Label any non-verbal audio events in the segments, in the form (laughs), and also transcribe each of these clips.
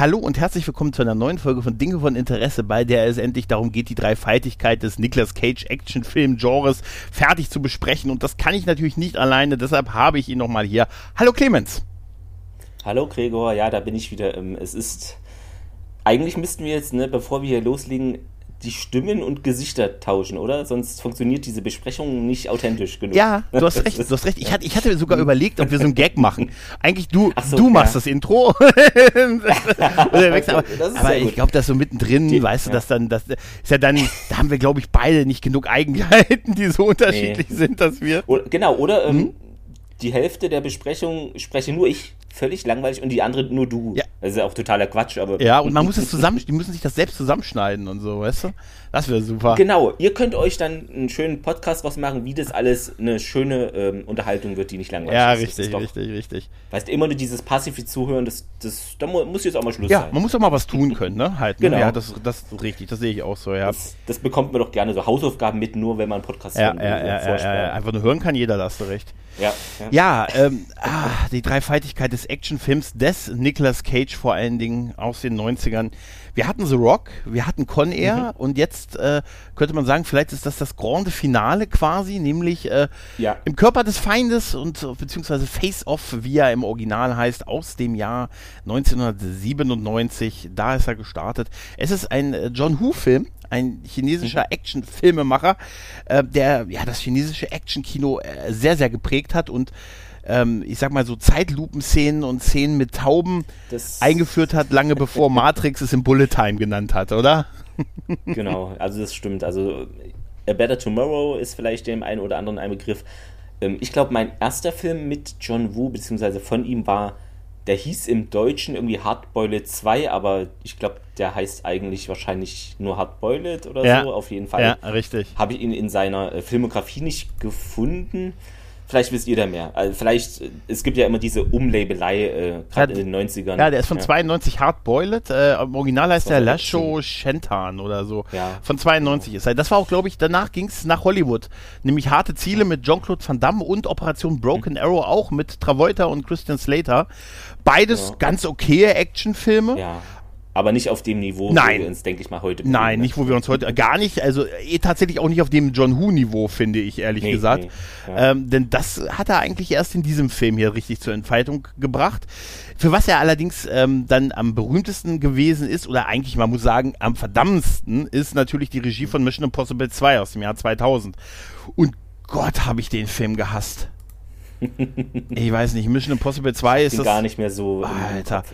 Hallo und herzlich willkommen zu einer neuen Folge von Dinge von Interesse, bei der es endlich darum geht, die Dreifaltigkeit des Nicolas Cage Actionfilm-Genres fertig zu besprechen. Und das kann ich natürlich nicht alleine, deshalb habe ich ihn nochmal hier. Hallo Clemens. Hallo Gregor, ja, da bin ich wieder. Es ist. Eigentlich müssten wir jetzt, ne, bevor wir hier loslegen, die Stimmen und Gesichter tauschen, oder? Sonst funktioniert diese Besprechung nicht authentisch genug. Ja, du hast recht, du hast recht. Ich (laughs) hatte, ich hatte sogar überlegt, ob wir so einen Gag machen. Eigentlich du, so, du machst ja. das Intro. (laughs) Aber (laughs) aber ich glaube, das so mittendrin, Die- weißt du, ja. dass dann, das ist ja dann, da haben wir, glaube ich, beide nicht genug Eigenheiten, die so unterschiedlich sind, dass wir. Oder, genau, oder ähm, Hm? die Hälfte der Besprechung spreche nur ich, völlig langweilig, und die andere nur du. Ja. Das ist ja auch totaler Quatsch, aber. Ja, und man muss es zusammen, die müssen sich das selbst zusammenschneiden und so, weißt du? Das wäre super. Genau, ihr könnt euch dann einen schönen Podcast was machen, wie das alles eine schöne ähm, Unterhaltung wird, die nicht langweilig Ja, ist. Das richtig, doch, richtig, richtig. Weißt du, immer nur dieses passive Zuhören, das, das, da mu- muss jetzt auch mal Schluss Ja, sein. man muss doch mal was tun können, ne? Halt, ne? Genau. Ja, das, das ist richtig, das sehe ich auch so, ja. Das, das bekommt man doch gerne so Hausaufgaben mit, nur wenn man einen Podcast Ja, hören ja, ja, ja, ja, ja, einfach nur hören kann jeder, da hast du recht. ja, ja. Ja, ähm, ah, die Dreifaltigkeit des Actionfilms des Nicolas Cage vor allen Dingen aus den 90ern. Wir hatten The Rock, wir hatten Con Air und jetzt äh, könnte man sagen, vielleicht ist das das grande Finale quasi, nämlich äh, Ja. im Körper des Feindes und äh, beziehungsweise Face Off, wie er im Original heißt, aus dem Jahr 1997. Da ist er gestartet. Es ist ein äh, John Woo-Film, ein chinesischer Action-Filmemacher, äh, der ja das chinesische Action-Kino äh, sehr, sehr geprägt hat und ähm, ich sag mal so Zeitlupenszenen und Szenen mit Tauben Das- eingeführt hat, lange bevor (laughs) Matrix es im Bullet Time genannt hat, oder? (laughs) Genau, also das stimmt. Also A Better Tomorrow ist vielleicht dem einen oder anderen ein Begriff. Ähm, ich glaube, mein erster Film mit John Woo, beziehungsweise von ihm war, der hieß im Deutschen irgendwie Hardboiled 2, aber ich glaube, der heißt eigentlich wahrscheinlich nur Hardboiled oder Ja. so, auf jeden Fall. Ja, richtig. Habe ich ihn in seiner äh, Filmografie nicht gefunden. Vielleicht wisst ihr da mehr. Also vielleicht, äh, es gibt ja immer diese Umlabelei, äh, gerade Ja, in den 90ern. Ja, der ist von 92 Hardboiled. Äh, Im Original heißt der Lasho Shentan oder so. Ja. Von 92 ist er. Das war auch, glaube ich, danach ging es nach Hollywood. Nämlich Harte Ziele mit Jean-Claude Van Damme und Operation Broken Arrow auch mit Travolta und Christian Slater. Beides Ja. ganz okaye Actionfilme. Ja. Aber nicht auf dem Niveau, Nein. wo wir uns, denke ich mal, heute Nein, bewegen. nicht, wo wir uns heute, gar nicht, also eh, tatsächlich auch nicht auf dem John Woo-Niveau, finde ich, ehrlich Nee, gesagt. nee, ja. ähm, denn das hat er eigentlich erst in diesem Film hier richtig zur Entfaltung gebracht. Für was er allerdings ähm, dann am berühmtesten gewesen ist, oder eigentlich, man muss sagen, am verdammtesten, ist natürlich die Regie von Mission Impossible 2 aus dem Jahr 2000. Und Gott, habe ich den Film gehasst. Ich weiß nicht, Mission Impossible 2 ist das gar nicht mehr so. Alter.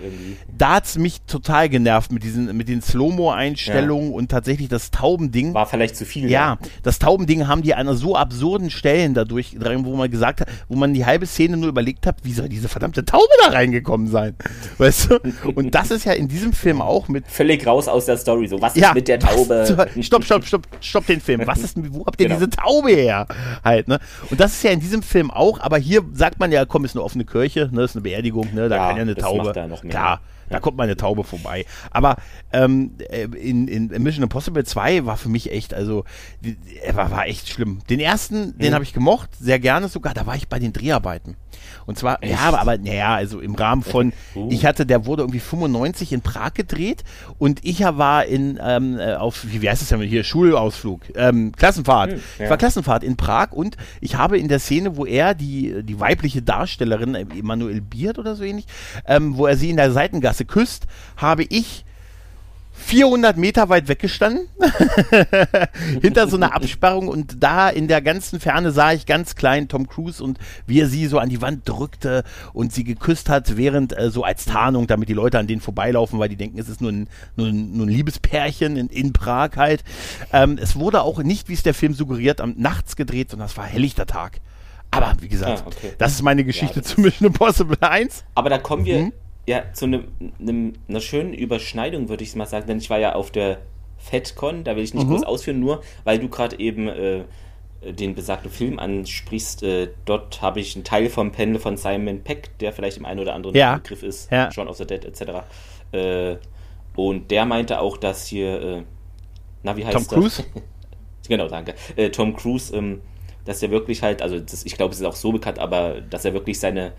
Da hat's mich total genervt mit diesen, mit den Slow-Mo-Einstellungen und tatsächlich das Taubending. War vielleicht zu viel. ja, das Taubending haben die an einer so absurden Stellen dadurch, wo man gesagt hat, wo man die halbe Szene nur überlegt hat, wie soll diese verdammte Taube da reingekommen sein? (laughs) Weißt du? Und das ist ja in diesem Film auch mit Völlig raus aus der Story. So, was ja, ist mit der Taube? (laughs) Stopp, stopp, stopp, stopp den Film. Was ist, wo habt ihr Genau. diese Taube her? Halt, ne? Und das ist ja in diesem Film auch, aber hier sagt man ja, komm, ist eine offene Kirche, ne, ist eine Beerdigung, ne, da Ja, kann ja eine Taube. Klar, da kommt mal eine Taube vorbei. Aber ähm, äh, in, in Mission Impossible 2 war für mich echt, also, war, war echt schlimm. Den ersten, den Mhm. habe ich gemocht, sehr gerne sogar, da war ich bei den Dreharbeiten. Und zwar, ja, aber, aber naja, also im Rahmen von, (laughs) Uh. ich hatte, der wurde irgendwie 95 in Prag gedreht und ich war in, ähm, äh, auf, wie, heißt es denn hier, Schulausflug, ähm, Klassenfahrt. Hm, Ich ja. war Klassenfahrt in Prag und ich habe in der Szene, wo er die, die weibliche Darstellerin, äh, Emanuel Biert oder so ähnlich, ähm, wo er sie in der Seitengasse küsst, habe ich 400 Meter weit weggestanden, (laughs) hinter so einer Absperrung und da in der ganzen Ferne sah ich ganz klein Tom Cruise und wie er sie so an die Wand drückte und sie geküsst hat, während äh, so als Tarnung, damit die Leute an denen vorbeilaufen, weil die denken, es ist nur ein, nur ein, nur ein Liebespärchen in, in Prag halt. Ähm, es wurde auch nicht, wie es der Film suggeriert, am nachts gedreht, sondern es war helllichter Tag. Aber wie gesagt, Ah, okay. das ist meine Geschichte das zu Mission Impossible 1. Aber da kommen wir Mhm. Ja zu einem- einem- einer schönen Überschneidung, würde ich mal sagen, denn ich war ja auf der FedCon, da will ich nicht mhm. groß ausführen, nur weil du gerade eben äh, den besagten Film ansprichst, äh, dort habe ich einen Teil vom Panel von Simon Peck, der vielleicht im einen oder anderen ja. Begriff ist, ja. Shaun of the Dead etc. Äh, und der meinte auch, dass hier, äh, na wie heißt Tom Cruise? (laughs) genau, danke. Äh, Tom Cruise, ähm, dass er wirklich halt, also das, ich glaube, es ist auch so bekannt, aber dass er wirklich seine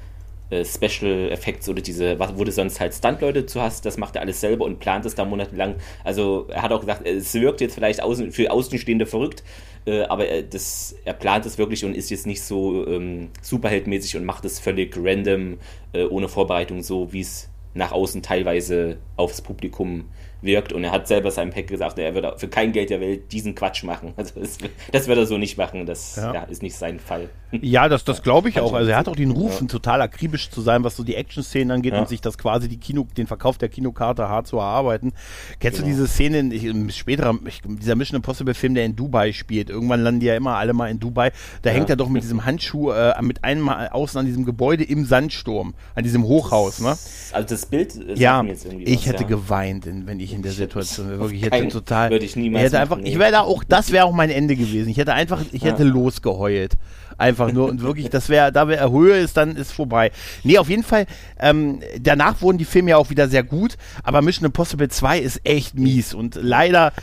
äh, Special Effects oder diese, was, du sonst halt Stunt-Leute zu hast, das macht er alles selber und plant es da monatelang. Also er hat auch gesagt, es wirkt jetzt vielleicht außen, für Außenstehende verrückt, äh, aber er, das, er plant es wirklich und ist jetzt nicht so ähm, superheldmäßig und macht es völlig random, äh, ohne Vorbereitung, so wie es nach außen teilweise aufs Publikum wirkt. Und er hat selber seinem Pack gesagt, er würde für kein Geld der Welt diesen Quatsch machen. Also das, das wird er so nicht machen. Das ja. Ja, ist nicht sein Fall. (laughs) Ja, das, das glaube ich auch. Also er hat auch den Ruf, total akribisch zu sein, was so die Action-Szenen angeht und sich das quasi die Kino, den Verkauf der Kinokarte hart zu erarbeiten. Kennst genau. du diese Szene, ich, später, ich, dieser Mission Impossible Film, der in Dubai spielt? Irgendwann landen die ja immer alle mal in Dubai. Da hängt er doch mit diesem Handschuh äh, mit einem außen an diesem Gebäude im Sandsturm, an diesem Hochhaus. Das, ne? Also das Bild ja, ich was, hätte geweint, wenn ich in der Situation wäre. Wirklich, ich hätte total. Würde ich niemals. Ich hätte einfach, ich wäre da auch, das wäre auch mein Ende gewesen. Ich hätte einfach, ich hätte ja. losgeheult. Einfach nur und wirklich, das wäre, da wäre Höhe ist, dann ist vorbei. Nee, auf jeden Fall, ähm, danach wurden die Filme ja auch wieder sehr gut, aber Mission Impossible 2 ist echt mies und leider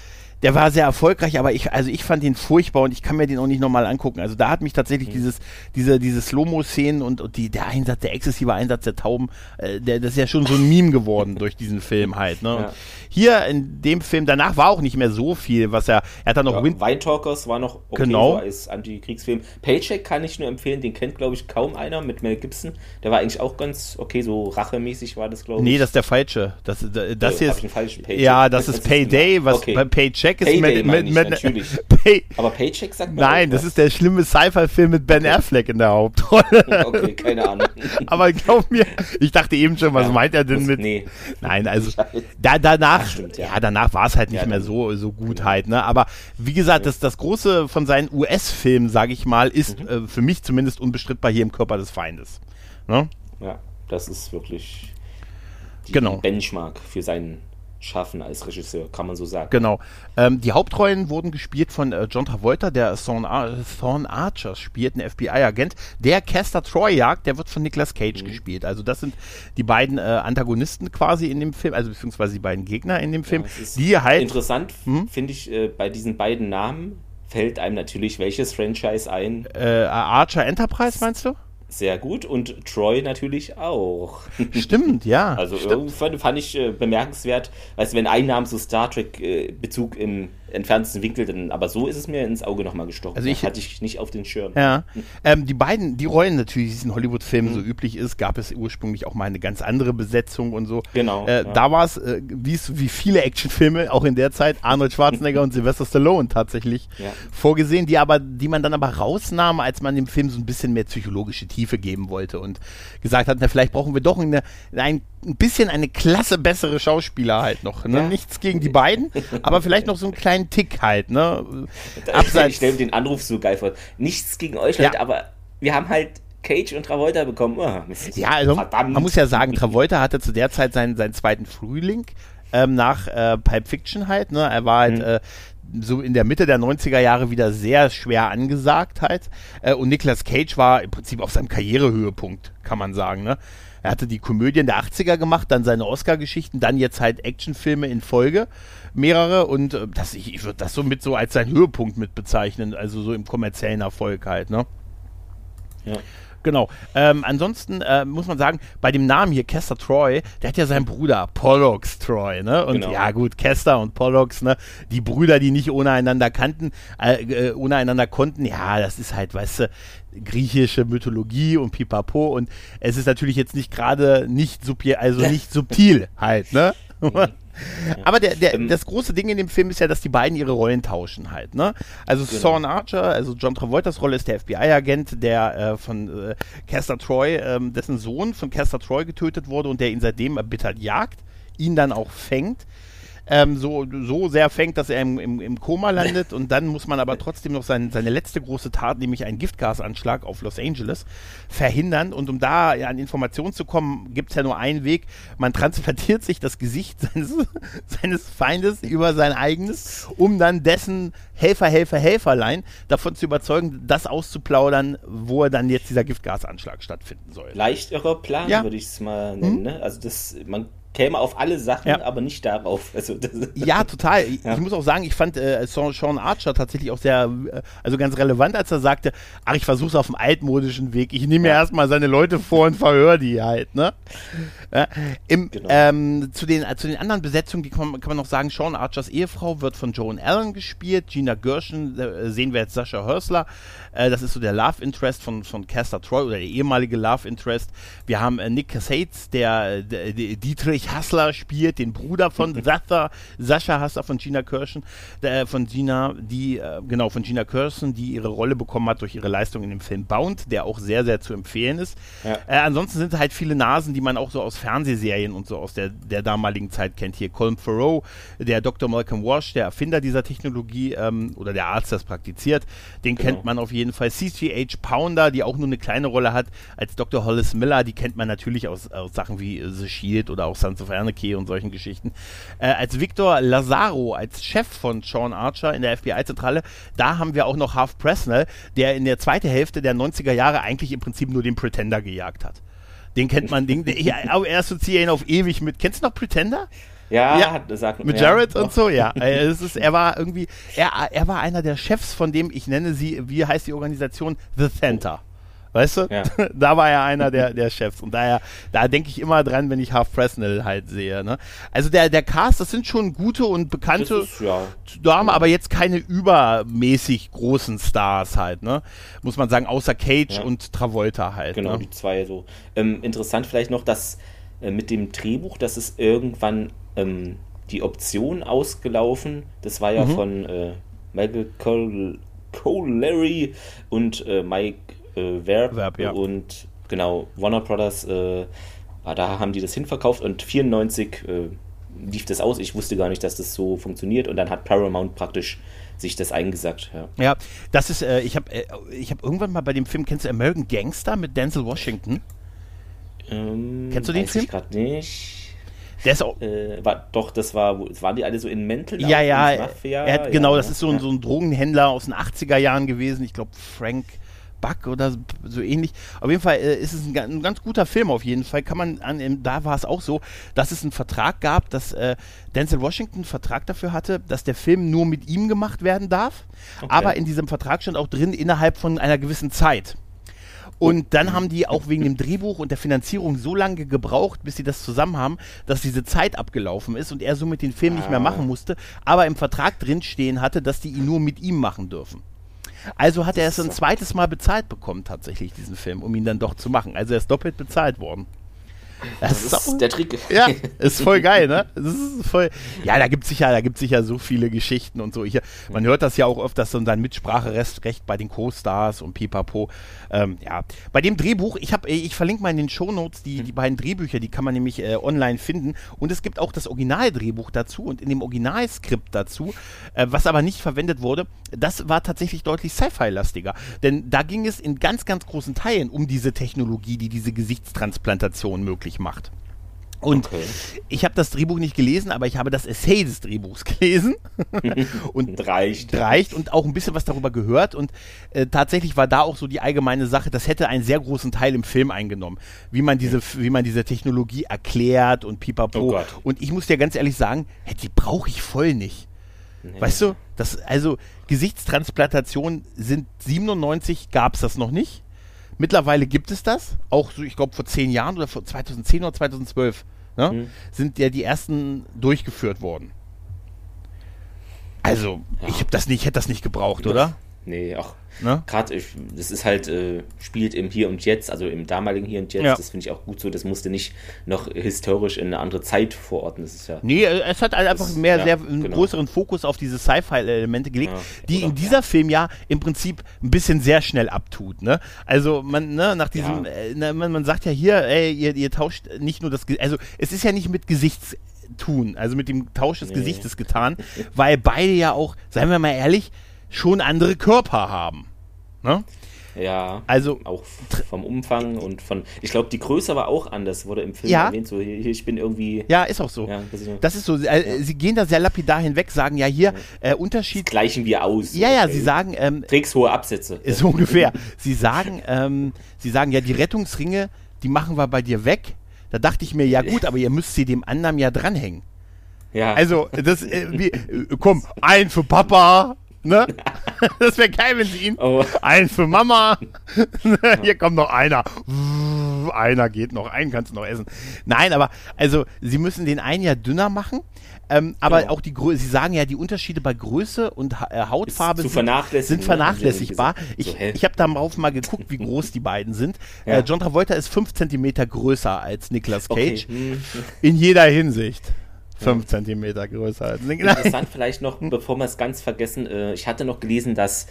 der war sehr erfolgreich, aber ich, also ich fand ihn furchtbar und ich kann mir den auch nicht nochmal angucken. Also da hat mich tatsächlich mhm. dieses, diese, diese Slow-Mo-Szenen und, und die, der Einsatz, der exzessive Einsatz der Tauben, äh, der, das ist ja schon so ein (laughs) Meme geworden durch diesen Film halt. Ne? Ja. Hier in dem Film, danach war auch nicht mehr so viel, was er, er hat dann noch ja, Wind Wine Talkers war noch okay genau. so als Antikriegsfilm. Paycheck kann ich nur empfehlen, den kennt glaube ich kaum einer mit Mel Gibson. Der war eigentlich auch ganz okay, so rachemäßig war das glaube ich. Nee, das ist der falsche. Das, das, das hier ist, ja, das ist Payday, was okay. bei Paycheck Paycheck ist Payday mit, mit, mit natürlich. (laughs) Pay Aber Paycheck sagt man Nein, das ist der schlimme Sci-Fi-Film mit Ben Affleck in der Hauptrolle. (laughs) okay, keine Ahnung. (laughs) Aber glaub mir, ich dachte eben schon, was ja, meint er denn mit? Nee. Nein, also da, danach, stimmt, ja. ja. danach war es halt nicht ja, mehr so so gut genau. halt. Ne? Aber wie gesagt, das das große von seinen US-Filmen, sage ich mal, ist mhm. äh, für mich zumindest unbestrittbar hier im Körper des Feindes. Ne? Ja, das ist wirklich die genau. Benchmark für seinen schaffen als Regisseur, kann man so sagen. Genau. Ähm, die Hauptrollen wurden gespielt von äh, John Travolta, der Thorn, Ar Thorn Archer spielt, ein FBI-Agent. Der Caster Troy jagt, der wird von Nicolas Cage mhm. gespielt. Also das sind die beiden äh, Antagonisten quasi in dem Film, also beziehungsweise die beiden Gegner in dem Film, ja, die halt... Interessant hm? finde ich äh, bei diesen beiden Namen fällt einem natürlich welches Franchise ein? Äh, Archer Enterprise meinst du? Sehr gut und Troy natürlich auch. Stimmt, ja. Also stimmt. irgendwann fand ich äh, bemerkenswert, weißt du, wenn ein Name so Star Trek äh, Bezug im entferntesten Winkel, dann, aber so ist es mir ins Auge nochmal gestochen. Also ich hatte ich nicht auf den Schirm. Ja. Ähm, die beiden, die Rollen natürlich, die es in Hollywood-Filmen mhm. so üblich ist, gab es ursprünglich auch mal eine ganz andere Besetzung und so. Genau. Äh, ja. Da war es, äh, wie viele Actionfilme, auch in der Zeit, Arnold Schwarzenegger und Sylvester Stallone tatsächlich ja. vorgesehen, die aber, die man dann aber rausnahm, als man dem Film so ein bisschen mehr psychologische Tiefe geben wollte und gesagt hat, na, vielleicht brauchen wir doch eine, ein ein bisschen eine Klasse bessere Schauspieler halt noch. Ne? Ja. Nichts gegen die beiden, aber vielleicht noch so einen kleinen Tick halt. Ne? Abseits. (laughs) Ich stelle den Anruf so geil vor. Nichts gegen euch, Leute, ja. aber wir haben halt Cage und Travolta bekommen. Oh, ja, also Verdammt. man muss ja sagen, Travolta hatte zu der Zeit seinen, seinen zweiten Frühling ähm, nach äh, Pulp Fiction halt. Ne? Er war halt mhm. äh, so in der Mitte der 90er Jahre wieder sehr schwer angesagt halt. Äh, und Nicolas Cage war im Prinzip auf seinem Karrierehöhepunkt, kann man sagen. Ne? Er hatte die Komödien der 80er gemacht, dann seine Oscar-Geschichten, dann jetzt halt Actionfilme in Folge, mehrere und äh, das, ich, ich würde das so mit so als sein Höhepunkt mit bezeichnen, also so im kommerziellen Erfolg halt, ne? Ja. Genau. Ähm, ansonsten äh, muss man sagen, bei dem Namen hier, Kester Troy, der hat ja seinen Bruder Pollux Troy, ne? Und genau. ja gut, Kester und Pollux, ne? Die Brüder, die nicht ohne einander kannten, äh, äh, ohne einander konnten, ja, das ist halt, weißt du, griechische Mythologie und pipapo und es ist natürlich jetzt nicht gerade nicht subtil, also nicht subtil halt, ne? (laughs) Aber der, der, ähm, das große Ding in dem Film ist ja, dass die beiden ihre Rollen tauschen halt. Ne? Also genau. Thorn Archer, also John Travoltas Rolle ist der FBI-Agent, der äh, von äh, Caster Troy, äh, dessen Sohn von Caster Troy getötet wurde und der ihn seitdem erbittert jagt, ihn dann auch fängt. Ähm, so, so sehr fängt, dass er im, im, im Koma landet und dann muss man aber trotzdem noch sein, seine letzte große Tat, nämlich einen Giftgasanschlag auf Los Angeles, verhindern. Und um da ja, an Informationen zu kommen, gibt es ja nur einen Weg. Man transplantiert sich das Gesicht (laughs) seines, seines Feindes über sein eigenes, um dann dessen Helfer, Helfer, Helferlein davon zu überzeugen, das auszuplaudern, wo er dann jetzt dieser Giftgasanschlag stattfinden soll. Leicht irrer Plan, ja. würde ich es mal nennen. Hm? Ne? Also das, man käme auf alle Sachen, ja. aber nicht darauf. Also, ja, (laughs) total. Ja. Ich muss auch sagen, ich fand äh, Sean Archer tatsächlich auch sehr, äh, also ganz relevant, als er sagte, ach, ich versuche es auf dem altmodischen Weg. Ich nehme mir ja. erstmal seine Leute vor und verhöre die halt, ne? Äh, im, genau. ähm, zu, den, zu den anderen Besetzungen, die kann man, kann man noch sagen, Sean Archers Ehefrau wird von Joan Allen gespielt, Gina Gershon äh, sehen wir jetzt Sascha Hörsler, äh, das ist so der Love Interest von, von Caster Troy oder der ehemalige Love Interest. Wir haben äh, Nick Cassates, der, der, der Dietrich Hassler spielt, den Bruder von (laughs) Sascha, Sascha Hassler von Gina Kirschen, äh, von Gina, die, äh, genau, von Gina Kirsten, die ihre Rolle bekommen hat durch ihre Leistung in dem Film Bound, der auch sehr, sehr zu empfehlen ist. Ja. Äh, ansonsten sind halt viele Nasen, die man auch so aus Fernsehserien und so aus der, der damaligen Zeit kennt. Hier Colin Farrow, der Dr. Malcolm Walsh, der Erfinder dieser Technologie ähm, oder der Arzt, der es praktiziert, den genau. kennt man auf jeden Fall. CCH Pounder, die auch nur eine kleine Rolle hat als Dr. Hollis Miller, die kennt man natürlich aus, aus Sachen wie The Shield oder auch Sons of Anarchy und solchen Geschichten. Äh, als Victor Lazaro, als Chef von Sean Archer in der FBI-Zentrale, da haben wir auch noch Half Presnell, der in der zweiten Hälfte der 90er Jahre eigentlich im Prinzip nur den Pretender gejagt hat. Den kennt man, den, ich, er assoziiere ihn auf ewig mit. Kennst du noch Pretender? Ja, ja hat, sagt, mit Jared ja, und so, ja. (laughs) Äh, es ist, er war irgendwie, er, er war einer der Chefs von dem, ich nenne sie, wie heißt die Organisation? The Center. Weißt du? Ja. (laughs) da war er einer der, der Chefs. Und daher, da denke ich immer dran, wenn ich Half Presnell halt sehe. Ne? Also der, der Cast, das sind schon gute und bekannte ist, ja. Damen, aber jetzt keine übermäßig großen Stars halt, ne? Muss man sagen, außer Cage ja. und Travolta halt. Genau, ne? die zwei so. Ähm, interessant vielleicht noch, dass äh, mit dem Drehbuch, dass es irgendwann ähm, die Option ausgelaufen. Das war ja mhm. von äh, Michael Cole, Cole Larry und äh, Mike äh, Verb, Verb ja. und genau, Warner Brothers, äh, da haben die das hinverkauft und 94 äh, lief das aus. Ich wusste gar nicht, dass das so funktioniert und dann hat Paramount praktisch sich das eingesagt. Ja, ja das ist, äh, ich habe äh, ich hab irgendwann mal bei dem Film, kennst du American Gangster mit Denzel Washington? Ähm, kennst du den Film? Ich gerade nicht. Der ist auch. Äh, war, doch, das war, waren die alle so in Mental? Ja, ja. Mafia? Er hat, genau, ja, das ist so, ja. so ein Drogenhändler aus den 80er Jahren gewesen. Ich glaube, Frank Bug oder so ähnlich. Auf jeden Fall äh, ist es ein, ein, ganz guter Film auf jeden Fall. Kann man an, da war es auch so, dass es einen Vertrag gab, dass äh, Denzel Washington einen Vertrag dafür hatte, dass der Film nur mit ihm gemacht werden darf. Okay. Aber in diesem Vertrag stand auch drin, innerhalb von einer gewissen Zeit. Und dann haben die auch wegen dem Drehbuch und der Finanzierung so lange gebraucht, bis sie das zusammen haben, dass diese Zeit abgelaufen ist und er somit den Film nicht mehr ah. machen musste, aber im Vertrag drinstehen hatte, dass die ihn nur mit ihm machen dürfen. Also hat er es ein zweites Mal bezahlt bekommen, tatsächlich, diesen Film, um ihn dann doch zu machen. Also er ist doppelt bezahlt worden. Das, das ist, der Trick. Ja, (laughs) ist voll geil, ne? Das ist voll. Ja, da gibt es sicher, sicher so viele Geschichten und so. Ich, man hört das ja auch oft, dass so ein Mitspracherecht bei den Co-Stars und Pipapo. Ähm, ja, bei dem Drehbuch, ich habe, ich verlinke mal in den Shownotes die, die beiden Drehbücher, die kann man nämlich äh, online finden. Und es gibt auch das Originaldrehbuch dazu und in dem Originalskript dazu, äh, was aber nicht verwendet wurde, das war tatsächlich deutlich Sci-Fi-lastiger. Denn da ging es in ganz, ganz großen Teilen um diese Technologie, die diese Gesichtstransplantation möglich macht. Und okay. ich habe das Drehbuch nicht gelesen, aber ich habe das Essay des Drehbuchs (laughs) gelesen. (laughs) und reicht. Reicht und auch ein bisschen was darüber gehört. Und äh, tatsächlich war da auch so die allgemeine Sache, das hätte einen sehr großen Teil im Film eingenommen, wie man diese, wie man diese Technologie erklärt und pipapo. Oh und ich muss dir ganz ehrlich sagen, hey, die brauche ich voll nicht. Nee. Weißt du, das, also Gesichtstransplantation sind 97 gab es das noch nicht. Mittlerweile gibt es das, auch so, ich glaube vor zehn Jahren oder vor 2010 oder 2012 ne, mhm. sind ja die ersten durchgeführt worden. Also, ja. ich das nicht, hätte das nicht gebraucht, oder? Nee, auch Ne? Gerade, das ist halt, äh, spielt im Hier und Jetzt, also im damaligen Hier und Jetzt, ja. das finde ich auch gut so. Das musste nicht noch historisch in eine andere Zeit verorten. Das ist ja. Nee, es hat halt einfach mehr, ja, sehr einen genau. größeren Fokus auf diese Sci-Fi-Elemente gelegt, ja, die in dieser Film ja im Prinzip ein bisschen sehr schnell abtut. Ne? Also, man, ne, nach diesem, äh, man, man sagt ja hier, ey, ihr, ihr tauscht nicht nur das, also es ist ja nicht mit Gesichts tun, also mit dem Tausch des Nee. Gesichtes getan, (laughs) weil beide ja auch, seien wir mal ehrlich, schon andere Körper haben. Ne? Ja. Also auch vom Umfang und von. Ich glaube, die Größe war auch anders, wurde im Film Ja. erwähnt. So, hier, ich bin irgendwie. Ja, ist auch so. Ja, das ist so- Das ist so, äh, sie gehen da sehr lapidar hinweg, sagen ja hier, äh, Unterschied. gleichen wir aus. Ja, ja, Okay. sie sagen, ähm, Trägst hohe Absätze. (laughs) so ungefähr. Sie sagen, ähm, sie sagen ja, die Rettungsringe, die machen wir bei dir weg. Da dachte ich mir, ja gut, aber ihr müsst sie dem anderen ja dranhängen. Ja. Also, das, äh, wie, äh, komm, ein für Papa, ne? (laughs) Das wäre geil, wenn sie ihn, Oh. ein für Mama, (laughs) hier kommt noch einer. Einer geht noch, einen kannst du noch essen. Nein, aber, also, sie müssen den einen ja dünner machen. Ähm, aber Genau. auch die Größe, Sie sagen ja, die Unterschiede bei Größe und ha äh, Hautfarbe sind, sind vernachlässigbar. sie Ich. So, ich habe darauf mal geguckt, wie groß die beiden sind. Ja. Äh, John Travolta ist 5 cm größer als Nicolas Cage. Okay. Hm. In jeder Hinsicht. 5 Zentimeter größer als Interessant vielleicht noch, bevor wir es ganz vergessen, äh, ich hatte noch gelesen, dass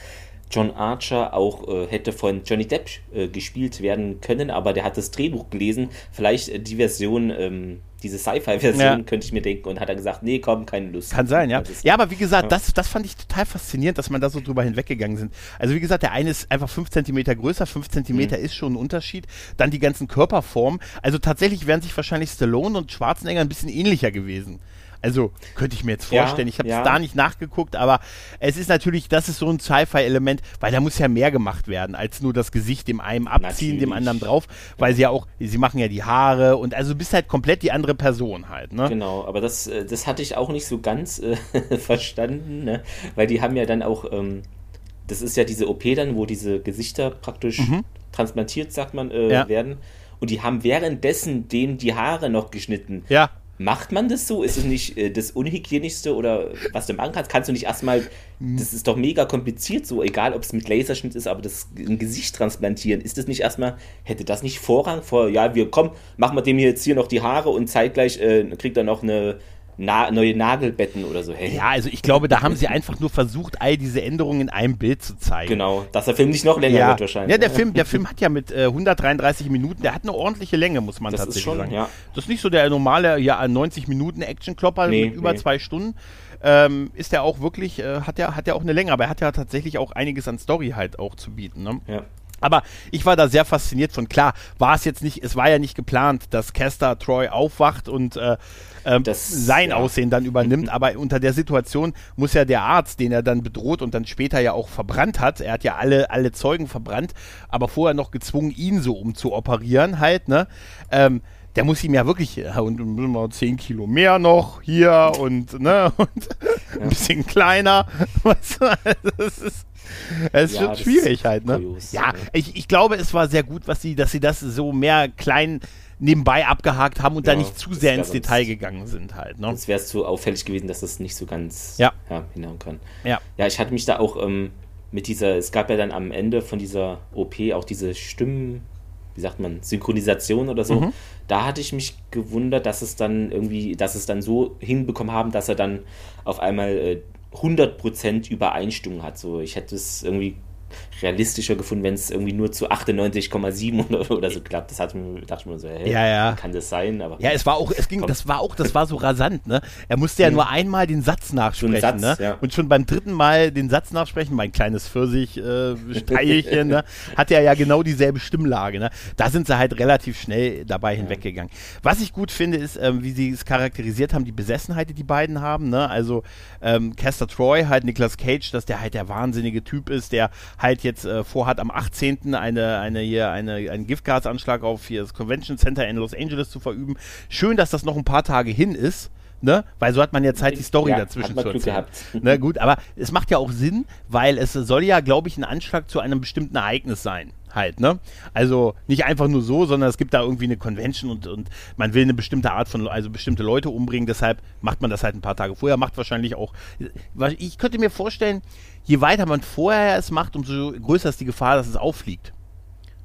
John Archer auch äh, hätte von Johnny Depp äh, gespielt werden können, aber der hat das Drehbuch gelesen. Vielleicht äh, die Version, ähm, diese Sci-Fi-Version, Ja. könnte ich mir denken, und hat er gesagt, nee, komm, keine Lust. Kann sein, ja. Ja, aber wie gesagt, Ja. das, das fand ich total faszinierend, dass man da so drüber hinweggegangen sind. Also wie gesagt, der eine ist einfach 5 Zentimeter größer, 5 Zentimeter Mhm. ist schon ein Unterschied. Dann die ganzen Körperformen. Also tatsächlich wären sich wahrscheinlich Stallone und Schwarzenegger ein bisschen ähnlicher gewesen. Also könnte ich mir jetzt Ja, vorstellen. ich habe es ja. da nicht nachgeguckt, aber es ist natürlich, das ist so ein Sci-Fi-Element, weil da muss ja mehr gemacht werden, als nur das Gesicht dem einen abziehen, dem Natürlich. anderen drauf, weil sie ja auch, sie machen ja die Haare und also du bist halt komplett die andere Person halt, ne? Genau, aber das, äh, das hatte ich auch nicht so ganz äh, (laughs) verstanden, ne? weil die haben ja dann auch, ähm, das ist ja diese OP dann, wo diese Gesichter praktisch transplantiert, sagt man, äh, Mhm. Ja. werden. Und die haben währenddessen denen die Haare noch geschnitten. Ja. Macht man das so? Ist es nicht äh, das Unhygienischste oder was du machen kannst? Kannst du nicht erstmal, Mhm. das ist doch mega kompliziert so, egal ob es mit Laserschnitt ist, aber das ein Gesicht transplantieren, ist das nicht erstmal, hätte das nicht Vorrang vor, ja, wir komm, machen wir dem hier jetzt hier noch die Haare und zeitgleich äh, kriegt er noch eine Na neue Nagelbetten oder so. Hey, Ja, also ich glaube, da haben sie einfach nur versucht, all diese Änderungen in einem Bild zu zeigen. Genau, dass der Film nicht noch länger Ja, wird wahrscheinlich. ja der, ne? Film, der (laughs) Film hat ja mit äh, 133 Minuten, der hat eine ordentliche Länge, muss man Das ist tatsächlich schon, sagen. ja. Das ist nicht so der normale ja, 90 Minuten Actionklopper Nee, mit über nee. zwei Stunden. Ähm, ist der auch wirklich, äh, hat der hat der auch eine Länge, aber er hat ja tatsächlich auch einiges an Story halt auch zu bieten. Ne? Ja. Aber ich war da sehr fasziniert von. Klar, war es jetzt nicht, es war ja nicht geplant, dass Caster Troy aufwacht und äh, ähm, Das- sein ja. Aussehen dann übernimmt. (laughs) aber unter der Situation muss ja der Arzt, den er dann bedroht und dann später ja auch verbrannt hat, er hat ja alle, alle Zeugen verbrannt, aber vorher noch gezwungen, ihn so umzuoperieren halt, ne? Ähm, der muss ihm ja wirklich, ja, und dann müssen wir 10 Kilo mehr noch hier und, ne, (laughs) und ein bisschen kleiner. Weißt du, also das ist, das ist Ja, schon das schwierig halt, ne? kurios, ja, ja. ich, ich glaube, es war sehr gut, was sie, dass sie das so mehr klein nebenbei abgehakt haben und da Ja, nicht zu sehr ins sonst- Detail gegangen sind halt, ne? Sonst wäre es zu auffällig gewesen, dass das nicht so ganz Ja. hinhauen kann. Ja. Ja, ich hatte mich da auch ähm, mit dieser, es gab ja dann am Ende von dieser OP auch diese Stimmen, wie sagt man, Synchronisation oder so. Mhm. Da hatte ich mich gewundert, dass es dann irgendwie, dass es dann so hinbekommen haben, dass er dann auf einmal äh, 100% Übereinstimmung hat. So, ich hätte es irgendwie realistischer gefunden, wenn es irgendwie nur zu 98,7 oder, (laughs) oder so klappt. Das hat mir, dachte ich mir so, hey, Ja, ja. kann das sein? Aber Ja, es war auch, es ging, Komm. das war auch, das war so rasant, ne? Er musste ja nur einmal den Satz nachsprechen, Satz, ne? ja. Und schon beim dritten Mal den Satz nachsprechen, mein kleines Pfirsich, äh, Streichelchen, ne? (laughs) Hat er ja genau dieselbe Stimmlage, ne? Da sind sie halt relativ schnell dabei hinweggegangen. Was ich gut finde, ist, ähm, wie sie es charakterisiert haben, die Besessenheit, die die beiden haben, ne? Also, ähm, Caster Troy, halt Nicolas Cage, dass der halt der wahnsinnige Typ ist, der halt jetzt äh, vorhat, am 18. eine, eine hier, eine, einen Giftgasanschlag auf hier das Convention Center in Los Angeles zu verüben. Schön, dass das noch ein paar Tage hin ist. Ne? Weil so hat man jetzt halt die Story Ja, dazwischen zu erzählen. Ne, gut, aber es macht ja auch Sinn, weil es soll ja, glaube ich, ein Anschlag zu einem bestimmten Ereignis sein. Halt, ne? Also nicht einfach nur so, sondern es gibt da irgendwie eine Convention und, und man will eine bestimmte Art von, also bestimmte Leute umbringen, deshalb macht man das halt ein paar Tage vorher, macht wahrscheinlich auch. Ich könnte mir vorstellen, je weiter man vorher es macht, umso größer ist die Gefahr, dass es auffliegt.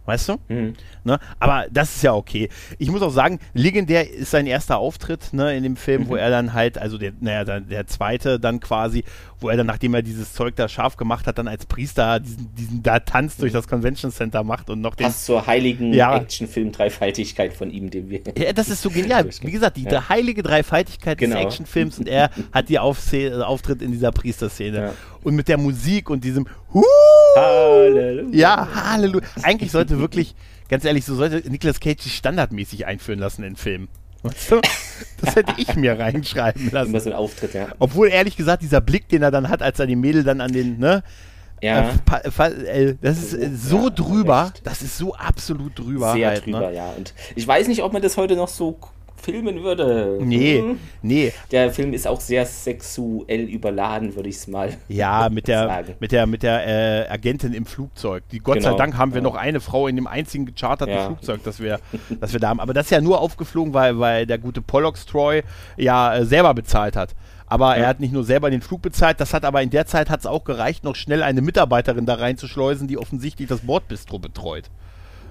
weißt du? Mhm. Ne? Aber das ist ja okay. Ich muss auch sagen, legendär ist sein erster Auftritt ne, in dem Film, mhm. wo er dann halt, also der, naja, der, der zweite dann quasi, wo er dann, nachdem er dieses Zeug da scharf gemacht hat, dann als Priester diesen, diesen da Tanz durch das Convention Center macht und noch den. Passt zur heiligen ja. Actionfilm-Dreifaltigkeit von ihm, den wir. Ja, das ist so genial. (laughs) Wie gesagt, die ja. heilige Dreifaltigkeit genau. des Actionfilms und er (laughs) hat die Auf Auftritt in dieser Priesterszene. Ja. Und mit der Musik und diesem! Halleluja. Ja, Halleluja. Eigentlich sollte wirklich, ganz ehrlich, so sollte Nicolas Cage sich standardmäßig einführen lassen in Filmen. Das hätte ich mir reinschreiben (laughs) lassen. So ein Auftritt, ja. Obwohl, ehrlich gesagt, dieser Blick, den er dann hat, als er die Mädel dann an den, ne? Ja. Äh, das ist äh, so ja, drüber. Echt. Das ist so absolut drüber. Sehr halt, ne? drüber, ne? ja. Und ich weiß nicht, ob man das heute noch so filmen würde. Nee, hm. nee. Der Film ist auch sehr sexuell überladen, würde ich es mal Ja, mit der, sagen. mit der, mit der äh, Agentin im Flugzeug. Die, Gott genau, sei Dank haben wir ja. noch eine Frau in dem einzigen gecharterten ja. Flugzeug, das wir, (laughs) das wir da haben. Aber das ist ja nur aufgeflogen, weil, weil der gute Pollux Troy ja äh, selber bezahlt hat. Aber ja. er hat nicht nur selber den Flug bezahlt, das hat aber in der Zeit hat es auch gereicht, noch schnell eine Mitarbeiterin da reinzuschleusen, die offensichtlich das Bordbistro betreut.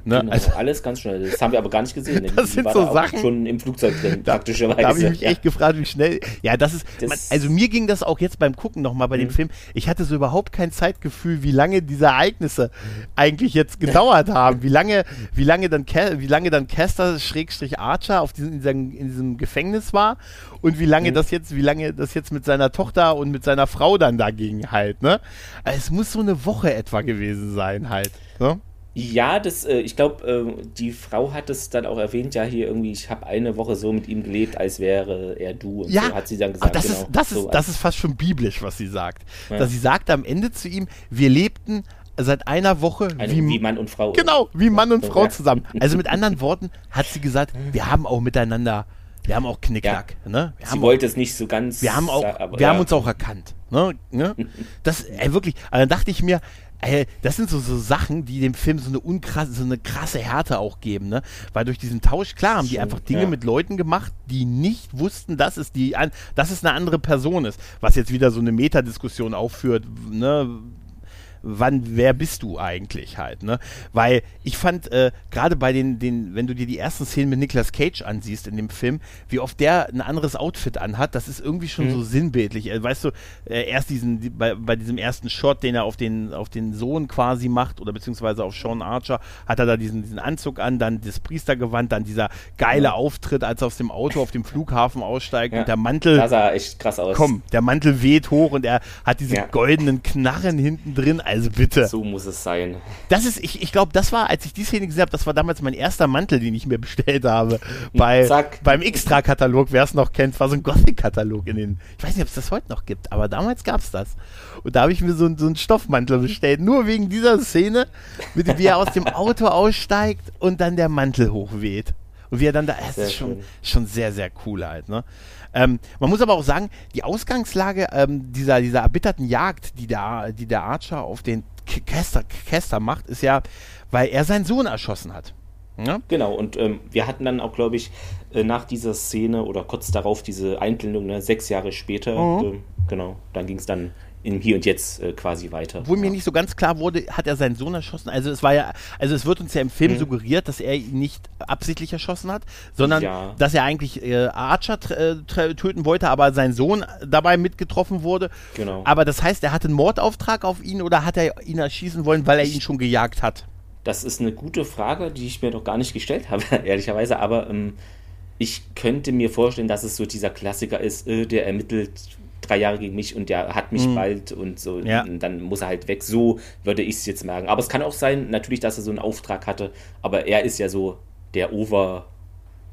Ne? Genau, also, alles ganz schnell. Das haben wir aber gar nicht gesehen. (laughs) Das sind so Sachen. schon im Flugzeug drin, da, praktischerweise. Da habe ich mich ja. echt gefragt, wie schnell. Ja, das ist. Das man, also mir ging das auch jetzt beim Gucken nochmal bei mhm. dem Film. Ich hatte so überhaupt kein Zeitgefühl, wie lange diese Ereignisse eigentlich jetzt (laughs) gedauert haben. Wie lange, wie lange dann, wie lange dann Caster Schrägstrich Archer auf diesem, in, diesem, in diesem Gefängnis war und wie lange mhm. das jetzt, wie lange das jetzt mit seiner Tochter und mit seiner Frau dann dagegen halt. Ne? Also es muss so eine Woche etwa gewesen sein halt. Ne? Ja, das, äh, ich glaube, äh, die Frau hat es dann auch erwähnt, ja, hier irgendwie, ich habe eine Woche so mit ihm gelebt, als wäre er du. Und ja, so hat sie dann gesagt. Das, genau, ist, das, so ist, das ist fast schon biblisch, was sie sagt. Ja. Dass sie sagt am Ende zu ihm, wir lebten seit einer Woche eine, wie, wie, Mann und Frau. Genau, wie Mann und Frau ja. zusammen. Also mit anderen Worten hat sie gesagt, (laughs) wir haben auch miteinander, wir haben auch Knickknack. Ja. Ne? Wir sie wollte es nicht so ganz. Wir haben, auch, aber, wir haben uns auch erkannt. Ne? ne? (laughs) Das, ey, wirklich, also dann dachte ich mir, äh, das sind so, so Sachen, die dem Film so eine unkrasse, so eine krasse Härte auch geben, ne? Weil durch diesen Tausch, klar, haben die einfach Dinge ja. mit Leuten gemacht, die nicht wussten, dass es die, dass es eine andere Person ist. Was jetzt wieder so eine Metadiskussion aufführt, ne? Wann, wer bist du eigentlich halt, ne? Weil ich fand, äh, gerade bei den, den, wenn du dir die ersten Szenen mit Nicolas Cage ansiehst in dem Film, wie oft der ein anderes Outfit anhat, das ist irgendwie schon mhm. so sinnbildlich. Äh, weißt du, äh, erst diesen, die, bei, bei diesem ersten Shot, den er auf den, auf den Sohn quasi macht, oder beziehungsweise auf Sean Archer, hat er da diesen, diesen Anzug an, dann das Priestergewand, dann dieser geile ja. Auftritt, als er aus dem Auto auf dem Flughafen aussteigt ja. und der Mantel. Das sah echt krass aus. Komm, der Mantel weht hoch und er hat diese ja. goldenen Knarren hinten drin. Also bitte. So muss es sein. Das ist, ich, ich glaube, das war, als ich die Szene gesehen habe, das war damals mein erster Mantel, den ich mir bestellt habe. Bei, Zack. Beim Extra-Katalog, wer es noch kennt, war so ein Gothic-Katalog in den. Ich weiß nicht, ob es das heute noch gibt, aber damals gab es das. Und da habe ich mir so, so einen Stoffmantel bestellt, nur wegen dieser Szene, mit, wie er aus dem Auto aussteigt und dann der Mantel hochweht. Und wie er dann da, es ist schon, schon sehr, sehr cool halt, ne? Ähm, man muss aber auch sagen, die Ausgangslage ähm, dieser, dieser erbitterten Jagd, die der, die der Archer auf den Kester, Kester macht, ist ja, weil er seinen Sohn erschossen hat. Ja? Genau, und ähm, wir hatten dann auch, glaube ich, äh, nach dieser Szene oder kurz darauf diese Einblendung, ne, sechs Jahre später, mhm. äh, genau, dann ging es dann im Hier und Jetzt äh, quasi weiter. Wo ja. mir nicht so ganz klar wurde, hat er seinen Sohn erschossen? Also es war ja, also es wird uns ja im Film mhm. suggeriert, dass er ihn nicht absichtlich erschossen hat, sondern ja. dass er eigentlich äh, Archer äh, töten wollte, aber sein Sohn dabei mitgetroffen wurde. Genau. Aber das heißt, er hatte einen Mordauftrag auf ihn oder hat er ihn erschießen wollen, weil er ihn schon gejagt hat? Das ist eine gute Frage, die ich mir noch gar nicht gestellt (laughs) habe, ehrlicherweise, aber ähm, ich könnte mir vorstellen, dass es so dieser Klassiker ist, äh, der ermittelt drei Jahre gegen mich und der hat mich mhm. bald und so, ja. und dann muss er halt weg. So würde ich es jetzt merken. Aber es kann auch sein, natürlich, dass er so einen Auftrag hatte, aber er ist ja so der Ober,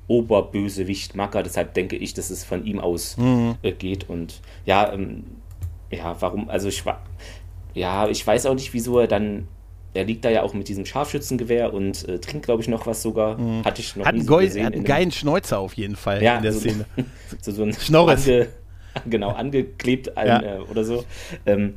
Oberbösewicht Macker, deshalb denke ich, dass es von ihm aus mhm. äh, geht. Und ja, ähm, ja, warum, also ich war, ja, ich weiß auch nicht, wieso er dann er liegt da ja auch mit diesem Scharfschützengewehr und äh, trinkt, glaube ich, noch was sogar. Mhm. Hatte ich noch hat nie so gesehen. Hat einen geilen Schnäuzer auf jeden Fall ja, in der so, Szene. (laughs) so, so ein Schnorres. Ange, (laughs) genau, angeklebt ein, ja. äh, oder so. Ähm,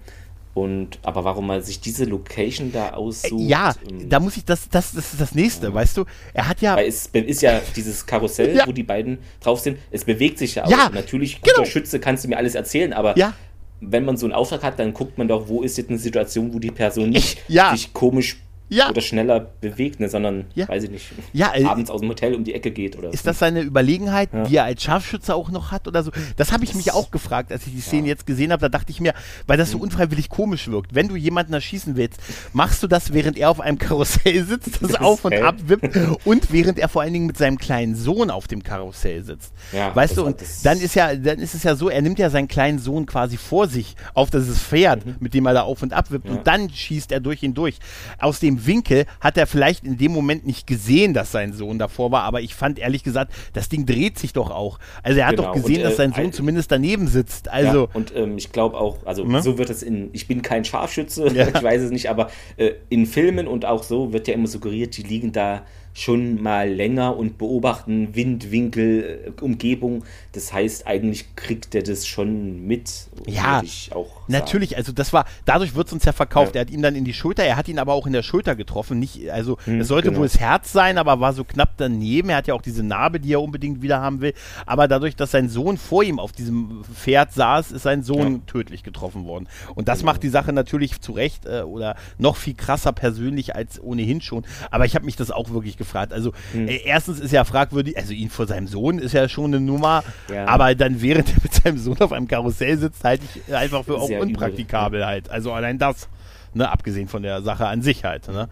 und aber warum man sich diese Location da aussucht. Ja, ähm, da muss ich das, das, das ist das nächste, ja. weißt du? Er hat ja. Weil es ist ja dieses Karussell, (laughs) ja. wo die beiden drauf sind. Es bewegt sich ja auch. Ja, natürlich, guter genau. Schütze kannst du mir alles erzählen, aber ja. wenn man so einen Auftrag hat, dann guckt man doch, wo ist jetzt eine Situation, wo die Person nicht ja. sich komisch Ja. oder schneller bewegt, ne, sondern, Ja. weiß ich nicht, Ja, äh, abends aus dem Hotel um die Ecke geht oder Ist das seine Überlegenheit, die er als Scharfschütze auch noch hat oder so? Das habe ich mich auch gefragt, als ich die Szene jetzt gesehen habe. Da dachte ich mir, weil das so unfreiwillig komisch wirkt. Wenn du jemanden erschießen willst, machst du das, während er auf einem Karussell sitzt, das (laughs) auf und ab wippt (laughs) und während er vor allen Dingen mit seinem kleinen Sohn auf dem Karussell sitzt. Weißt das du, und das- dann ist ja, dann ist es ja so, er nimmt ja seinen kleinen Sohn quasi vor sich auf dieses Pferd, mit dem er da auf und ab wippt Mhm. Und dann schießt er durch ihn durch. Aus dem Winkel hat er vielleicht in dem Moment nicht gesehen, dass sein Sohn davor war, aber ich fand ehrlich gesagt, das Ding dreht sich doch auch. Also er hat Genau, doch gesehen, und, dass äh, sein Sohn ein- zumindest daneben sitzt. Also ja, und ähm, ich glaube auch, also Ne? so wird es in, ich bin kein Scharfschütze, Ja. (laughs) ich weiß es nicht, aber äh, in Filmen und auch so wird ja immer suggeriert, die liegen da schon mal länger und beobachten Wind, Winkel, äh, Umgebung. Das heißt, eigentlich kriegt er das schon mit. Ja, ich auch. Natürlich, also das war, dadurch wird es uns ja verkauft. Ja. Er hat ihn dann in die Schulter, er hat ihn aber auch in der Schulter getroffen. Nicht, also Hm, es sollte genau. wohl das Herz sein, aber war so knapp daneben. Er hat ja auch diese Narbe, die er unbedingt wieder haben will. Aber dadurch, dass sein Sohn vor ihm auf diesem Pferd saß, ist sein Sohn Ja. tödlich getroffen worden. Und das Genau. macht die Sache natürlich zu Recht äh, oder noch viel krasser persönlich als ohnehin schon. Aber ich habe mich das auch wirklich gefragt. Also Hm. äh, erstens ist ja fragwürdig, also ihn vor seinem Sohn ist ja schon eine Nummer, Ja. aber dann während er mit seinem Sohn auf einem Karussell sitzt, halte ich einfach für auch Sehr unpraktikabel halt. Also allein das, ne, abgesehen von der Sache an sich halt. Ne?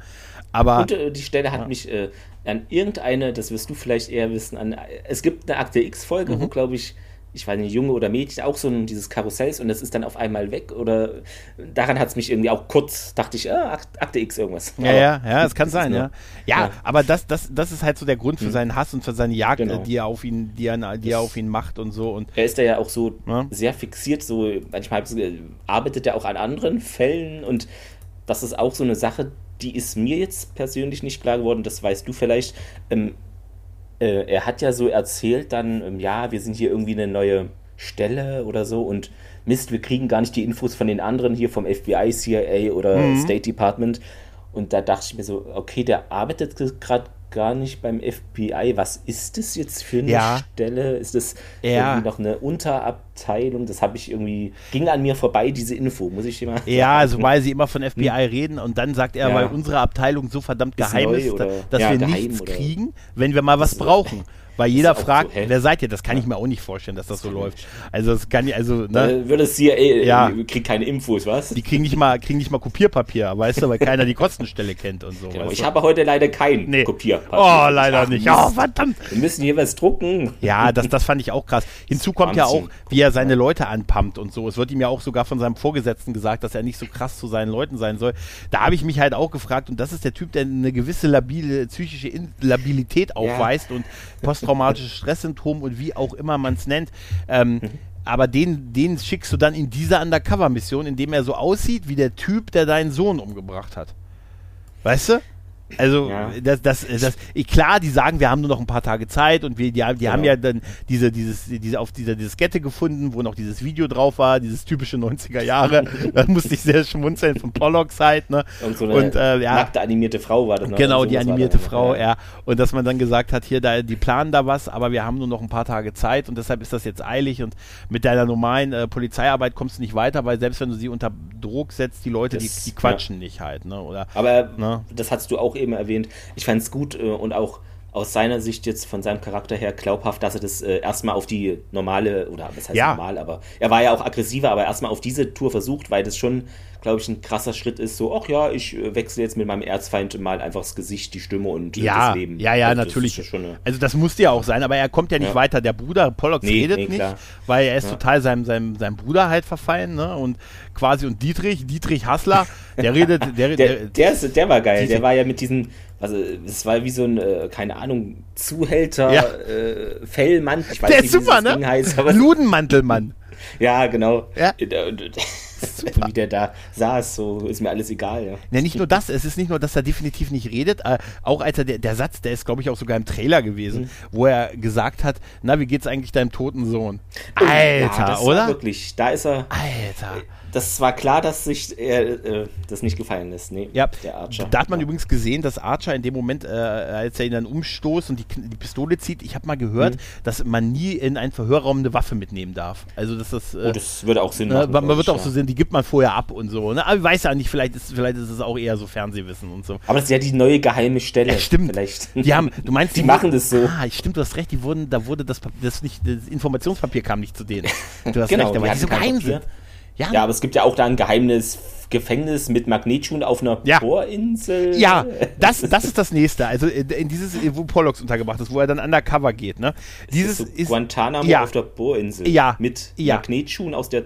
Aber Und äh, die Stelle hat mich äh, an irgendeine, das wirst du vielleicht eher wissen, an, es gibt eine Akte X-Folge, Mhm. wo, glaube ich, ich weiß nicht, Junge oder Mädchen, auch so ein, dieses Karussells und das ist dann auf einmal weg oder daran hat es mich irgendwie auch kurz, dachte ich, Akt- Akte X irgendwas. Ja, Aber ja, ja, es kann das sein, ja. ja. ja. aber das, das, das ist halt so der Grund für seinen Hass und für seine Jagd, Genau. äh, die er auf ihn, die er, die er auf ihn macht und so. Und Er ist da ja auch so Ja. sehr fixiert, so manchmal äh, arbeitet er auch an anderen Fällen und das ist auch so eine Sache, die ist mir jetzt persönlich nicht klar geworden, das weißt du vielleicht. Ähm, äh, er hat ja so erzählt dann, ähm, ja, wir sind hier irgendwie eine neue Stelle oder so und Mist, wir kriegen gar nicht die Infos von den anderen hier vom FBI, CIA oder Mhm. State Department. Und da dachte ich mir so, okay, der arbeitet gerade gar nicht beim FBI. Was ist das jetzt für eine Ja. Stelle? Ist das Ja. irgendwie noch eine Unterabteilung? Das habe ich irgendwie, ging an mir vorbei, diese Info, muss ich dir mal ja, also weil sie immer von FBI reden und dann sagt er, Ja. weil unsere Abteilung so verdammt Ist geheim ist, dass wir geheim nichts oder- kriegen, wenn wir mal was brauchen. Weil jeder so, fragt, hä? wer seid ihr? Das kann ich mir auch nicht vorstellen, dass das so läuft. Also das kann ich, also, ne? Äh, würde es CIA, äh, Ja. kriegt keine Infos, was? Die kriegen nicht mal, kriegen nicht mal Kopierpapier, weißt du, weil keiner die Kostenstelle kennt und so. Genau, ich du? habe heute leider kein Nee. Kopierpapier. Oh, leider Ach, nicht. Oh, verdammt. Wir müssen hier was drucken. Ja, das, das fand ich auch krass. Hinzu kommt ja auch, wie er seine Leute anpumpt und so. Es wird ihm ja auch sogar von seinem Vorgesetzten gesagt, dass er nicht so krass zu seinen Leuten sein soll. Da habe ich mich halt auch gefragt, und das ist der Typ, der eine gewisse labile, psychische Labilität aufweist und (laughs) posttraumatisches Stresssymptom und wie auch immer man es nennt. Ähm, aber den, den schickst du dann in diese Undercover-Mission, indem er so aussieht wie der Typ, der deinen Sohn umgebracht hat. Weißt du? Also, Ja. das, das, das, klar, die sagen, wir haben nur noch ein paar Tage Zeit und wir, die, haben- die haben Genau. ja dann diese, dieses, diese, auf dieser Diskette gefunden, wo noch dieses Video drauf war, dieses typische 90er Jahre. (laughs) da musste ich sehr schmunzeln von Pollocks halt, ne? Und so eine Und, äh, ja. nackte animierte Frau war das noch. Genau, die animierte noch, Frau, ja. Und dass man dann gesagt hat, hier, da, die planen da was, aber wir haben nur noch ein paar Tage Zeit und deshalb ist das jetzt eilig und mit deiner normalen äh, Polizeiarbeit kommst du nicht weiter, weil selbst wenn du sie unter Druck setzt, die Leute, die, Das- die quatschen nicht halt, ne? Oder Aber Ne? das hast du auch eben erwähnt. Ich fand es gut äh, und auch aus seiner Sicht jetzt von seinem Charakter her glaubhaft, dass er das äh, erstmal auf die normale, oder was heißt Ja. normal, aber er war ja auch aggressiver, aber erstmal auf diese Tour versucht, weil das schon, glaube ich, ein krasser Schritt ist. So, ach ja, ich äh, wechsle jetzt mit meinem Erzfeind mal einfach das Gesicht, die Stimme und äh, ja, das Leben. ja, ja, Also das natürlich. eine, also das musste ja auch sein, aber er kommt ja nicht Ja. weiter. Der Bruder, Pollux Nee, redet nee, nicht, klar. weil er ist Ja. total seinem, seinem, seinem Bruder halt verfallen, ne? Und quasi, und Dietrich, Dietrich Hassler, der redet, der, der, der, der, ist, der war geil. diese- Der war ja mit diesen, also es war wie so ein, äh, keine Ahnung, Zuhälter, Ja. äh, Fellmann. Ich weiß der nicht, ist wie super, ne? Heißt, aber Ludenmantelmann. (laughs) Ja, genau. Ja. Äh, (laughs) Wie der da saß, so ist mir alles egal, ja. Ja, nicht nur das, es ist nicht nur, dass er definitiv nicht redet, äh, auch als er, der, der Satz, der ist, glaube ich, auch sogar im Trailer gewesen, Mhm. wo er gesagt hat, na, wie geht's eigentlich deinem toten Sohn? ja, Alter, das oder? Wirklich, da ist er. Alter. Das war klar, dass sich er äh, das nicht gefallen lässt. Nee, Ja, der Archer. da hat man ja. übrigens gesehen, dass Archer in dem Moment, äh, als er ihn dann umstoßt und die, die Pistole zieht, ich habe mal gehört, Mhm. dass man nie in einen Verhörraum eine Waffe mitnehmen darf. Also dass das, äh, Oh, das würde auch Sinn ne, machen. man, man wird ich, auch so sehen, die die gibt man vorher ab und so. Ne? Aber ich weiß ja nicht, vielleicht ist, vielleicht ist es auch eher so Fernsehwissen und so. Aber das ist ja die neue geheime Stelle. Ja, stimmt. Vielleicht. Die haben, du meinst, (laughs) die, machen das so. Ah, stimmt, du hast recht, die wurden, da wurde das, das nicht, das Informationspapier kam nicht zu denen. Du hast (laughs) Genau, recht, die aber die hatten so geheim sind. Ja, Ja, aber es gibt ja auch da ein geheimes Gefängnis mit Magnetschuhen auf einer Ja. Bohrinsel. Ja, (laughs) das, das ist das nächste. Also äh, in dieses, wo Pollux untergebracht ist, wo er dann undercover geht. Ne? Dieses ist so ist, Guantanamo ja. auf der Bohrinsel. Ja. Mit Ja. Magnetschuhen aus der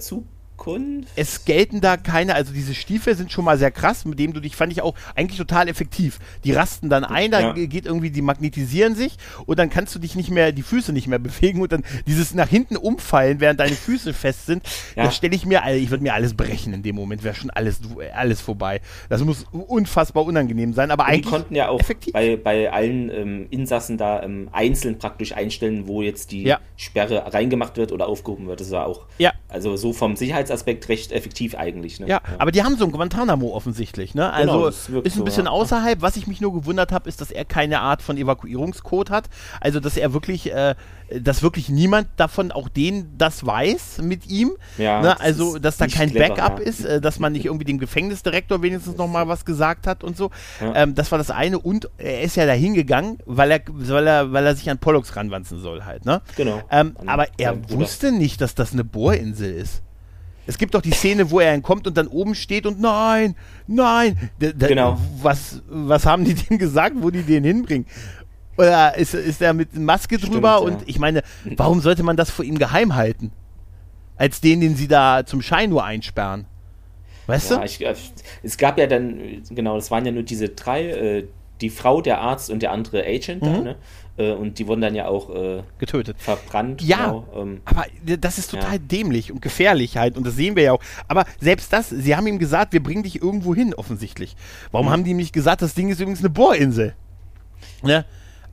Zukunft. es gelten da keine, also diese Stiefel sind schon mal sehr krass, mit dem du dich, fand ich auch eigentlich total effektiv. Die rasten dann ein, da Ja. ge- geht irgendwie, die magnetisieren sich und dann kannst du dich nicht mehr, die Füße nicht mehr (laughs) bewegen und dann dieses nach hinten umfallen, während deine Füße fest sind, Ja. das stelle ich mir, ich würde mir alles brechen in dem Moment, wäre schon alles, alles vorbei. Das muss unfassbar unangenehm sein, aber Und die eigentlich konnten ja auch effektiv. bei, bei allen ähm, Insassen da ähm, einzeln praktisch einstellen, wo jetzt die Ja. Sperre reingemacht wird oder aufgehoben wird. Das war auch, Ja. also so vom Sicherheitsaspekt recht effektiv eigentlich. Ne? Ja, aber die haben so ein Guantanamo offensichtlich, ne? Also Genau, das wirkt ist ein so, bisschen ja. außerhalb. Was ich mich nur gewundert habe, ist, dass er keine Art von Evakuierungscode hat. Also dass er wirklich, äh, dass wirklich niemand davon, auch den das weiß mit ihm. Ja, ne? Also dass da kein clever, Backup ja. ist, äh, dass man nicht irgendwie dem Gefängnisdirektor wenigstens noch mal was gesagt hat und so. Ja. Ähm, das war das eine. Und er ist ja da hingegangen, weil er, weil er, weil er sich an Pollux ranwanzen soll halt, ne? Genau. Ähm, aber er wusste nicht, dass das eine Bohrinsel ist. Es gibt doch die Szene, wo er entkommt und dann oben steht und nein, nein. D d- Genau. Was, was haben die dem gesagt, wo die den hinbringen? Oder ist, ist er mit Maske Stimmt, drüber? ja. Und ich meine, warum sollte man das vor ihm geheim halten? Als den, den sie da zum Schein nur einsperren. Weißt Ja, du? ich, äh, es gab ja dann, genau, das waren ja nur diese drei, äh, die Frau, der Arzt und der andere Agent da, Mhm. ne? Äh, und die wurden dann ja auch äh, Getötet. verbrannt. Ja. Genau, ähm, Aber das ist total Ja. dämlich und gefährlich halt und das sehen wir ja auch. Aber selbst das, sie haben ihm gesagt, wir bringen dich irgendwo hin, offensichtlich. Warum Mhm. haben die ihm nicht gesagt, das Ding ist übrigens eine Bohrinsel? Ne?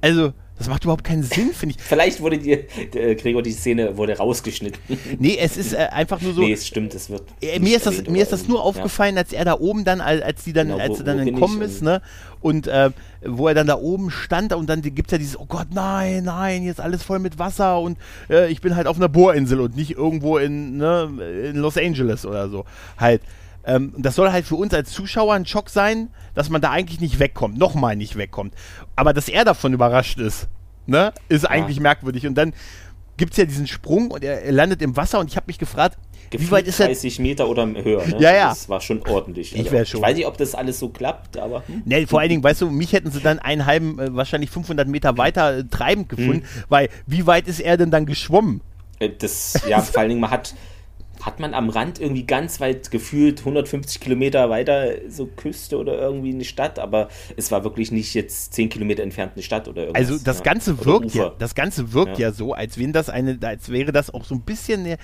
Also, das macht überhaupt keinen Sinn, finde ich. Vielleicht wurde die, äh, Gregor, die Szene wurde rausgeschnitten. (laughs) Nee, es ist äh, einfach nur so. nee, es stimmt, es wird. Äh, mir ist das, mir ist das nur irgendwie. aufgefallen, als er da oben dann, als, als die dann, Genau, als wo- er dann entkommen ist, und- ne? Und äh, wo er dann da oben stand und dann gibt es ja dieses, oh Gott, nein, nein, ist alles voll mit Wasser und äh, ich bin halt auf einer Bohrinsel und nicht irgendwo in, ne, in Los Angeles oder so. Halt. Ähm, das soll halt für uns als Zuschauer ein Schock sein, dass man da eigentlich nicht wegkommt, nochmal nicht wegkommt. Aber dass er davon überrascht ist, ne, ist eigentlich merkwürdig. Und dann gibt es ja diesen Sprung und er, er landet im Wasser und ich habe mich gefragt, wie Gefühlt weit ist er 30 Meter oder höher, ne? Ja, ja. Das war schon ordentlich. Ich wär schon. Ich weiß nicht, ob das alles so klappt, aber. Hm. Ne, vor allen Dingen, weißt du, mich hätten sie dann einen halben, äh, wahrscheinlich 500 Meter weiter äh, treibend gefunden, weil wie weit ist er denn dann geschwommen? Äh, Das, ja, (laughs) vor allen Dingen, man hat, hat man am Rand irgendwie ganz weit gefühlt 150 Kilometer weiter so Küste oder irgendwie eine Stadt, aber es war wirklich nicht jetzt 10 Kilometer entfernt eine Stadt oder irgendwas. Also das. Ganze wirkt ja, das Ganze wirkt ja. Ja. so, als wenn das eine, als wäre das auch so ein bisschen eine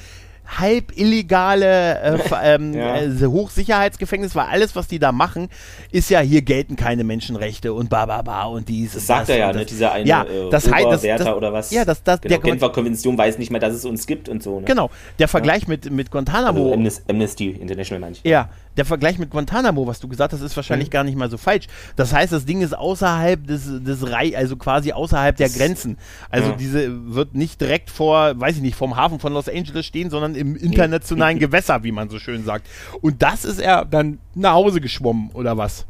halb illegale äh, (laughs) ähm, Ja. äh, Hochsicherheitsgefängnis, weil alles, was die da machen, ist ja, hier gelten keine Menschenrechte und ba, ba, ba und dies. Das sagt er ja, ne? das. Dieser eine ja, äh, das das, Oberwärter das, oder was. Ja, das, das, genau, der, Genfer Konvention weiß nicht mehr, dass es uns gibt und so. Ne? genau, der Vergleich mit, mit Guantanamo. Also Amnes- Amnesty International meine ich. Ja, der Vergleich mit Guantanamo, was du gesagt hast, ist wahrscheinlich gar nicht mal so falsch. Das heißt, das Ding ist außerhalb des, des Rei, also quasi außerhalb der Grenzen. Also ja. diese wird nicht direkt vor, weiß ich nicht, vom Hafen von Los Angeles stehen, sondern im internationalen (laughs) Gewässer, wie man so schön sagt. Und das ist er dann nach Hause geschwommen, oder was?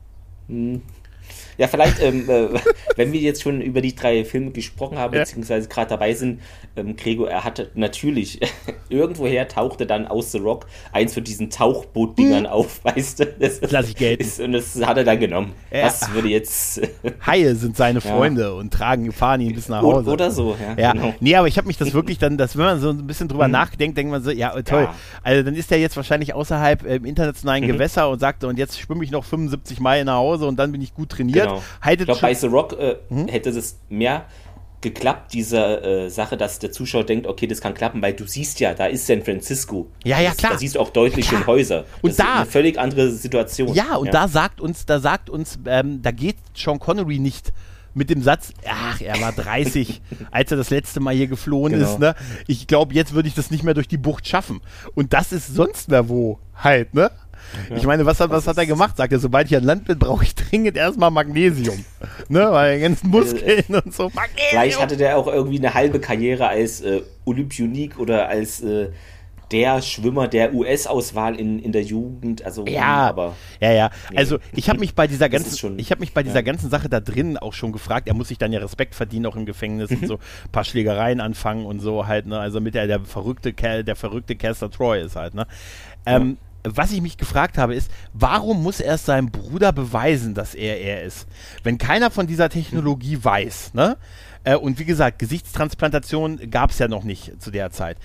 Ja, vielleicht, ähm, äh, (laughs) wenn wir jetzt schon über die drei Filme gesprochen haben, Ja. beziehungsweise gerade dabei sind, ähm, Gregor, er hatte natürlich, (laughs) irgendwoher tauchte dann aus The Rock eins von diesen Tauchboot-Dingern auf, (laughs) weißt du? Das, Hm. Lass ich gelten. Ist, und das hat er dann genommen. Ja. Das würde jetzt, Haie sind seine Ja. Freunde und tragen, fahren ihn bis nach Hause. oder so, ja. Ja, genau. nee, aber ich habe mich das wirklich dann, dass wenn man so ein bisschen drüber nachdenkt, denkt man so, ja, toll. Ja. Also dann ist er jetzt wahrscheinlich außerhalb äh, im internationalen Gewässer und sagt, und jetzt schwimme ich noch 75 Meilen nach Hause und dann bin ich gut trainiert. Genau. Haltet Ich glaube, bei The Rock äh, Mhm. hätte es mehr geklappt, diese äh, Sache, dass der Zuschauer denkt, okay, das kann klappen, weil du siehst ja, da ist San Francisco. Ja, ja, klar. Da siehst du auch deutlich schon Häuser. Und das da- ist eine völlig andere Situation. Ja, und da sagt uns, da sagt uns, ähm, da geht Sean Connery nicht mit dem Satz, ach, er war 30, (laughs) als er das letzte Mal hier geflohen Genau. ist, ne? Ich glaube, jetzt würde ich das nicht mehr durch die Bucht schaffen. Und das ist sonst wer wo halt, ne? Ich meine, was hat, was hat er gemacht? Sagt er, sobald ich an Land bin, brauche ich dringend erstmal Magnesium. (laughs) ne? Weil die ganzen Muskeln und so. Magnesium! Vielleicht hatte der auch irgendwie eine halbe Karriere als äh, Olympionik oder als äh, der Schwimmer der US-Auswahl in, in der Jugend. Also ja, aber ja, ja. nee. Also ich habe mich bei dieser (laughs) ganzen, schon- ich habe mich bei dieser ja. ganzen Sache da drin auch schon gefragt. Er muss sich dann ja Respekt verdienen auch im Gefängnis Mhm. und so ein paar Schlägereien anfangen und so halt. Ne? Also mit der der verrückte Kerl, der verrückte Caster Troy ist halt. Ne? Ähm, Was ich mich gefragt habe, ist, warum muss er es seinem Bruder beweisen, dass er er ist? Wenn keiner von dieser Technologie weiß, ne? Äh, und wie gesagt, Gesichtstransplantation gab es ja noch nicht zu der Zeit.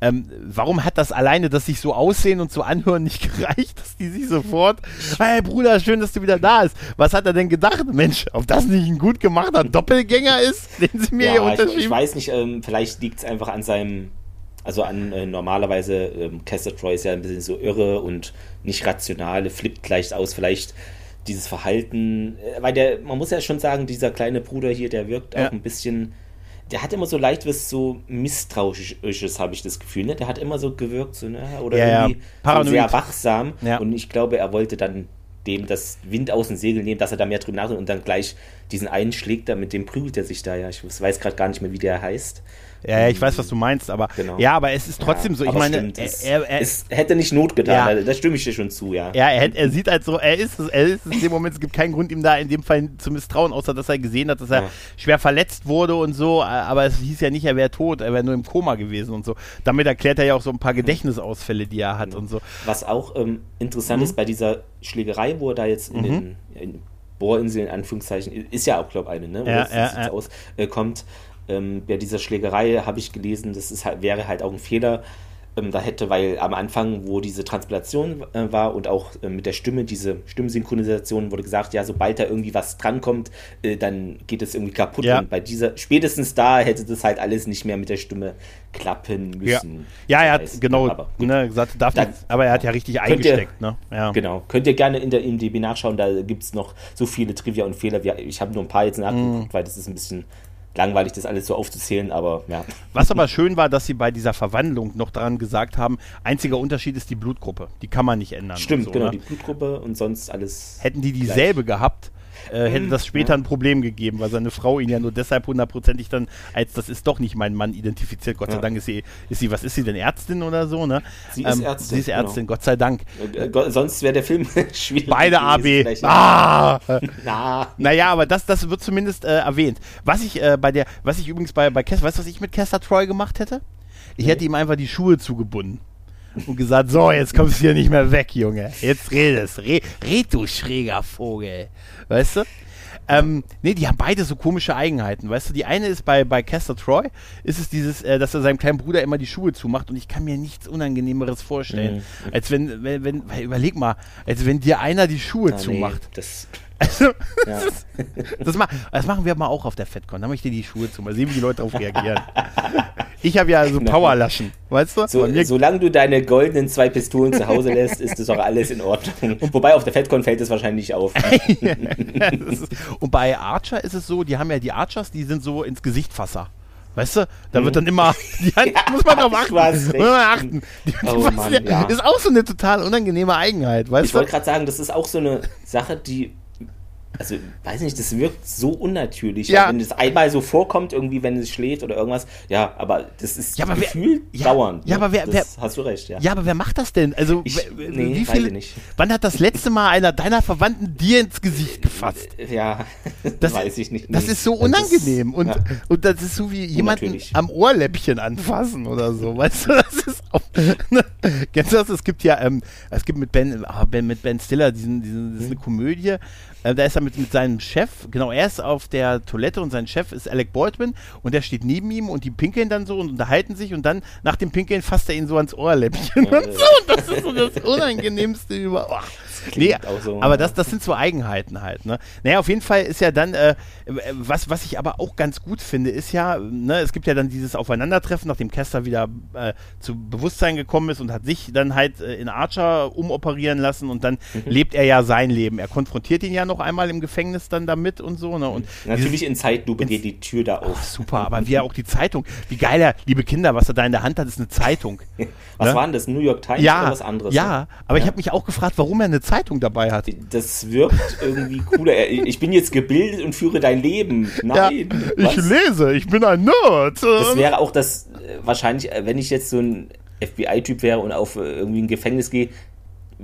Ähm, warum hat das alleine, dass sich so aussehen und so anhören, nicht (laughs) gereicht, dass die sich sofort, hey Bruder, schön, dass du wieder da bist. Was hat er denn gedacht? Mensch, ob das nicht ein gut gemachter Doppelgänger ist, den sie mir hier ja, ich, unterschrieben ich weiß nicht, ähm, vielleicht liegt es einfach an seinem, also an äh, normalerweise, ähm, Caster Troy ist ja ein bisschen so irre und nicht rational, flippt leicht aus, vielleicht dieses Verhalten, äh, weil der, man muss ja schon sagen, dieser kleine Bruder hier, der wirkt Ja. auch ein bisschen, der hat immer so leicht was so misstrauisches, habe ich das Gefühl, ne? Der hat immer so gewirkt, so, ne? Oder Ja, ja. irgendwie so Paranoid. sehr wachsam Ja. und ich glaube, er wollte dann dem das Wind aus den Segeln nehmen, dass er da mehr drüber nachdenkt und dann gleich diesen einen schlägt da, mit dem prügelt er sich da, ja. Ich weiß gerade gar nicht mehr, wie der heißt. Ja, ja, ich weiß, was du meinst, aber Genau. ja, aber es ist trotzdem Ja, so. Ich meine, stimmt, er, es, er, er, es hätte nicht Not getan, Ja. da, stimme ich dir schon zu, ja. ja, er, er sieht halt so, er ist es, er ist es in dem Moment, es gibt keinen Grund, ihm da in dem Fall zu misstrauen, außer dass er gesehen hat, dass er Ja. schwer verletzt wurde und so, aber es hieß ja nicht, er wäre tot, er wäre nur im Koma gewesen und so. Damit erklärt er ja auch so ein paar Gedächtnisausfälle, die er hat und so. Was auch ähm, interessant Mhm. ist bei dieser Schlägerei, wo er da jetzt in den in Bohrinseln, in Anführungszeichen, ist ja auch, glaube ich, eine, ne? Oder Ja, sieht ja, ja. aus, äh, kommt. Ähm, bei dieser Schlägerei habe ich gelesen, das ist halt, wäre halt auch ein Fehler. Ähm, da hätte, weil am Anfang, wo diese Transplantation äh, war und auch äh, mit der Stimme, diese Stimmensynchronisation, wurde gesagt, ja, sobald da irgendwie was drankommt, äh, dann geht es irgendwie kaputt. Ja. Und bei dieser, spätestens da hätte das halt alles nicht mehr mit der Stimme klappen Ja, müssen. ja er hat, genau, aber ne, gesagt, darf Dann- nicht, aber er hat ja richtig Könnt ihr- eingesteckt, ne? Ja. Genau. Könnt ihr gerne in der IMDb nachschauen, da gibt es noch so viele Trivia und Fehler. Ich habe nur ein paar jetzt nachgeguckt, Mhm. weil das ist ein bisschen langweilig, das alles so aufzuzählen, aber ja. Was aber schön war, dass sie bei dieser Verwandlung noch daran gesagt haben, einziger Unterschied ist die Blutgruppe. Die kann man nicht ändern. Stimmt, so, genau, ne? die Blutgruppe und sonst alles. Hätten die gleich. dieselbe gehabt, äh, hätte das später ein Problem gegeben, weil seine Frau ihn ja nur deshalb hundertprozentig dann als das ist doch nicht mein Mann identifiziert. Gott sei. Dank ist sie, ist sie, was ist sie denn, Ärztin oder so, ne? Sie ist Ärztin, Sie ist Ärztin, genau. Gott sei Dank. Äh, Gott, sonst wäre der Film (laughs) schwierig. Beide AB. Ah! (laughs) Na, Naja, aber das, das wird zumindest äh, erwähnt. Was ich äh, bei der, was ich übrigens bei, bei Kessler, weißt du, was ich mit Kessler Troy gemacht hätte? Ich hätte ihm einfach die Schuhe zugebunden. Und gesagt, so, jetzt kommst du hier nicht mehr weg, Junge. Jetzt redest. Re, red, du schräger Vogel. Weißt du? Ähm, nee, die haben beide so komische Eigenheiten. Weißt du, die eine ist bei, bei Castor Troy, ist es dieses, äh, dass er seinem kleinen Bruder immer die Schuhe zumacht und ich kann mir nichts Unangenehmeres vorstellen. Mhm. Als wenn, wenn, wenn, weil überleg mal, als wenn dir einer die Schuhe ah, nee, zumacht. das, Also, ja. das, ma das machen wir mal auch auf der FedCon. Da mache ich dir die Schuhe zu. Mal sehen, wie die Leute darauf reagieren. Ich habe ja so Genau. Powerlaschen, weißt du? So, solange du deine goldenen zwei Pistolen zu Hause lässt, ist das auch alles in Ordnung. Wobei auf der FedCon fällt es wahrscheinlich nicht auf. (laughs) Das ist, und bei Archer ist es so, die haben ja die Archers, die sind so ins Gesichtfasser. Weißt du? Da wird dann immer, die Hand, (laughs) muss man drauf achten. Muss man achten. Die, Oh Mann, ja. Ist auch so eine total unangenehme Eigenheit, weißt Ich du? wollte gerade sagen, das ist auch so eine Sache, die, also weiß nicht, das wirkt so unnatürlich. Ja. Wenn das einmal so vorkommt, irgendwie, wenn es schläft oder irgendwas, ja, aber das ist Ja, aber wer- Gefühl ja, dauernd. ja, ne? aber wer- das hast du recht, ja. Ja, aber wer macht das denn? Also, Ich- nee, wie nicht. wann hat das letzte Mal einer deiner Verwandten dir ins Gesicht gefasst? Ja, Das, (laughs) weiß ich nicht. Das Nee. ist so Das- unangenehm und, ja. und das ist so wie jemanden am Ohrläppchen anfassen oder so, (laughs) weißt du, das ist auch, ne? kennst du das? Es gibt ja, ähm, es gibt mit Ben, ah, ben mit Ben Stiller diesen, diesen das ist eine Komödie, äh, da ist er mit, mit seinem Chef, genau, er ist auf der Toilette und sein Chef ist Alec Baldwin und der steht neben ihm und die pinkeln dann so und unterhalten sich und dann nach dem Pinkeln fasst er ihn so ans Ohrläppchen und so und das ist so das (laughs) Unangenehmste über, oh. Nee, so, aber das, das sind so Eigenheiten halt. Ne? Naja, auf jeden Fall ist ja dann, äh, was, was ich aber auch ganz gut finde, ist ja, ne, es gibt ja dann dieses Aufeinandertreffen, nachdem Kester wieder äh, zu Bewusstsein gekommen ist und hat sich dann halt äh, in Archer umoperieren lassen und dann Mhm. lebt er ja sein Leben. Er konfrontiert ihn ja noch einmal im Gefängnis dann damit und so. Ne? Und Natürlich dieses- in Zeitlupe geht die Tür da Ach, auf. super, aber wie er auch die Zeitung, wie geil er, liebe Kinder, was er da in der Hand hat, ist eine Zeitung. (laughs) Was ne? war denn das? New York Times Ja, oder was anderes? ja, aber ich Ja. habe mich auch gefragt, warum er eine Zeitung dabei hat. Das wirkt irgendwie cooler. Ich bin jetzt gebildet und führe dein Leben. Nein. ja, ich lese, ich bin ein Nerd. Das wäre auch das, äh, wahrscheinlich, äh, wenn ich jetzt so ein FBI-Typ wäre und auf äh, irgendwie ein Gefängnis gehe,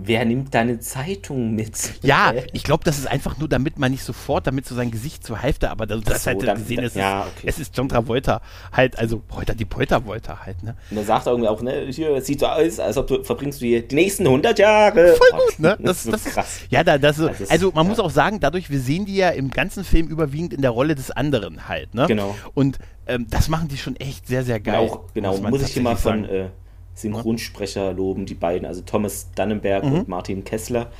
wer nimmt da eine Zeitung mit? Ja, (laughs) ich glaube, das ist einfach nur, damit man nicht sofort, damit so sein Gesicht zur Hälfte, aber das, das so, halt dann- gesehen ist, ja, okay. es ist John Travolta halt, also Polter, die Polterwolter halt, ne? Und dann sagt er irgendwie auch, ne, hier, es sieht so aus, als ob du verbringst du hier die nächsten 100 Jahre. Voll gut, ne? (laughs) Das, ist das, so krass. Ja, da, das, ist- also man muss ja. auch sagen, dadurch, wir sehen die ja im ganzen Film überwiegend in der Rolle des anderen halt, ne? Genau. Und ähm, das machen die schon echt sehr, sehr geil. Auch, genau, man muss ich hier mal von äh, Synchronsprecher loben, die beiden, also Thomas Dannenberg Mhm. und Martin Kessler.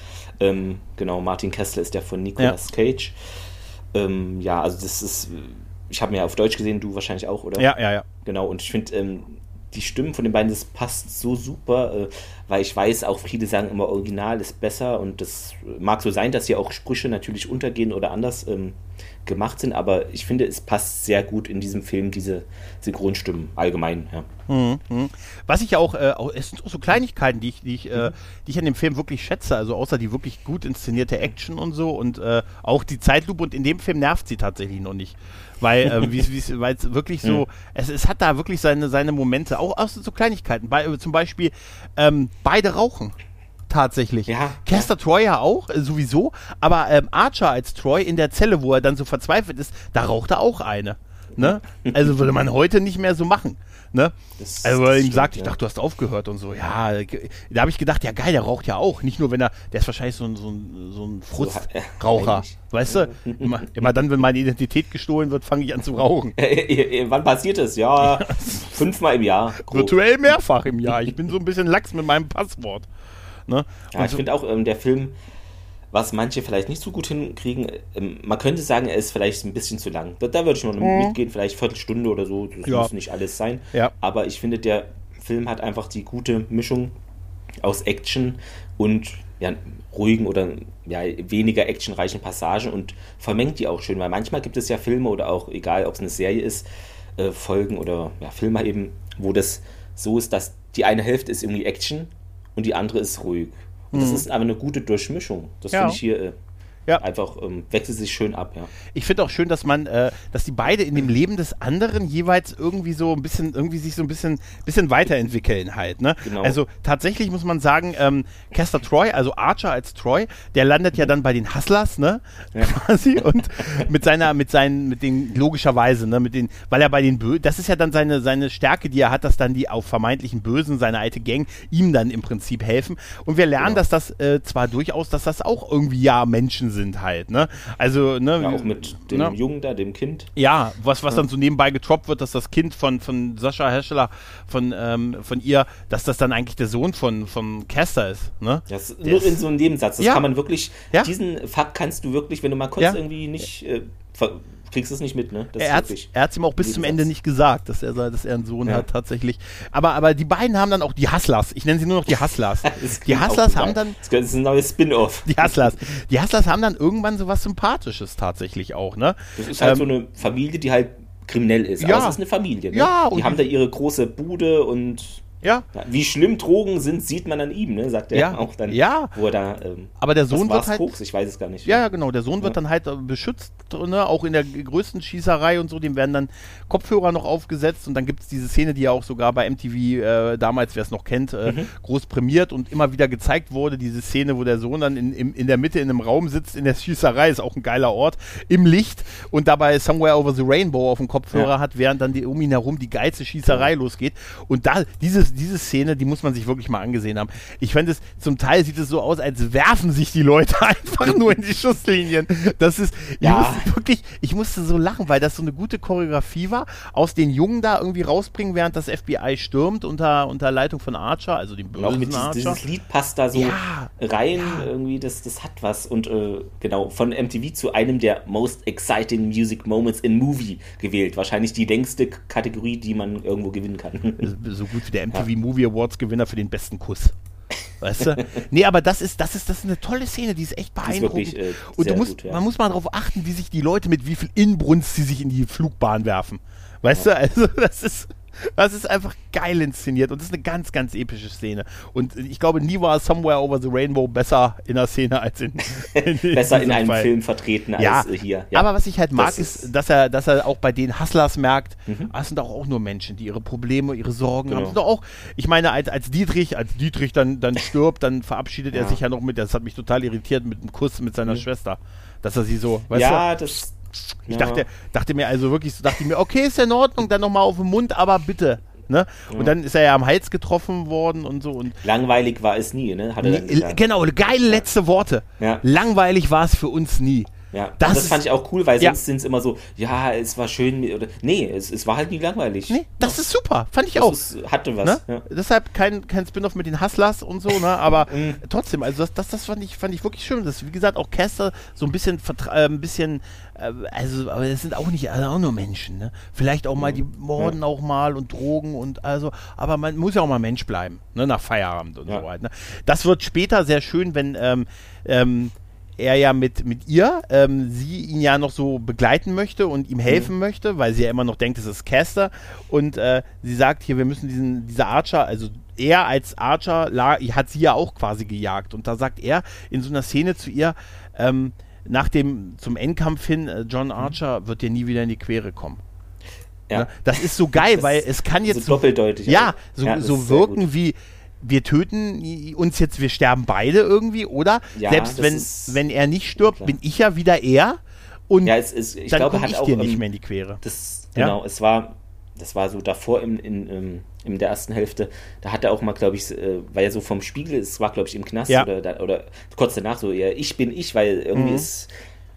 Ähm, genau, Martin Kessler ist der von Nicolas Cage. Ähm, ja, also das ist, ich habe mir ja auf Deutsch gesehen, du wahrscheinlich auch, oder? Ja, ja, ja. Genau, und ich finde, ähm, die Stimmen von den beiden, das passt so super, äh, weil ich weiß, auch viele sagen immer, Original ist besser und das mag so sein, dass hier auch Sprüche natürlich untergehen oder anders ähm, gemacht sind, aber ich finde, es passt sehr gut in diesem Film, diese Synchronstimmen allgemein, ja. Was ich ja auch, äh, auch, es sind auch so Kleinigkeiten, die ich, die ich, äh, die ich an dem Film wirklich schätze, also außer die wirklich gut inszenierte Action und so und äh, auch die Zeitlupe und in dem Film nervt sie tatsächlich noch nicht. Weil äh, (laughs) weil es wirklich so, es, es hat da wirklich seine, seine Momente, auch, auch so Kleinigkeiten. Bei, äh, zum Beispiel, ähm, beide rauchen. Tatsächlich. Ja, Caster Troy ja auch, äh, sowieso. Aber ähm, Archer als Troy in der Zelle, wo er dann so verzweifelt ist, da raucht er auch eine. Ne? (laughs) Also würde man heute nicht mehr so machen. Ne? Das- also weil er ihm stimmt, sagt, ich ja. dachte, du hast aufgehört und so. Ja, da habe ich gedacht, ja geil, der raucht ja auch. Nicht nur, wenn er, der ist wahrscheinlich so ein, so ein, so ein Frustraucher. eigentlich. weißt du? (laughs) Immer, immer dann, wenn meine Identität gestohlen wird, fange ich an zu rauchen. (laughs) Wann passiert das? Ja, fünfmal im Jahr. Virtuell mehrfach im Jahr. Ich bin so ein bisschen lax mit meinem Passwort. Ne? Ja, ich so- finde auch, ähm, der Film, was manche vielleicht nicht so gut hinkriegen, ähm, man könnte sagen, er ist vielleicht ein bisschen zu lang. Da, da würde ich noch mitgehen, vielleicht Viertelstunde oder so, das Ja. muss nicht alles sein. Ja. Aber ich finde, der Film hat einfach die gute Mischung aus Action und ja, ruhigen oder ja, weniger actionreichen Passagen und vermengt die auch schön, weil manchmal gibt es ja Filme oder auch, egal ob es eine Serie ist, äh, Folgen oder ja, Filme eben, wo das so ist, dass die eine Hälfte ist irgendwie Action und die andere ist ruhig. Und das ist aber eine gute Durchmischung. Das Mhm. Ja. finde ich hier äh, Ja. einfach, ähm, wechselt sich schön ab, ja. ich finde auch schön, dass man, äh, dass die beide in dem Leben des anderen jeweils irgendwie so ein bisschen, irgendwie sich so ein bisschen, bisschen weiterentwickeln halt. Ne? Genau. Also tatsächlich muss man sagen, ähm, Caster Troy, also Archer als Troy, der landet ja dann bei den Hustlers, ne? (laughs) Quasi und mit seiner, mit seinen, mit den logischerweise, ne, mit den, weil er bei den Bö, das ist ja dann seine seine Stärke, die er hat, dass dann die auf vermeintlichen Bösen, seine alte Gang, ihm dann im Prinzip helfen. Und wir lernen, Genau. dass das äh, zwar durchaus, dass das auch irgendwie ja Menschen sind halt, ne? Also ne, ja auch mit dem ne? Jungen da, dem Kind. Ja, was, was dann so nebenbei getroppt wird, dass das Kind von, von Sascha Heschler, von, ähm, von ihr, dass das dann eigentlich der Sohn von, von Caster ist. Ne? Das Der nur ist- in so einem Nebensatz. Das Ja. kann man wirklich, Ja. diesen Fakt kannst du wirklich, wenn du mal kurz Ja. irgendwie nicht, äh, ver- kriegst es nicht mit, ne? Das er hat es ihm auch bis zum. Ende nicht gesagt, dass er, dass er einen Sohn Ja. hat tatsächlich. Aber, aber die beiden haben dann auch die Hustlers. Ich nenne sie nur noch die Hustlers. (laughs) Das die geil. haben dann Das ist ein neues Spin-off. (laughs) die Hustlers. Die Hustlers haben dann irgendwann so was Sympathisches tatsächlich auch, ne? Das ist halt Ähm, so eine Familie, die halt kriminell ist. Ja. Aber es ist eine Familie. Ne? Ja, die haben da ihre große Bude und Ja, wie schlimm Drogen sind, sieht man an ihm, ne? sagt er Ja. auch dann. Ja. Wo er da. Ähm, aber der Sohn wird halt. Koks? Ich weiß es gar nicht. Ja, ja, genau. Der Sohn wird Ja. dann halt äh, beschützt, ne? auch in der größten Schießerei und so. Dem werden dann Kopfhörer noch aufgesetzt und dann gibt es diese Szene, die ja auch sogar bei MTV äh, damals, wer es noch kennt, äh, Mhm. groß prämiert und immer wieder gezeigt wurde. Diese Szene, wo der Sohn dann in, in, in der Mitte in einem Raum sitzt, in der Schießerei, ist auch ein geiler Ort, im Licht und dabei Somewhere Over the Rainbow auf dem Kopfhörer Ja. hat, während dann die, um ihn herum die geilste Schießerei losgeht. Und da, dieses, diese Szene, die muss man sich wirklich mal angesehen haben. Ich fände es, zum Teil sieht es so aus, als werfen sich die Leute (laughs) einfach nur in die Schusslinien. Das ist, ich Ja. musste wirklich, ich musste so lachen, weil das so eine gute Choreografie war, aus den Jungen da irgendwie rausbringen, während das FBI stürmt unter, unter Leitung von Archer, also dem bösen auch mit dieses, Archer. dieses Lied passt da so Ja. rein, irgendwie, das, das hat was. Und äh, genau, von MTV zu einem der most exciting music moments in Movie gewählt. Wahrscheinlich die längste Kategorie, die man irgendwo gewinnen kann. so gut wie der MTV Movie Awards Gewinner für den besten Kuss. Weißt du? Nee, aber das ist, das ist, das ist eine tolle Szene, die ist echt ist beeindruckend. wirklich, äh, Und du musst, gut, ja. man muss mal darauf achten, wie sich die Leute mit wie viel Inbrunst sie sich in die Flugbahn werfen. Weißt du, also das ist. Das ist einfach geil inszeniert und das ist eine ganz, ganz epische Szene. Und ich glaube, nie war Somewhere Over the Rainbow besser in der Szene als in, (laughs) in besser in einem Fall. Film vertreten als ja, hier. Ja. Aber was ich halt mag, das ist, dass er, dass er auch bei den Hustlers merkt, mhm. Ah, es sind auch, auch nur Menschen, die ihre Probleme, ihre Sorgen genau. haben. Doch auch, ich meine, als, als Dietrich, als Dietrich dann, dann stirbt, dann verabschiedet ja. er sich ja noch mit, das hat mich total irritiert, mit einem Kuss mit seiner mhm. Schwester. Dass er sie so, weißt ja, du? das ich ja. dachte, dachte mir also wirklich, dachte ich mir, okay, ist ja in Ordnung, dann nochmal auf den Mund, aber bitte. Ne? Ja. Und dann ist er ja am Hals getroffen worden und so. Und Langweilig war es nie, ne? Hat er dann genau, geile letzte Worte. Ja. Langweilig war es für uns nie. Ja, das, das fand ich auch cool, weil ja. sonst sind es immer so, ja, es war schön, oder, nee, es, es war halt nie langweilig. Nee, das ja. ist super, fand ich das auch. Ist, hatte was. Ne? Ja. Deshalb kein, kein Spin-off mit den Hustlers und so, ne, aber (laughs) mhm. trotzdem, also das, das, das fand, ich, fand ich wirklich schön. Das, wie gesagt, auch Caster so ein bisschen, äh, ein bisschen, äh, also, aber das sind auch nicht, also auch nur Menschen, ne. Vielleicht auch mal, die morden auch mal und Drogen und also, aber man muss ja auch mal Mensch bleiben, ne, nach Feierabend und so weiter. Ne? Das wird später sehr schön, wenn, ähm, ähm, er ja mit, mit ihr, ähm, sie ihn ja noch so begleiten möchte und ihm helfen mhm. möchte, weil sie ja immer noch denkt, es ist Caster. Und äh, sie sagt hier, wir müssen diesen, dieser Archer, also er als Archer hat sie ja auch quasi gejagt. Und da sagt er in so einer Szene zu ihr, ähm, nach dem, zum Endkampf hin, äh, John mhm. Archer wird dir nie wieder in die Quere kommen. Ja. Ne? Das ist so geil, weil es kann jetzt so doppeldeutig. Ja, so, ja, so wirken wie wir töten uns jetzt, wir sterben beide irgendwie, oder? Ja, Selbst wenn, wenn er nicht stirbt, klar. bin ich ja wieder er und ja, es ist, ich dann glaube, ich dir nicht mehr in die Quere. Das, genau, ja? es war, das war so davor im, in, in, in der ersten Hälfte, da hat er auch mal, glaube ich, äh, weil er so vom Spiegel, es war, glaube ich, im Knast ja. oder, oder kurz danach so, ja, ich bin ich, weil irgendwie mhm.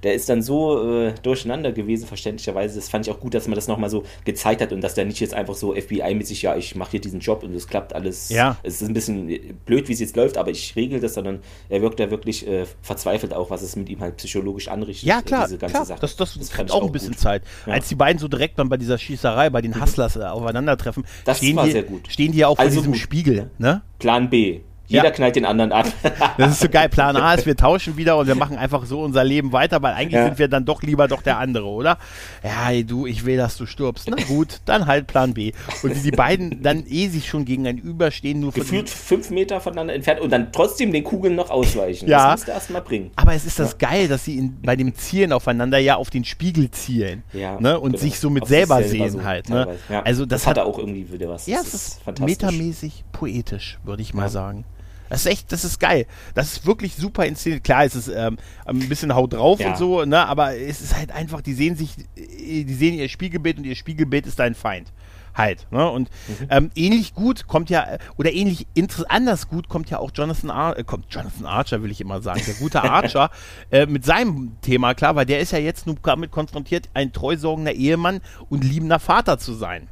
Der ist dann so äh, durcheinander gewesen, verständlicherweise. Das fand ich auch gut, dass man das nochmal so gezeigt hat und dass der nicht jetzt einfach so FBI-mäßig, ja, ich mache hier diesen Job und es klappt alles. Ja. Es ist ein bisschen blöd, wie es jetzt läuft, aber ich regel das, sondern er wirkt da wirklich äh, verzweifelt auch, was es mit ihm halt psychologisch anrichtet. Ja, klar. Diese ganze klar. Sache. Das, das, das fand auch ein bisschen gut. Zeit. Ja. Als die beiden so direkt dann bei dieser Schießerei, bei den mhm. Hustlers äh, aufeinandertreffen, das stehen, war die, sehr gut. stehen die ja auch also vor diesem gut. Spiegel. Ne? Plan B. Jeder ja. knallt den anderen ab. (laughs) das ist so geil. Plan A ist, wir tauschen wieder und wir machen einfach so unser Leben weiter, weil eigentlich ja. sind wir dann doch lieber doch der andere, oder? Ja, du, ich will, dass du stirbst. Na gut, dann halt Plan B. Und die beiden dann eh sich schon gegenüber stehen, nur Gefühlt fünf Meter voneinander entfernt und dann trotzdem den Kugeln noch ausweichen. Ja. Das musst du erstmal bringen. Aber es ist das ja. geil, dass sie in, bei dem Zielen aufeinander ja auf den Spiegel zielen. Ja. Ne? Und genau. sich so mit selber, sehen so halt. Ne? Also das, das hat, hat auch irgendwie wieder was. Ja, es ist, ist metamäßig poetisch, würde ich mal sagen. Das ist echt, das ist geil. Das ist wirklich super inszeniert. Klar, es ist ähm, ein bisschen Haut drauf ja. und so, ne? aber es ist halt einfach, die sehen sich, die sehen ihr Spiegelbild und ihr Spiegelbild ist dein Feind halt. Ne? Und mhm. ähm, ähnlich gut kommt ja, oder ähnlich anders gut kommt ja auch Jonathan, Ar äh, kommt Jonathan Archer, will ich immer sagen, der gute (laughs) Archer, äh, mit seinem Thema, klar, weil der ist ja jetzt nur damit konfrontiert, ein treusorgender Ehemann und liebender Vater zu sein.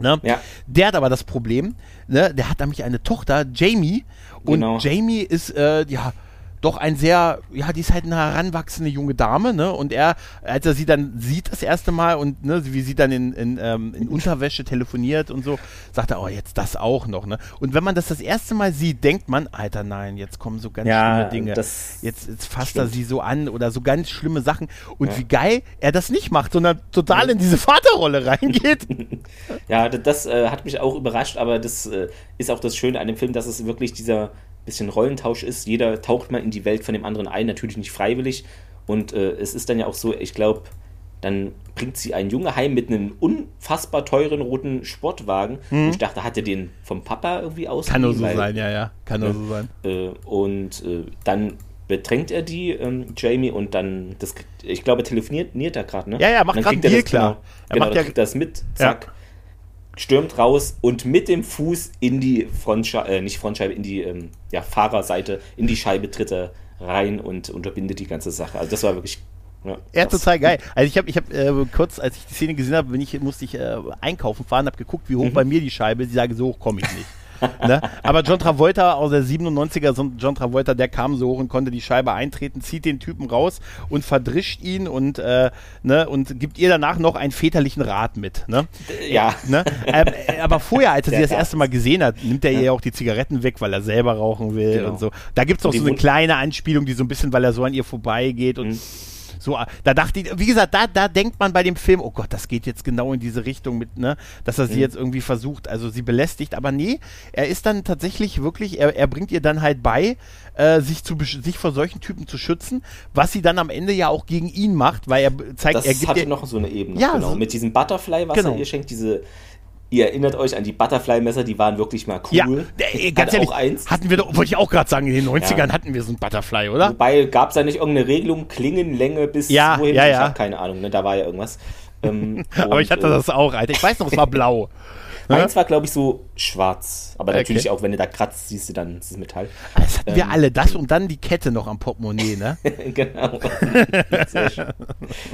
Ne? Ja. Der hat aber das Problem, ne? der hat nämlich eine Tochter, Jamie, und genau. Jamie ist, äh, ja, doch ein sehr, ja, die ist halt eine heranwachsende junge Dame, ne? Und er, als er sie dann sieht das erste Mal und ne, wie sie dann in, in, ähm, in Unterwäsche telefoniert und so, sagt er, oh, jetzt das auch noch, ne? Und wenn man das das erste Mal sieht, denkt man, Alter, nein, jetzt kommen so ganz ja, schlimme Dinge. Jetzt, jetzt fasst stimmt. er sie so an oder so ganz schlimme Sachen. Und ja. wie geil er das nicht macht, sondern total in diese Vaterrolle reingeht. (laughs) ja, das äh, hat mich auch überrascht, aber das äh, ist auch das Schöne an dem Film, dass es wirklich dieser bisschen Rollentausch ist. Jeder taucht mal in die Welt von dem anderen ein, natürlich nicht freiwillig. Und äh, es ist dann ja auch so, ich glaube, dann bringt sie einen Junge heim mit einem unfassbar teuren roten Sportwagen. Mhm. ich dachte, hat er den vom Papa irgendwie aus. Kann nur so weil, sein, ja, ja. Kann nur so sein. Äh, und äh, dann bedrängt er die, ähm, Jamie, und dann, das, ich glaube, telefoniert er gerade, ne? Ja, ja, macht gerade einen Deal klar. Genau, er genau, macht ja, kriegt das mit, zack. Ja stürmt raus und mit dem Fuß in die Frontscheibe, äh, nicht Frontscheibe, in die ähm, ja, Fahrerseite, in die Scheibe tritt er rein und unterbindet die ganze Sache. Also das war wirklich ja, ja total geil. Also ich habe ich hab, äh, kurz, als ich die Szene gesehen habe, ich, musste ich äh, einkaufen fahren, habe geguckt, wie hoch mhm. bei mir die Scheibe ist. Ich sage, so hoch komme ich nicht ne? Aber John Travolta aus der 97er, John Travolta, der kam so hoch und konnte die Scheibe eintreten, zieht den Typen raus und verdrischt ihn und, äh, ne, und gibt ihr danach noch einen väterlichen Rat mit. Ne? Ja. Ne? Ähm, äh, aber vorher, als er sie das erste Mal gesehen hat, nimmt er ja. ihr auch die Zigaretten weg, weil er selber rauchen will genau. und so. Da gibt es auch so eine kleine Anspielung, die so ein bisschen, weil er so an ihr vorbeigeht und mhm So, da dachte ich, wie gesagt, da, da denkt man bei dem Film, oh Gott, das geht jetzt genau in diese Richtung mit, ne, dass er sie mhm. jetzt irgendwie versucht, also sie belästigt, aber nee, er ist dann tatsächlich wirklich, er, er bringt ihr dann halt bei, äh, sich, zu, sich vor solchen Typen zu schützen, was sie dann am Ende ja auch gegen ihn macht, weil er zeigt, das er gibt hatte ihr, noch so eine Ebene, ja, genau, so, mit diesem Butterfly, was genau. er ihr schenkt, diese Ihr erinnert euch an die Butterfly-Messer, die waren wirklich mal cool. Ja, äh, ganz ehrlich, auch eins. hatten wir doch, wollte ich auch gerade sagen, in den 90ern ja. hatten wir so ein Butterfly, oder? Wobei, gab es da nicht irgendeine Regelung, Klingenlänge bis ja, wohin? Ja, ja. Ich habe keine Ahnung, ne? da war ja irgendwas. Ähm, (laughs) Aber ich hatte äh, das auch, Alter. Ich weiß noch, es war (laughs) blau. Meins war, glaube ich, so schwarz. Aber okay. natürlich auch, wenn du da kratzt, siehst du dann das Metall. Das hatten ähm, wir alle. Das und dann die Kette noch am Portemonnaie, ne? (laughs) genau.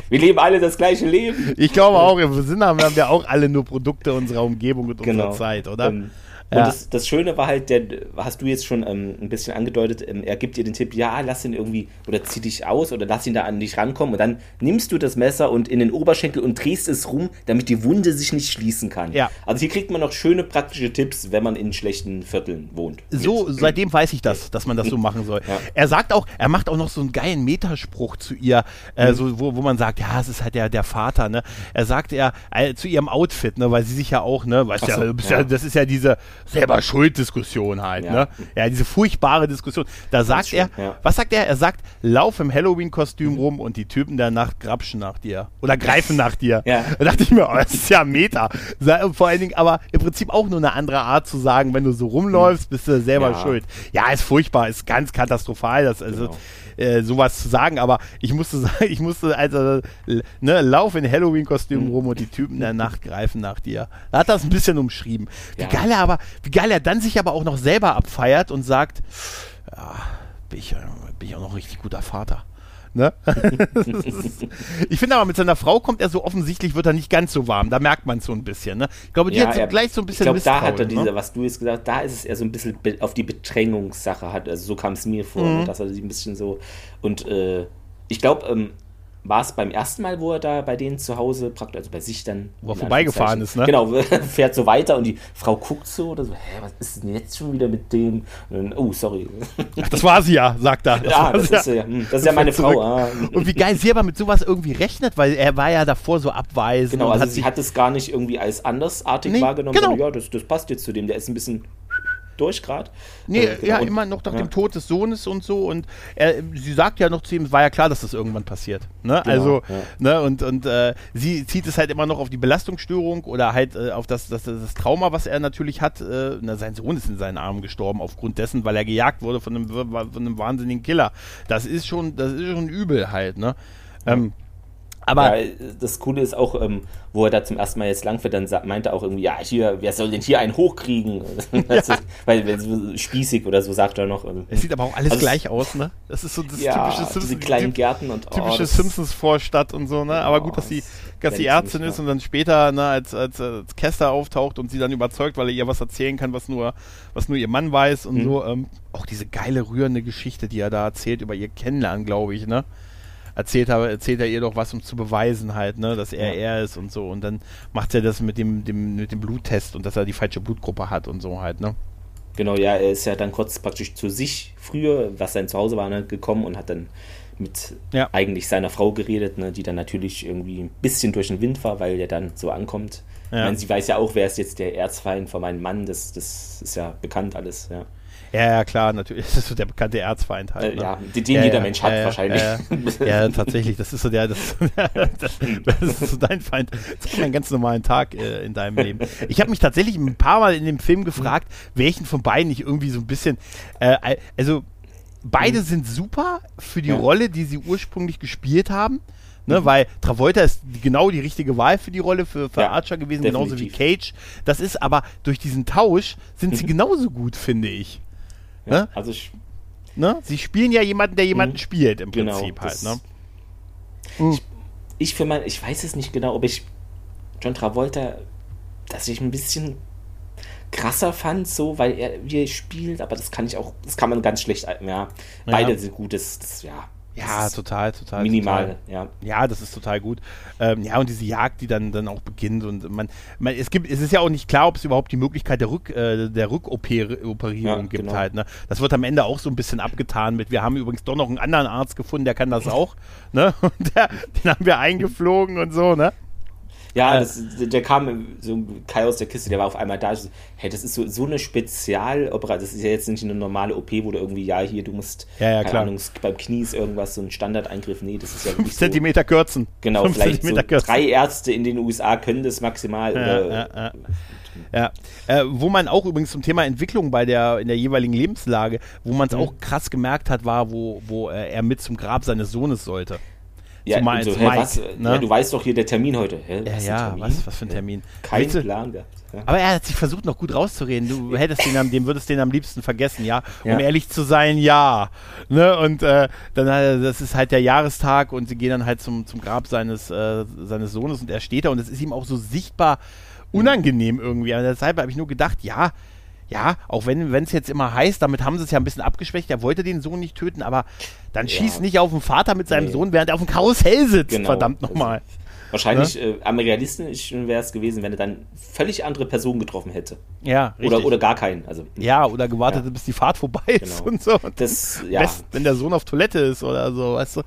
wir leben alle das gleiche Leben. Ich glaube auch, im Sinne haben wir auch alle nur Produkte unserer Umgebung und genau. unserer Zeit, oder? Ähm, und ja. das, das, Schöne war halt, der, hast du jetzt schon ähm, ein bisschen angedeutet, ähm, er gibt dir den Tipp, ja, lass ihn irgendwie oder zieh dich aus oder lass ihn da an dich rankommen und dann nimmst du das Messer und in den Oberschenkel und drehst es rum, damit die Wunde sich nicht schließen kann. Ja. Also hier kriegt man noch schöne praktische Tipps, wenn man in schlechten Vierteln wohnt. So, mit. seitdem weiß ich das, dass man das so machen soll. (laughs) Ja. Er sagt auch, er macht auch noch so einen geilen Metaspruch zu ihr, äh, mhm. so, wo, wo man sagt, ja, es ist halt der, der Vater, ne? Er sagt ja äh, zu ihrem Outfit, ne, weil sie sich ja auch, ne, weißt so, ja, ja, das ist ja diese selber Schuld-Diskussion halt, ja. ne? Ja, diese furchtbare Diskussion. Da sagt schön, er, ja. was sagt er? Er sagt, lauf im Halloween-Kostüm rum und die Typen der Nacht grapschen nach dir. Oder greifen nach dir. Ja. Da dachte ich mir, oh, das ist ja Meta. Vor allen Dingen, aber im Prinzip auch nur eine andere Art zu sagen, wenn du so rumläufst, bist du selber ja. schuld. Ja, ist furchtbar, ist ganz katastrophal. Das, also, genau äh, sowas zu sagen, aber ich musste sagen, (laughs) ich musste also ne, lauf in Halloween-Kostüm rum und die Typen der Nacht greifen nach dir. Da hat das ein bisschen umschrieben. Wie ja. geil er aber, wie geil er dann sich aber auch noch selber abfeiert und sagt, ja, bin ich, bin ich auch noch ein richtig guter Vater. Ne? (laughs) ich finde aber, mit seiner Frau kommt er so offensichtlich, wird er nicht ganz so warm. Da merkt man es so ein bisschen. Ne? Ich glaube, die ja, hat so er, gleich so ein bisschen Ich glaube, da hat er diese, ne? was du jetzt gesagt hast, da ist es eher so ein bisschen auf die Bedrängungssache. Hat, also so kam es mir vor, mhm. dass er sie ein bisschen so. Und äh, ich glaube, ähm, war es beim ersten Mal, wo er da bei denen zu Hause, praktisch, also bei sich dann. Wo er vorbeigefahren ist, ne? Genau, (laughs) fährt so weiter und die Frau guckt so oder so, hä, was ist denn jetzt schon wieder mit dem? Dann, oh, sorry. Ach, das war sie ja, sagt er. (laughs) Das ja, das, ja. Ist, ja, hm, das ist ja meine Frau. Ah. Und wie geil sie aber mit sowas irgendwie rechnet, weil er war ja davor so abweisend. Genau, also hat sie hat es gar nicht irgendwie als andersartig nee, wahrgenommen, genau. sondern ja, das, das passt jetzt zu dem, der ist ein bisschen durch gerade. Nee, äh, ja, immer noch nach ja. dem Tod des Sohnes und so. Und er, sie sagt ja noch zu ihm, es war ja klar, dass das irgendwann passiert. Ne? Genau, also, ja. ne, und, und äh, sie zieht es halt immer noch auf die Belastungsstörung oder halt äh, auf das, das, das Trauma, was er natürlich hat. Äh, na, sein Sohn ist in seinen Armen gestorben aufgrund dessen, weil er gejagt wurde von einem, von einem wahnsinnigen Killer. Das ist schon, das ist schon übel halt, ne? Ähm, aber ja, das Coole ist auch, ähm, wo er da zum ersten Mal jetzt langfährt, dann meinte er auch irgendwie, ja, hier, wer soll denn hier einen hochkriegen? (laughs) Ja. weil, weil so spießig oder so sagt er noch. Ähm, es sieht aber auch alles also, gleich aus, ne? Das ist so das ja, typische Simpsons. Diese kleinen Gärten und oh, typische Simpsons-Vorstadt und so, ne? Aber gut, dass sie, dass sie Ärztin ist und dann später, ne, als, als, als Kester auftaucht und sie dann überzeugt, weil er ihr was erzählen kann, was nur, was nur ihr Mann weiß und mhm. so. Ähm, auch diese geile, rührende Geschichte, die er da erzählt über ihr Kennenlernen, glaube ich, ne? Erzählt, habe, erzählt er ihr doch was, um zu beweisen halt, ne, dass er ja. er ist und so. Und dann macht er das mit dem, dem, mit dem Bluttest und dass er die falsche Blutgruppe hat und so halt, ne. Genau, ja, er ist ja dann kurz praktisch zu sich früher, was sein Zuhause war, ne, gekommen und hat dann mit ja. eigentlich seiner Frau geredet, ne, die dann natürlich irgendwie ein bisschen durch den Wind war, weil er dann so ankommt. Ja. Ich meine, sie weiß ja auch, wer ist jetzt der Erzfeind von meinem Mann, das, das ist ja bekannt alles, ja. Ja, ja, klar, natürlich. (laughs) Das ist so der bekannte Erzfeind halt. Äh, ne? Ja, den ja, jeder ja, Mensch hat wahrscheinlich. (laughs) ja, tatsächlich. Das ist so der, das, (laughs) das, das ist so dein Feind. Das ist ein ganz normalen Tag äh, in deinem Leben. Ich habe mich tatsächlich ein paar Mal in dem Film gefragt, welchen von beiden ich irgendwie so ein bisschen, äh, also beide mhm. sind super für die Rolle, die sie ursprünglich gespielt haben. Ne, mhm. Weil Travolta ist genau die richtige Wahl für die Rolle, für, für ja, Archer gewesen, definitiv. genauso wie Cage. Das ist aber durch diesen Tausch sind sie mhm. genauso gut, finde ich. Ja, ne? Also ich, ne? Sie spielen ja jemanden, der jemanden mhm. spielt, im genau, Prinzip halt. Ne? Mhm. Ich, ich für mein, ich weiß es nicht genau, ob ich John Travolta, dass ich ein bisschen krasser fand, so, weil er wie er spielt, aber das kann ich auch, das kann man ganz schlecht, ja, beide ja. sind gut, das, das, ja. Ja, total, total. Minimal, total. ja. Ja, das ist total gut. Ähm, ja, und diese Jagd, die dann, dann auch beginnt und man, man, es gibt, es ist ja auch nicht klar, ob es überhaupt die Möglichkeit der Rück, äh, der Rückoperierung Ja, gibt genau. halt. Ne? Das wird am Ende auch so ein bisschen abgetan mit. Wir haben übrigens doch noch einen anderen Arzt gefunden, der kann das auch. ne? (laughs) Und der, den haben wir eingeflogen und so, ne? Ja, Äh. das, der kam so Kai aus der Kiste, der war auf einmal da. So, hey, das ist so, so eine Spezialoperation. Das ist ja jetzt nicht eine normale OP, wo du irgendwie, ja, hier, du musst, Ja, ja, keine klar. Ahnung, beim Knie ist irgendwas, so ein Standardeingriff. Nee, das ist ja wirklich (laughs) so. Zentimeter kürzen. Genau, Fünf vielleicht so kürzen. drei Ärzte in den USA können das maximal. Ja, ja. Ja, äh, wo man auch übrigens zum Thema Entwicklung bei der in der jeweiligen Lebenslage, wo man es Mhm. auch krass gemerkt hat, war, wo, wo äh, er mit zum Grab seines Sohnes sollte. Ja, so, als hä, Mike, was? ne? Ja, du weißt doch hier der Termin heute. Hä, Ja, was, ja, was, was für ein Termin. Kein du, Plan gehabt. Ja. Aber er hat sich versucht, noch gut rauszureden. Du hättest den, am- dem würdest den am liebsten vergessen, ja. Um ehrlich zu sein, ja. Ne? Und äh, dann, äh, das ist halt der Jahrestag und sie gehen dann halt zum, zum Grab seines, äh, seines Sohnes und er steht da und es ist ihm auch so sichtbar unangenehm irgendwie. Aber deshalb habe ich nur gedacht, ja, ja, auch wenn es jetzt immer heißt, damit haben sie es ja ein bisschen abgeschwächt, er wollte den Sohn nicht töten, aber dann Ja. schießt nicht auf den Vater mit seinem Nee. Sohn, während er auf dem Karussell sitzt, Genau. verdammt nochmal. Wahrscheinlich äh, am realistischen wäre es gewesen, wenn er dann völlig andere Personen getroffen hätte. Ja, richtig. Oder, oder gar keinen. Also, ja, oder gewartet, Ja. bis die Fahrt vorbei ist Genau. und so. Und das, ja. Best, wenn der Sohn auf Toilette ist oder so, weißt du?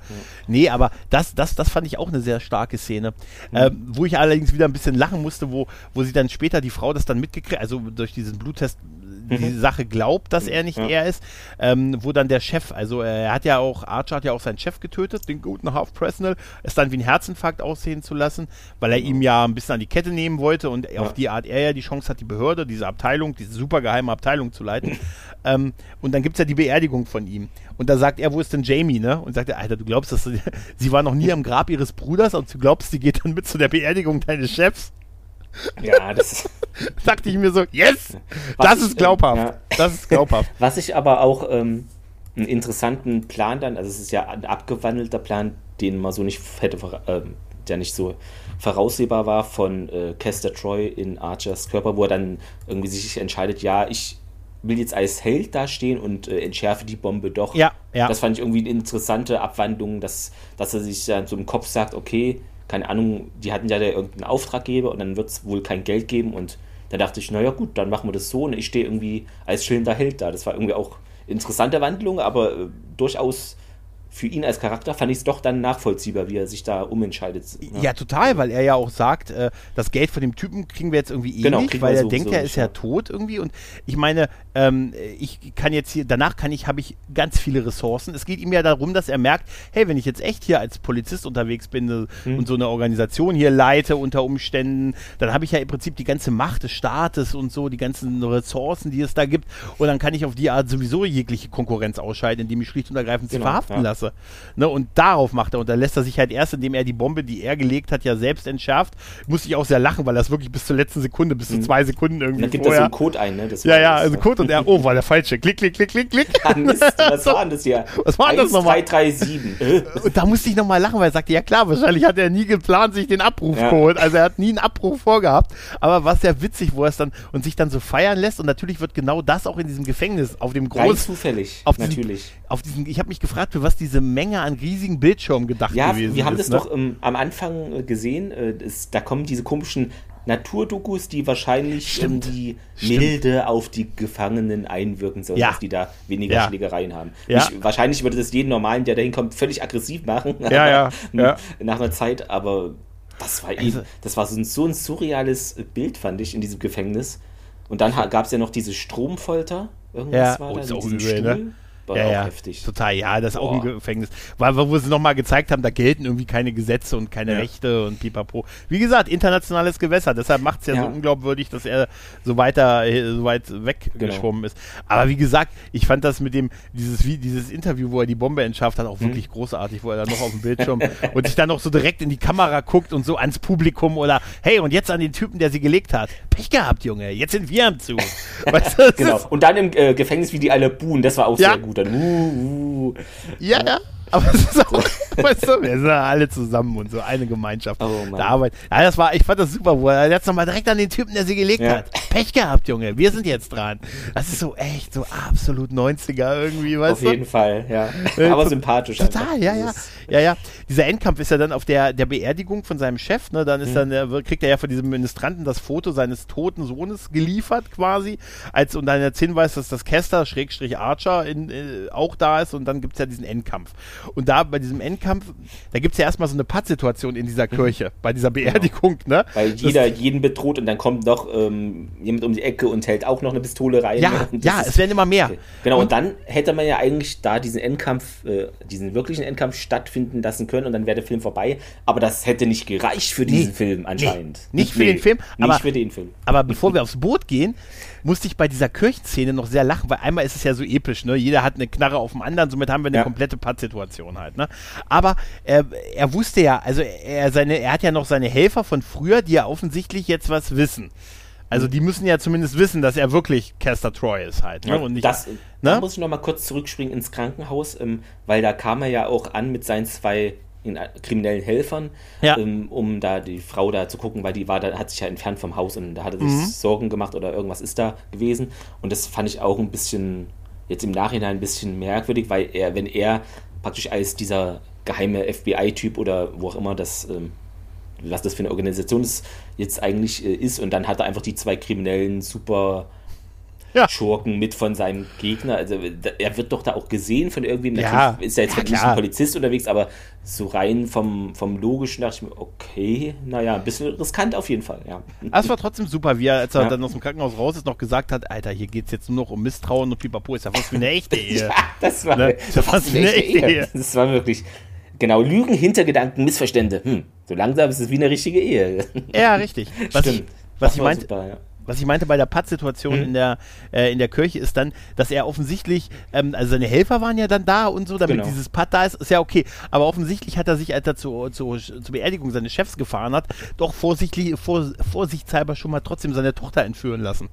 Nee, aber das, das, das fand ich auch eine sehr starke Szene. Ähm, wo ich allerdings wieder ein bisschen lachen musste, wo, wo sie dann später die Frau das dann mitgekriegt, also durch diesen Bluttest die Sache glaubt, dass er nicht Ja. er ist, ähm, wo dann der Chef, also äh, er hat ja auch, Archer hat ja auch seinen Chef getötet, den guten Half Presnell, es dann wie ein Herzinfarkt aussehen zu lassen, weil er ihm ja ein bisschen an die Kette nehmen wollte und auf die Art er ja die Chance hat, die Behörde, diese Abteilung, diese super geheime Abteilung zu leiten. (laughs) ähm, und dann gibt es ja die Beerdigung von ihm. Und da sagt er, wo ist denn Jamie, ne? Und sagt er, Alter, du glaubst, dass sie, (laughs) sie war noch nie am Grab ihres Bruders und du glaubst, sie geht dann mit zu der Beerdigung deines Chefs? Ja, das. Dachte (laughs) ich mir so, yes! Was Das ist glaubhaft. ja. Das ist glaubhaft. (laughs) Was ich aber auch ähm, einen interessanten Plan dann, also es ist ja ein abgewandelter Plan, den man so nicht hätte, ähm, der nicht so voraussehbar war von äh, Kester Troy in Archers Körper, wo er dann irgendwie sich entscheidet, ja, ich will jetzt als Held dastehen und äh, entschärfe die Bombe doch. Ja, ja. Das fand ich irgendwie eine interessante Abwandlung, dass, dass er sich dann so im Kopf sagt, okay, keine Ahnung, die hatten ja da irgendeinen Auftraggeber und dann wird es wohl kein Geld geben und da dachte ich, naja gut, dann machen wir das so und ich stehe irgendwie als schillender Held da. Das war irgendwie auch interessante Wandlung, aber äh, durchaus für ihn als Charakter fand ich es doch dann nachvollziehbar, wie er sich da umentscheidet. Ja. total, weil er ja auch sagt, äh, das Geld von dem Typen kriegen wir jetzt irgendwie eh Genau, nicht, weil er sowieso denkt, er nicht, ist ja, tot irgendwie. Und ich meine, ähm, ich kann jetzt hier, danach kann ich, habe ich ganz viele Ressourcen. Es geht ihm ja darum, dass er merkt, hey, wenn ich jetzt echt hier als Polizist unterwegs bin äh, Hm. und so eine Organisation hier leite unter Umständen, dann habe ich ja im Prinzip die ganze Macht des Staates und so, die ganzen Ressourcen, die es da gibt. Und dann kann ich auf die Art sowieso jegliche Konkurrenz ausscheiden, indem ich schlicht und ergreifend sie Genau, verhaften ja. lasse. Ne, und darauf macht er. Und da lässt er sich halt erst, indem er die Bombe, die er gelegt hat, ja selbst entschärft. Musste ich auch sehr lachen, weil das wirklich bis zur letzten Sekunde, bis zu zwei Sekunden Und irgendwie dann gibt er so vorher. einen Code ein, ne? Das ja, ja, das, also Code und er, oh, war der falsche. Klick, klick, klick, klick, klick. (laughs) Ah, Mist, was war (laughs) denn das hier? Was war denn das nochmal? 1337. (laughs) Äh. Und da musste ich nochmal lachen, weil er sagte, ja klar, wahrscheinlich hat er nie geplant, sich den Abruf Ja. geholt. Also er hat nie einen Abruf vorgehabt. Aber war sehr witzig, wo er es dann und sich dann so feiern lässt. Und natürlich wird genau das auch in diesem Gefängnis auf dem Rein großen, zufällig, auf natürlich. Auf diesen, ich habe mich gefragt, für was diese Menge an riesigen Bildschirmen gedacht Ja, gewesen wir haben ist. das ne? doch ähm, am Anfang äh, gesehen. Äh, es, da kommen diese komischen Naturdokus, die wahrscheinlich Stimmt. irgendwie Stimmt. milde auf die Gefangenen einwirken sollen, Ja. dass die da weniger Ja. Schlägereien haben. Ja. Nicht, wahrscheinlich würde das jeden Normalen, der da hinkommt, völlig aggressiv machen. Ja, ja, ja. Nach einer Zeit, aber das war, Also- eben, das war so ein, so ein surreales Bild, fand ich, in diesem Gefängnis. Und dann gab es ja noch diese Stromfolter. Irgendwas Ja, war oh, da ist auch diesem übel, ne? War ja, auch ja, heftig. total, ja, das ist auch ein. Gefängnis. Weil, wo sie nochmal gezeigt haben, da gelten irgendwie keine Gesetze und keine Ja. Rechte und pipapo. Wie gesagt, internationales Gewässer, deshalb macht es ja, so Ja. unglaubwürdig, dass er so weiter, äh, so weit weggeschwommen Genau. ist. Aber wie gesagt, ich fand das mit dem, dieses, dieses Interview, wo er die Bombe entschärft hat, auch Mhm. wirklich großartig, wo er dann noch auf dem Bildschirm (laughs) und sich dann noch so direkt in die Kamera guckt und so ans Publikum oder, hey, und jetzt an den Typen, der sie gelegt hat. Pech gehabt, Junge, jetzt sind wir am Zug. (laughs) weißt du, Genau. Und dann im äh, Gefängnis, wie die alle buhen, das war auch sehr gut. Dann, uh, uh. Ja, ja. Aber es ist auch, (laughs) (laughs) weißt du, wir sind ja alle zusammen und so eine Gemeinschaft Oh, der Arbeit. Ja, das war, ich fand das super, wo er jetzt nochmal direkt an den Typen, der sie gelegt Ja. hat. Pech gehabt, Junge, wir sind jetzt dran. Das ist so echt, so absolut 90er irgendwie, weißt Auf du? jeden Fall, ja. (laughs) Äh, Aber sympathisch. Total, einfach. ja, ja. Ja, ja. Dieser Endkampf ist ja dann auf der, der Beerdigung von seinem Chef, ne? Dann ist Mhm. dann, der, kriegt er ja von diesem Ministranten das Foto seines toten Sohnes geliefert, quasi, als und dann jetzt Hinweis, dass das Kester, Schrägstrich Archer, in, äh, auch da ist und dann gibt es ja diesen Endkampf. Und da bei diesem Endkampf, da gibt es ja erstmal so eine Pattsituation in dieser Kirche, bei dieser Beerdigung, ne? Mhm. Weil Das- jeder jeden bedroht und dann kommt noch ähm, jemand um die Ecke und hält auch noch eine Pistole rein. Ja, Und (laughs) das ja, ist- es werden immer mehr. Genau, und, dann hätte man ja eigentlich da diesen Endkampf, äh, diesen wirklichen Endkampf stattfinden lassen können und dann wäre der Film vorbei. Aber das hätte nicht gereicht für diesen Nee, Film anscheinend. nee, nicht für den Film, Nicht aber- für den Film. Aber bevor wir aufs Boot gehen, musste ich bei dieser Kirchenszene noch sehr lachen, weil einmal ist es ja so episch, ne? Jeder hat eine Knarre auf dem anderen, somit haben wir eine Ja. komplette Pattsituation halt, ne? Aber äh, er wusste ja, also er, seine, er hat ja noch seine Helfer von früher, die ja offensichtlich jetzt was wissen. Also die müssen ja zumindest wissen, dass er wirklich Caster Troy ist halt. Ne? Und nicht, das, ne? Da muss ich noch mal kurz zurückspringen ins Krankenhaus, ähm, weil da kam er ja auch an mit seinen zwei in, kriminellen Helfern, Ja. ähm, um da die Frau da zu gucken, weil die war da, hat sich ja entfernt vom Haus und da hat er sich Mhm. Sorgen gemacht oder irgendwas ist da gewesen. Und das fand ich auch ein bisschen, jetzt im Nachhinein ein bisschen merkwürdig, weil er, wenn er praktisch als dieser geheime FBI-Typ oder wo auch immer das, ähm, was das für eine Organisation ist, jetzt eigentlich äh, ist und dann hat er einfach die zwei kriminellen super Ja. Schurken mit von seinem Gegner. Also er wird doch da auch gesehen von irgendwem. Ja, Natürlich ist er jetzt ja, nicht ein Polizist unterwegs, aber so rein vom, vom Logischen dachte ich mir, okay, naja, ein bisschen riskant auf jeden Fall, ja. Aber es war trotzdem super, wie er, als er Ja. dann aus dem Krankenhaus raus ist, noch gesagt hat, Alter, hier geht's jetzt nur noch um Misstrauen und Pipapo, ist ja fast wie eine echte Ehe. (laughs) Ja, das war, Ne? das (laughs) Das war eine echte Ehe. Das war wirklich, genau, Lügen, Hintergedanken, Missverstände. Hm, so langsam ist es wie eine richtige Ehe. Ja, richtig. Was ich, Stimmt. was Das ich meinte, super, ja. Was ich meinte bei der Pattsituation Mhm. in, der, äh, in der Kirche ist dann, dass er offensichtlich, ähm, also seine Helfer waren ja dann da und so, damit Genau. dieses Patt da ist, ist ja okay. Aber offensichtlich hat er sich, als er zu, zu, zur Beerdigung seines Chefs gefahren hat, doch vorsichtlich, vor, vorsichtshalber schon mal trotzdem seine Tochter entführen lassen.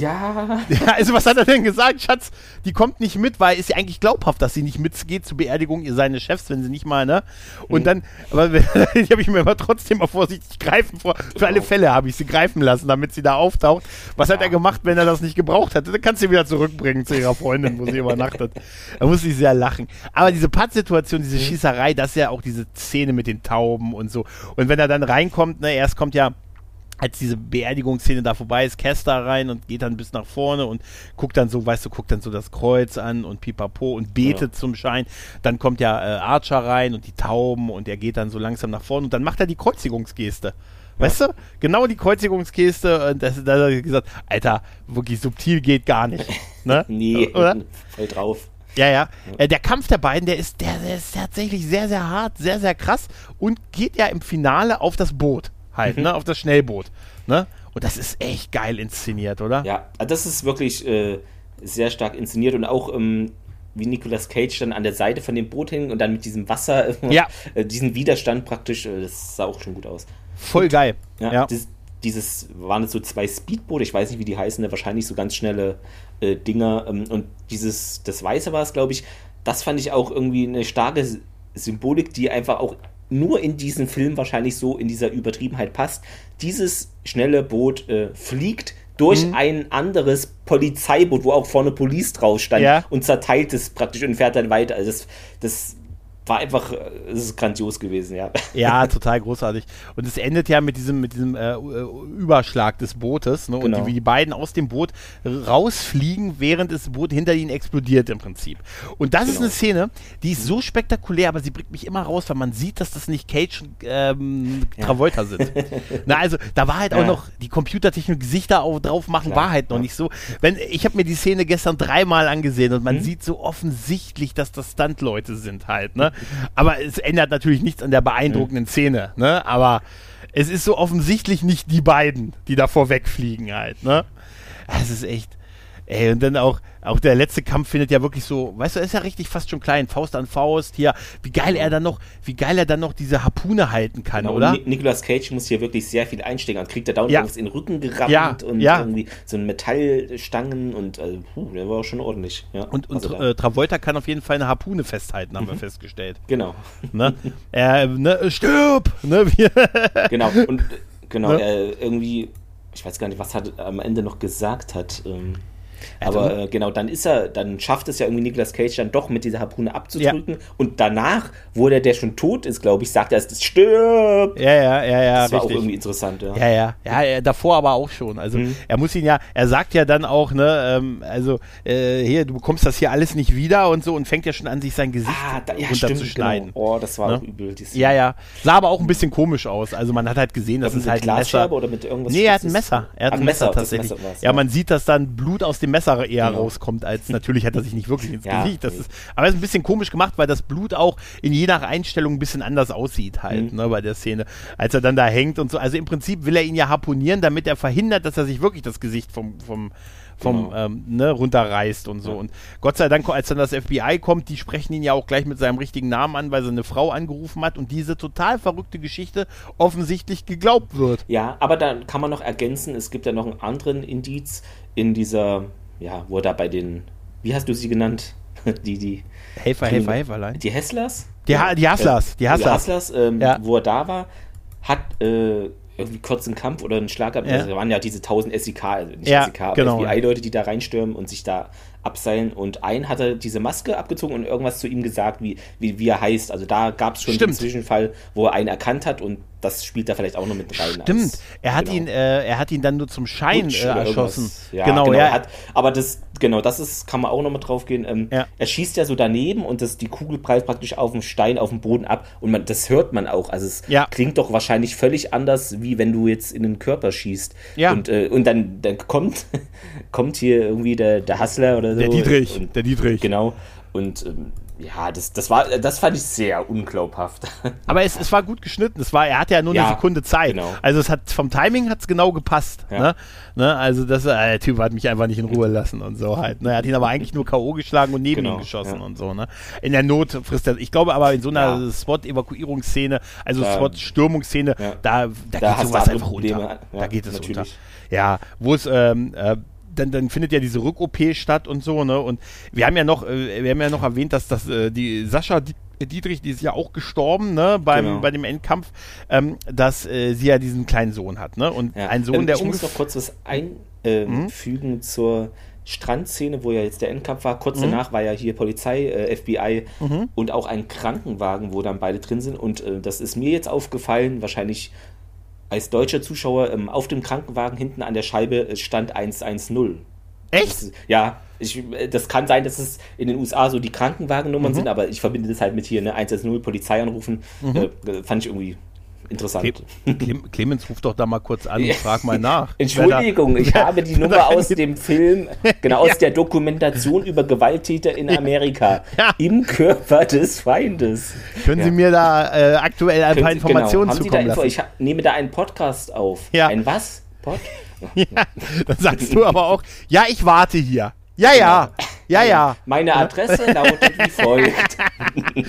Ja, (laughs) Ja, also was hat er denn gesagt? Schatz, die kommt nicht mit, weil ist ja eigentlich glaubhaft, dass sie nicht mitgeht zur Beerdigung ihr seines Chefs, wenn sie nicht mal, ne? Und Mhm. dann, aber (laughs) die habe ich mir aber trotzdem mal vorsichtig greifen vor. Für alle Fälle habe ich sie greifen lassen, damit sie da auftaucht. Was hat Ja. er gemacht, wenn er das nicht gebraucht hat? Dann kannst du sie wieder zurückbringen zu ihrer Freundin, wo sie übernachtet. (laughs) Da muss ich sehr lachen. Aber diese Pattsituation, diese Schießerei, das ist ja auch diese Szene mit den Tauben und so. Und wenn er dann reinkommt, ne, erst kommt ja als diese Beerdigungsszene da vorbei ist, Kester rein und geht dann bis nach vorne und guckt dann so, weißt du, guckt dann so das Kreuz an und pipapo und betet zum Schein. Dann kommt ja äh, Archer rein und die Tauben und er geht dann so langsam nach vorne und dann macht er die Kreuzigungsgeste. Weißt du? Genau die Kreuzigungsgeste und das, da hat er gesagt, Alter, wirklich subtil geht gar nicht. (laughs) Ne? nee, Oder? voll drauf. Ja, ja. Äh, der Kampf der beiden, der ist, der, der ist tatsächlich sehr, sehr hart, sehr, sehr krass und geht ja im Finale auf das Boot halt, Mhm. ne? Auf das Schnellboot. Ne? Und das ist echt geil inszeniert, oder? Ja, das ist wirklich äh, sehr stark inszeniert und auch ähm, wie Nicolas Cage dann an der Seite von dem Boot hing und dann mit diesem Wasser, (laughs) Ja. äh, diesen Widerstand praktisch, äh, das sah auch schon gut aus. Voll geil. Ja, Ja. Dieses, dieses waren es so zwei Speedboote, ich weiß nicht, wie die heißen, ne, wahrscheinlich so ganz schnelle äh, Dinger. Ähm, und dieses, das Weiße war es, glaube ich, das fand ich auch irgendwie eine starke Symbolik, die einfach auch nur in diesen Film wahrscheinlich so in dieser Übertriebenheit passt. Dieses schnelle Boot äh, fliegt durch Mhm. ein anderes Polizeiboot, wo auch vorne Police drauf stand Ja. und zerteilt es praktisch und fährt dann weiter. Also das, das war einfach, äh, das ist grandios gewesen, ja. Ja, (laughs) total großartig. Und es endet ja mit diesem, mit diesem äh, Überschlag des Bootes, ne? Und Genau. die, wie die beiden aus dem Boot rausfliegen, während das Boot hinter ihnen explodiert im Prinzip. Und das ist Genau. eine Szene, die ist so spektakulär, aber sie bringt mich immer raus, weil man sieht, dass das nicht Cage und ähm, Travolta sind. (laughs) Na, also da war halt auch Ja. noch die Computertechnik Gesichter auch drauf machen, Klar, war halt noch ja. nicht so. Wenn, ich habe mir die Szene gestern dreimal angesehen und Mhm. man sieht so offensichtlich, dass das Stunt-Leute sind halt, ne? Aber es ändert natürlich nichts an der beeindruckenden Szene, ne? Aber es ist so offensichtlich nicht die beiden, die davor wegfliegen halt, ne? Es ist echt. Ey, und dann auch, auch der letzte Kampf findet ja wirklich so, weißt du, ist ja richtig fast schon klein, Faust an Faust, hier, wie geil er dann noch, wie geil er dann noch diese Harpune halten kann, Genau, oder? und Ni- Nicolas Cage muss hier wirklich sehr viel einstecken. Dann kriegt er dauernd Ja. in den Rücken gerammt Ja, und ja. irgendwie so ein Metallstangen und also, puh, der war schon ordentlich. Ja, Und, und Also da- äh, Travolta kann auf jeden Fall eine Harpune festhalten, haben wir festgestellt. genau, Ne? (laughs) er, ne, stirb! Ne? (laughs) Genau. Und äh, genau, Ne? irgendwie, ich weiß gar nicht, was er am Ende noch gesagt hat. Ähm, hat aber äh, genau, dann ist er, dann schafft es ja irgendwie Nicolas Cage dann doch mit dieser Harpune abzudrücken. Und danach, wo der, der schon tot ist, glaube ich, sagt er, es stirbt. ja, ja, ja, ja, Das war auch richtig. irgendwie interessant, ja. Ja, ja, ja, ja, davor aber auch schon. Also Mhm. er muss ihn ja, er sagt ja dann auch, ne, ähm, also äh, hier, du bekommst das hier alles nicht wieder und so und fängt ja schon an, sich sein Gesicht Ah, da, ja, runterzuschneiden. genau. Oh, das war Ne? auch übel. Ja, ja. Sah aber auch ein bisschen komisch aus. Also man hat halt gesehen, das Mit ist halt ein Messer. Glasscherbe oder mit irgendwas Nee, er hat ein? Messer. Er hat Ach, ein Messer, das tatsächlich. Messer ja, man sieht, dass dann Blut aus dem Messer eher Genau. rauskommt, als (laughs) natürlich hat er sich nicht wirklich ins Ja, Gesicht. Das nee. ist, aber es ist ein bisschen komisch gemacht, weil das Blut auch in je nach Einstellung ein bisschen anders aussieht halt, Mhm. ne, bei der Szene. Als er dann da hängt und so. Also im Prinzip will er ihn ja harponieren, damit er verhindert, dass er sich wirklich das Gesicht vom, vom vom Genau. ähm, ne, runterreißt und so. Ja. Und Gott sei Dank, als dann das FBI kommt, die sprechen ihn ja auch gleich mit seinem richtigen Namen an, weil seine Frau angerufen hat und diese total verrückte Geschichte offensichtlich geglaubt wird. Ja, aber dann kann man noch ergänzen, es gibt ja noch einen anderen Indiz in dieser, ja, wo er da bei den, wie hast du sie genannt? (laughs) Die, die, Helfer, Helfer, Helferlein. die Hesslers? Die Ha- die Hustlers, die Hustlers. Die Hustlers, ähm, Ja. wo er da war, hat äh, irgendwie kurz einen Kampf oder einen Schlag gehabt. Ja. Also, da waren ja diese 1000 SEK, also nicht Ja, SEK, aber genau. FBI-Leute, die da reinstürmen und sich da abseilen. Und ein hat er diese Maske abgezogen und irgendwas zu ihm gesagt, wie, wie, wie er heißt. Also da gab es schon Stimmt. den Zwischenfall, wo er einen erkannt hat und das spielt da vielleicht auch noch mit rein. Stimmt, als- er hat genau. ihn, äh, er hat ihn dann nur zum Schein äh, erschossen. Ja, genau, genau. ja. Hat, aber das, genau, das ist, kann man auch nochmal drauf gehen. Ähm, Ja. Er schießt ja so daneben und das, die Kugel prallt praktisch auf dem Stein, auf dem Boden ab und man, das hört man auch. Also es Ja. klingt doch wahrscheinlich völlig anders, wie wenn du jetzt in den Körper schießt. Ja. Und, äh, und dann, dann kommt, (laughs) kommt hier irgendwie der, der Hustler oder so. der Dietrich, Und, der Dietrich. genau. Und ähm, ja, das, das war, das fand ich sehr unglaubhaft. (laughs) Aber es, es war gut geschnitten. Es war, er hatte ja nur Ja, eine Sekunde Zeit. genau. Also es hat vom Timing hat es genau gepasst. Ja. Ne? Ne? Also das, äh, der Typ hat mich einfach nicht in Ruhe lassen und so halt. Ne? Er hat ihn aber eigentlich nur K.O. geschlagen und neben Genau, ihn geschossen ja. und so. Ne? In der Not frisst er. Ich glaube aber in so einer Ja. Spot-Evakuierungsszene, also Ja. da, da, Da geht sowas einfach unter. Da geht es natürlich. unter. Ja, wo es ähm, äh, dann, dann findet ja diese Rück-OP statt und so, ne? Und wir haben ja noch, äh, wir haben ja noch erwähnt, dass das äh, die Sascha Di- Dietrich, die ist ja auch gestorben, ne, beim, Genau. bei dem Endkampf, ähm, dass äh, sie ja diesen kleinen Sohn hat, ne? Und Ja. ein Sohn, Ähm, der ich muss noch kurz was einfügen zur Strandszene, wo ja jetzt der Endkampf war. Kurz danach war ja hier Polizei, äh, FBI und auch ein Krankenwagen, wo dann beide drin sind. Und äh, das ist mir jetzt aufgefallen, wahrscheinlich als deutscher Zuschauer, ähm, auf dem Krankenwagen hinten an der Scheibe stand 110. Echt? Das, ja, ich, äh, das kann sein, dass es in den USA so die Krankenwagennummern sind, aber ich verbinde das halt mit hier, ne, 110, Polizei anrufen. Äh, fand ich irgendwie interessant. Clem, Clemens ruft doch da mal kurz an und frag mal nach. Entschuldigung, ich habe die (laughs) Nummer da- aus dem Film, genau aus Ja. der Dokumentation über Gewalttäter in Amerika. Ja. Im Körper des Feindes. Können Sie mir da äh, aktuell ein paar Können Sie- Informationen genau. Sie da zukommen Info? lassen? Ich nehme da einen Podcast auf. Ja. Ein was? Pod? (laughs) Ja, dann sagst du aber auch, ja, ich warte hier. Ja, ja, ja, ja. Meine Adresse lautet wie folgt.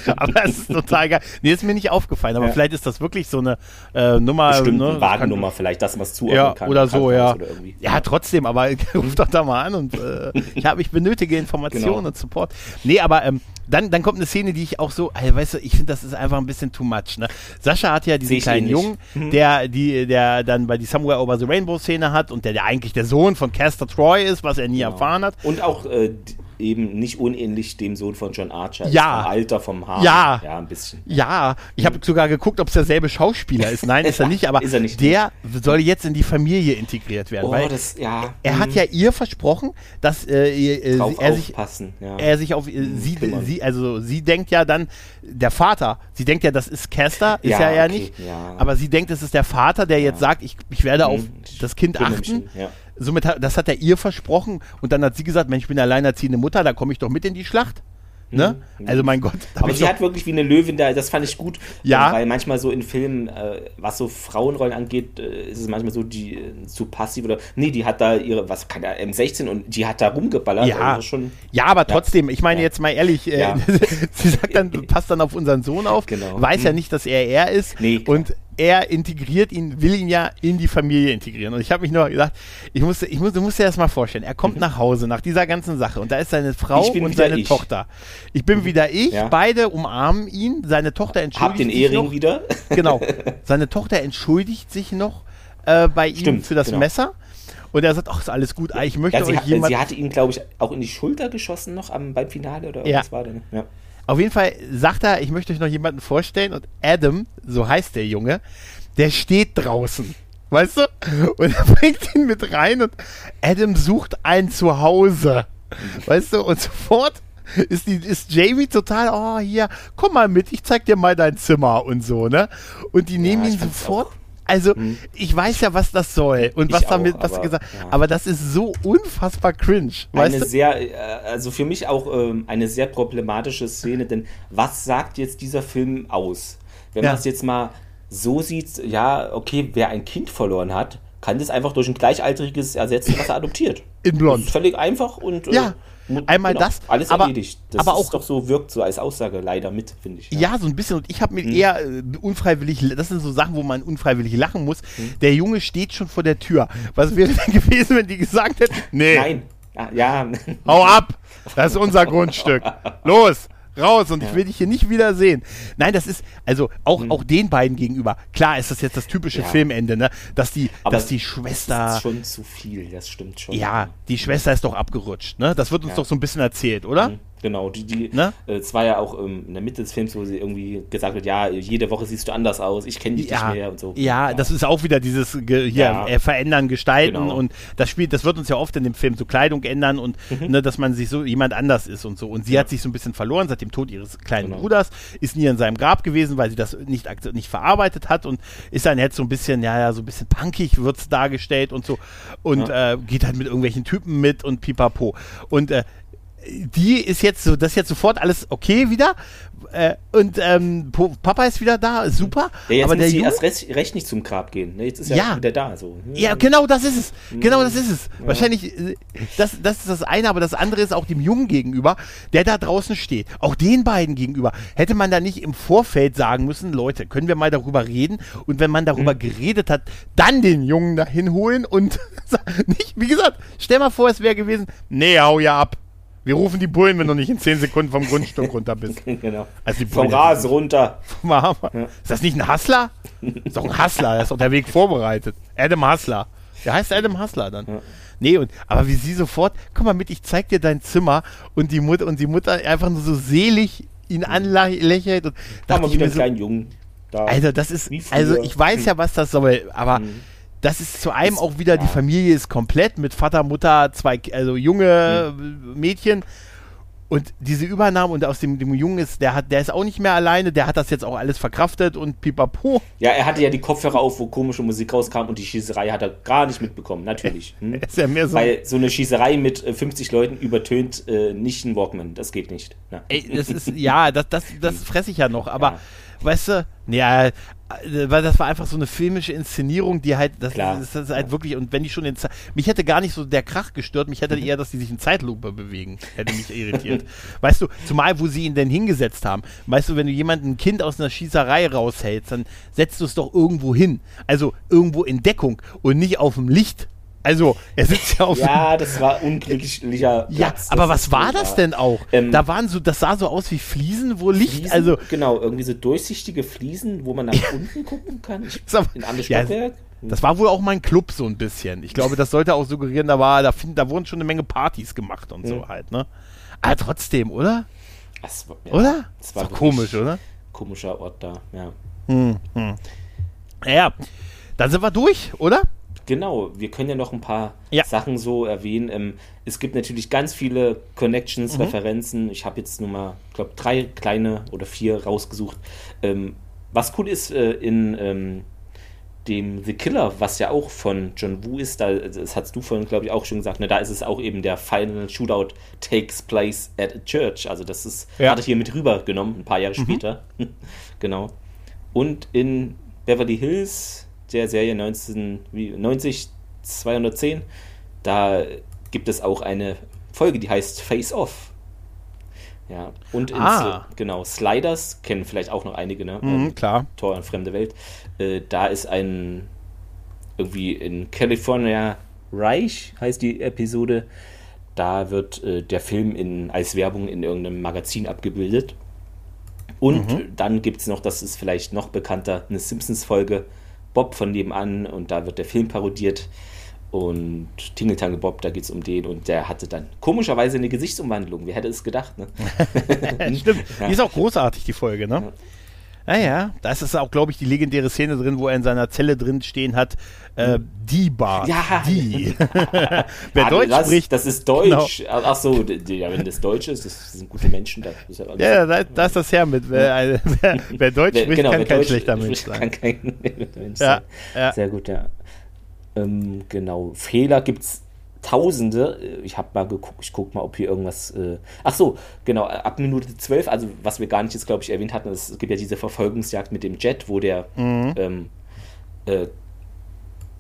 (laughs) Aber das ist total geil. Nee, ist mir nicht aufgefallen, aber Ja. vielleicht ist das wirklich so eine äh, Nummer. Bestimmt ne, eine Wagennummer vielleicht, dass man es zuordnen Ja, kann. oder so, ja. Oder. Ja, trotzdem, aber (laughs) ruf doch da mal an und äh, ich, hab, ich benötige Informationen Genau. und Support. Nee, aber ähm, dann, dann kommt eine Szene, die ich auch so, also, weißt du, ich finde, das ist einfach ein bisschen too much. Ne? Sascha hat ja diesen kleinen ähnlich. Jungen, der, die, der dann bei die Somewhere Over the Rainbow Szene hat und der, der eigentlich der Sohn von Castor Troy ist, was er nie Genau. erfahren hat. Und auch äh, eben nicht unähnlich dem Sohn von John Archer. Ja. Vom Alter, vom Haar. Ja. Ja, ein bisschen. Ja, ich habe sogar geguckt, ob es derselbe Schauspieler ist. Nein, ist er (laughs) nicht, aber Ist er nicht. der soll jetzt in die Familie integriert werden. Oh, weil das, ja. er hat hm, ja ihr versprochen, dass äh, äh, sie- er sich. Ja. er sich auf äh, sie, kümmern. sie, also sie denkt ja dann, der Vater, sie denkt ja, das ist Caster, ist ja Ja, ja okay, nicht, ja. aber sie denkt, es ist der Vater, der jetzt sagt, ich, ich werde auf Hm, ich das Kind kümmere mich achten. ja. Somit hat, das hat er ihr versprochen und dann hat sie gesagt, Mensch, ich bin alleinerziehende Mutter, da komme ich doch mit in die Schlacht. Ne? Mhm. Also mein Gott. Aber sie hat wirklich wie eine Löwin da, das fand ich gut. Ja. Weil manchmal so in Filmen, äh, was so Frauenrollen angeht, äh, ist es manchmal so, die äh, zu passiv oder. Nee, die hat da ihre, was kann der, M16 und die hat da rumgeballert. Ja, Also schon, ja, aber trotzdem, ich meine Ja. jetzt mal ehrlich, äh, Ja. (laughs) sie sagt dann, (laughs) passt dann auf unseren Sohn auf, Genau. weiß ja Mhm. nicht, dass er er ist Nee, klar. Er integriert ihn, will ihn ja in die Familie integrieren. Und ich habe mich nur gesagt, ich musste, ich muss, du musst dir das mal vorstellen. Er kommt nach Hause nach dieser ganzen Sache und da ist seine Frau Mhm. Und seine ich. Tochter. Ich bin wieder ich, Ja. beide umarmen ihn, seine Tochter entschuldigt hab den sich Ehering noch. wieder. Genau. (laughs) Seine Tochter entschuldigt sich noch äh, bei ihm Stimmt, für das genau. Messer. Und er sagt, ach, ist alles gut, ah, ich möchte Ja, sie, euch jemand sie hatte ihn, glaube ich, auch in die Schulter geschossen noch am, beim Finale oder Ja. was war denn? Ja. Auf jeden Fall sagt er, ich möchte euch noch jemanden vorstellen und Adam, so heißt der Junge, der steht draußen. Weißt du? Und er (laughs) bringt ihn mit rein und Adam sucht ein Zuhause. Weißt du? Und sofort ist, die, ist Jamie total, oh hier, komm mal mit, ich zeig dir mal dein Zimmer und so, ne? Und die nehmen ich ihn sofort. Also, ich weiß ja, was das soll und Ich was damit, auch, was aber, gesagt, ja. aber das ist so unfassbar cringe, weißt eine du? sehr, äh, also für mich auch ähm, eine sehr problematische Szene, denn was sagt jetzt dieser Film aus? Wenn Ja. man es jetzt mal so sieht, ja, okay, wer ein Kind verloren hat, kann das einfach durch ein gleichaltriges ersetzen, was er adoptiert. In blond. Völlig einfach und äh, Ja, einmal das, alles aber- erledigt. Das aber ist auch- doch so, wirkt so als Aussage leider mit, finde ich. Ja, so ein bisschen. Und ich habe mir Mhm. eher äh, unfreiwillig, das sind so Sachen, wo man unfreiwillig lachen muss. Mhm. Der Junge steht schon vor der Tür. Was wäre denn (laughs) gewesen, wenn die gesagt hätten, nee, Nein. Ja, ja. hau ab, (laughs) das ist unser Grundstück. Los, raus und ich will dich hier nicht wieder sehen. Nein, das ist, also auch, auch den beiden gegenüber. Klar ist das jetzt das typische Mhm. Ja. Filmende, ne? Dass die, Aber dass die Das Schwester. ist schon zu viel, das stimmt schon. Ja, die Schwester ist doch abgerutscht, ne? Das wird uns Ja. doch so ein bisschen erzählt, oder? Mhm, Genau, die, die, Ne? äh, es war ja auch ähm, in der Mitte des Films, wo sie irgendwie gesagt hat, ja, jede Woche siehst du anders aus, ich kenne dich ja, nicht mehr und so. Ja, das ist auch wieder dieses ge hier Ja. äh, verändern, gestalten Genau. und das spielt, das wird uns ja oft in dem Film so Kleidung ändern und Mhm. ne, dass man sich so jemand anders ist und so. Und sie hat sich so ein bisschen verloren seit dem Tod ihres kleinen Genau. Bruders, ist nie in seinem Grab gewesen, weil sie das nicht nicht verarbeitet hat und ist dann jetzt so ein bisschen, ja, ja, so ein bisschen punkig wird's dargestellt und so und äh, geht halt mit irgendwelchen Typen mit und pipapo. Und äh, die ist jetzt so, das ist jetzt sofort alles okay wieder. Äh, und ähm, Papa ist wieder da, super. Ja, jetzt aber muss der sie erst recht, recht nicht zum Grab gehen. Ne? Jetzt ist er Ja. wieder da. So. ja, genau das ist es. Genau das ist es. Wahrscheinlich, äh, das, das ist das eine, aber das andere ist auch dem Jungen gegenüber, der da draußen steht. Auch den beiden gegenüber. Hätte man da nicht im Vorfeld sagen müssen, Leute, können wir mal darüber reden? Und wenn man darüber Mhm. geredet hat, dann den Jungen dahin holen und (laughs) nicht, wie gesagt, stell mal vor, es wäre gewesen, nee, hau ja ab. Wir rufen die Bullen, wenn du nicht in 10 Sekunden vom Grundstück runter bist. (laughs) genau. Also die Vom Bullen- Rasen runter. Mal Hammer. Ist das nicht ein Hustler? Ist doch ein Hustler, da ist doch der Weg vorbereitet. Adam Hustler. Der heißt Adam Hustler dann. Nee, und, aber wie sie sofort, komm mal mit, ich zeig dir dein Zimmer und die Mutter, und die Mutter einfach nur so selig ihn anlächelt und Da haben wir wieder einen so, kleinen Jungen. Da. Alter, das ist, also ich weiß ja, was das soll, aber Mhm. Das ist zu einem auch wieder, die ja. Familie ist komplett mit Vater, Mutter, zwei, also junge Mhm. Mädchen. Und diese Übernahme und aus dem, dem Jungen ist, der hat, der ist auch nicht mehr alleine, der hat das jetzt auch alles verkraftet und pipapo. Ja, er hatte ja die Kopfhörer auf, wo komische Musik rauskam und die Schießerei hat er gar nicht mitbekommen, natürlich. (laughs) Hm? Ist ja mehr so. Weil so eine Schießerei mit äh, 50 Leuten übertönt äh, nicht ein Walkman. Das geht nicht. Ja. Ey, das ist, (laughs) ja, das, das, das fresse ich ja noch, aber Ja. weißt du, ja, äh, weil das war einfach so eine filmische Inszenierung, die halt, das, Klar. ist, das ist halt wirklich, und wenn die schon in Ze- mich hätte gar nicht so der Krach gestört, mich hätte eher, dass die sich in Zeitlupe bewegen, hätte mich irritiert. (laughs) weißt du, zumal, wo sie ihn denn hingesetzt haben, weißt du, wenn du jemanden ein Kind aus einer Schießerei raushältst, dann setzt du es doch irgendwo hin, also irgendwo in Deckung und nicht auf dem Licht. Also, er sitzt ja auf Ja, das war unglücklicher ja, Platz. aber Das was war das denn auch? Ähm, da waren so, das sah so aus wie Fliesen, wo Licht, Fliesen, also genau, irgendwie so durchsichtige Fliesen, wo man nach unten gucken kann. (laughs) Ich, aber- in ja, Stockwerk. das war wohl auch mein Club so ein bisschen. Ich glaube, das sollte auch suggerieren, da war, da, find, da wurden schon eine Menge Partys gemacht und so Mhm. halt, ne? Aber trotzdem, oder? Das war, ja, Oder? Das war wirklich komisch, oder? Komischer Ort da, ja. Ja, dann sind wir durch, oder? Genau, wir können ja noch ein paar Ja. Sachen so erwähnen. Ähm, es gibt natürlich ganz viele Connections, Mhm. Referenzen. Ich habe jetzt nur mal, ich glaube, drei kleine oder vier rausgesucht. Ähm, was cool ist, äh, in ähm, dem The Killer, was ja auch von John Woo ist, da, das hast du vorhin, glaube ich, auch schon gesagt, ne, da ist es auch eben der Final Shootout takes place at a church. Also das ist, ja. hat er hier mit rübergenommen, ein paar Jahre mhm. später. (laughs) genau. Und in Beverly Hills, der Serie 1990, 210, da gibt es auch eine Folge, die heißt Face Off. Ja, und in ah. genau, Sliders kennen vielleicht auch noch einige, ne? Mhm, klar. Tor an fremde Welt. Äh, da ist ein irgendwie in California Reich heißt die Episode. Da wird äh, der Film in, als Werbung in irgendeinem Magazin abgebildet. Und mhm. dann gibt es noch, das ist vielleicht noch bekannter, eine Simpsons-Folge, Bob von nebenan, und da wird der Film parodiert. Und Tingeltange Bob, da geht es um den und der hatte dann komischerweise eine Gesichtsumwandlung. Wer hätte es gedacht, ne? (laughs) Stimmt. (laughs) Ja. Die ist auch großartig, die Folge, ne? Ja. Naja, da ist auch, glaube ich, die legendäre Szene drin, wo er in seiner Zelle drin stehen hat, äh, die Bar. Ja. Die. (laughs) Wer ah, Deutsch das, spricht. Das ist Deutsch. Genau. Ach so, ja, wenn das Deutsch ist, das sind gute Menschen. Das ist ja, ja da, da, ist das her mit. Wer, wer, wer Deutsch wer, spricht, genau, kann kein Deutsch schlechter Mensch sein. Kann kein (laughs) Mensch ja, sein. Ja. Sehr gut, ja. Ähm, genau. Fehler gibt es Tausende. Ich habe mal geguckt, ich gucke mal, ob hier irgendwas. Äh Ach so, genau, ab Minute 12, also was wir gar nicht jetzt, glaube ich, erwähnt hatten, es gibt ja diese Verfolgungsjagd mit dem Jet, wo der mhm. ähm, äh,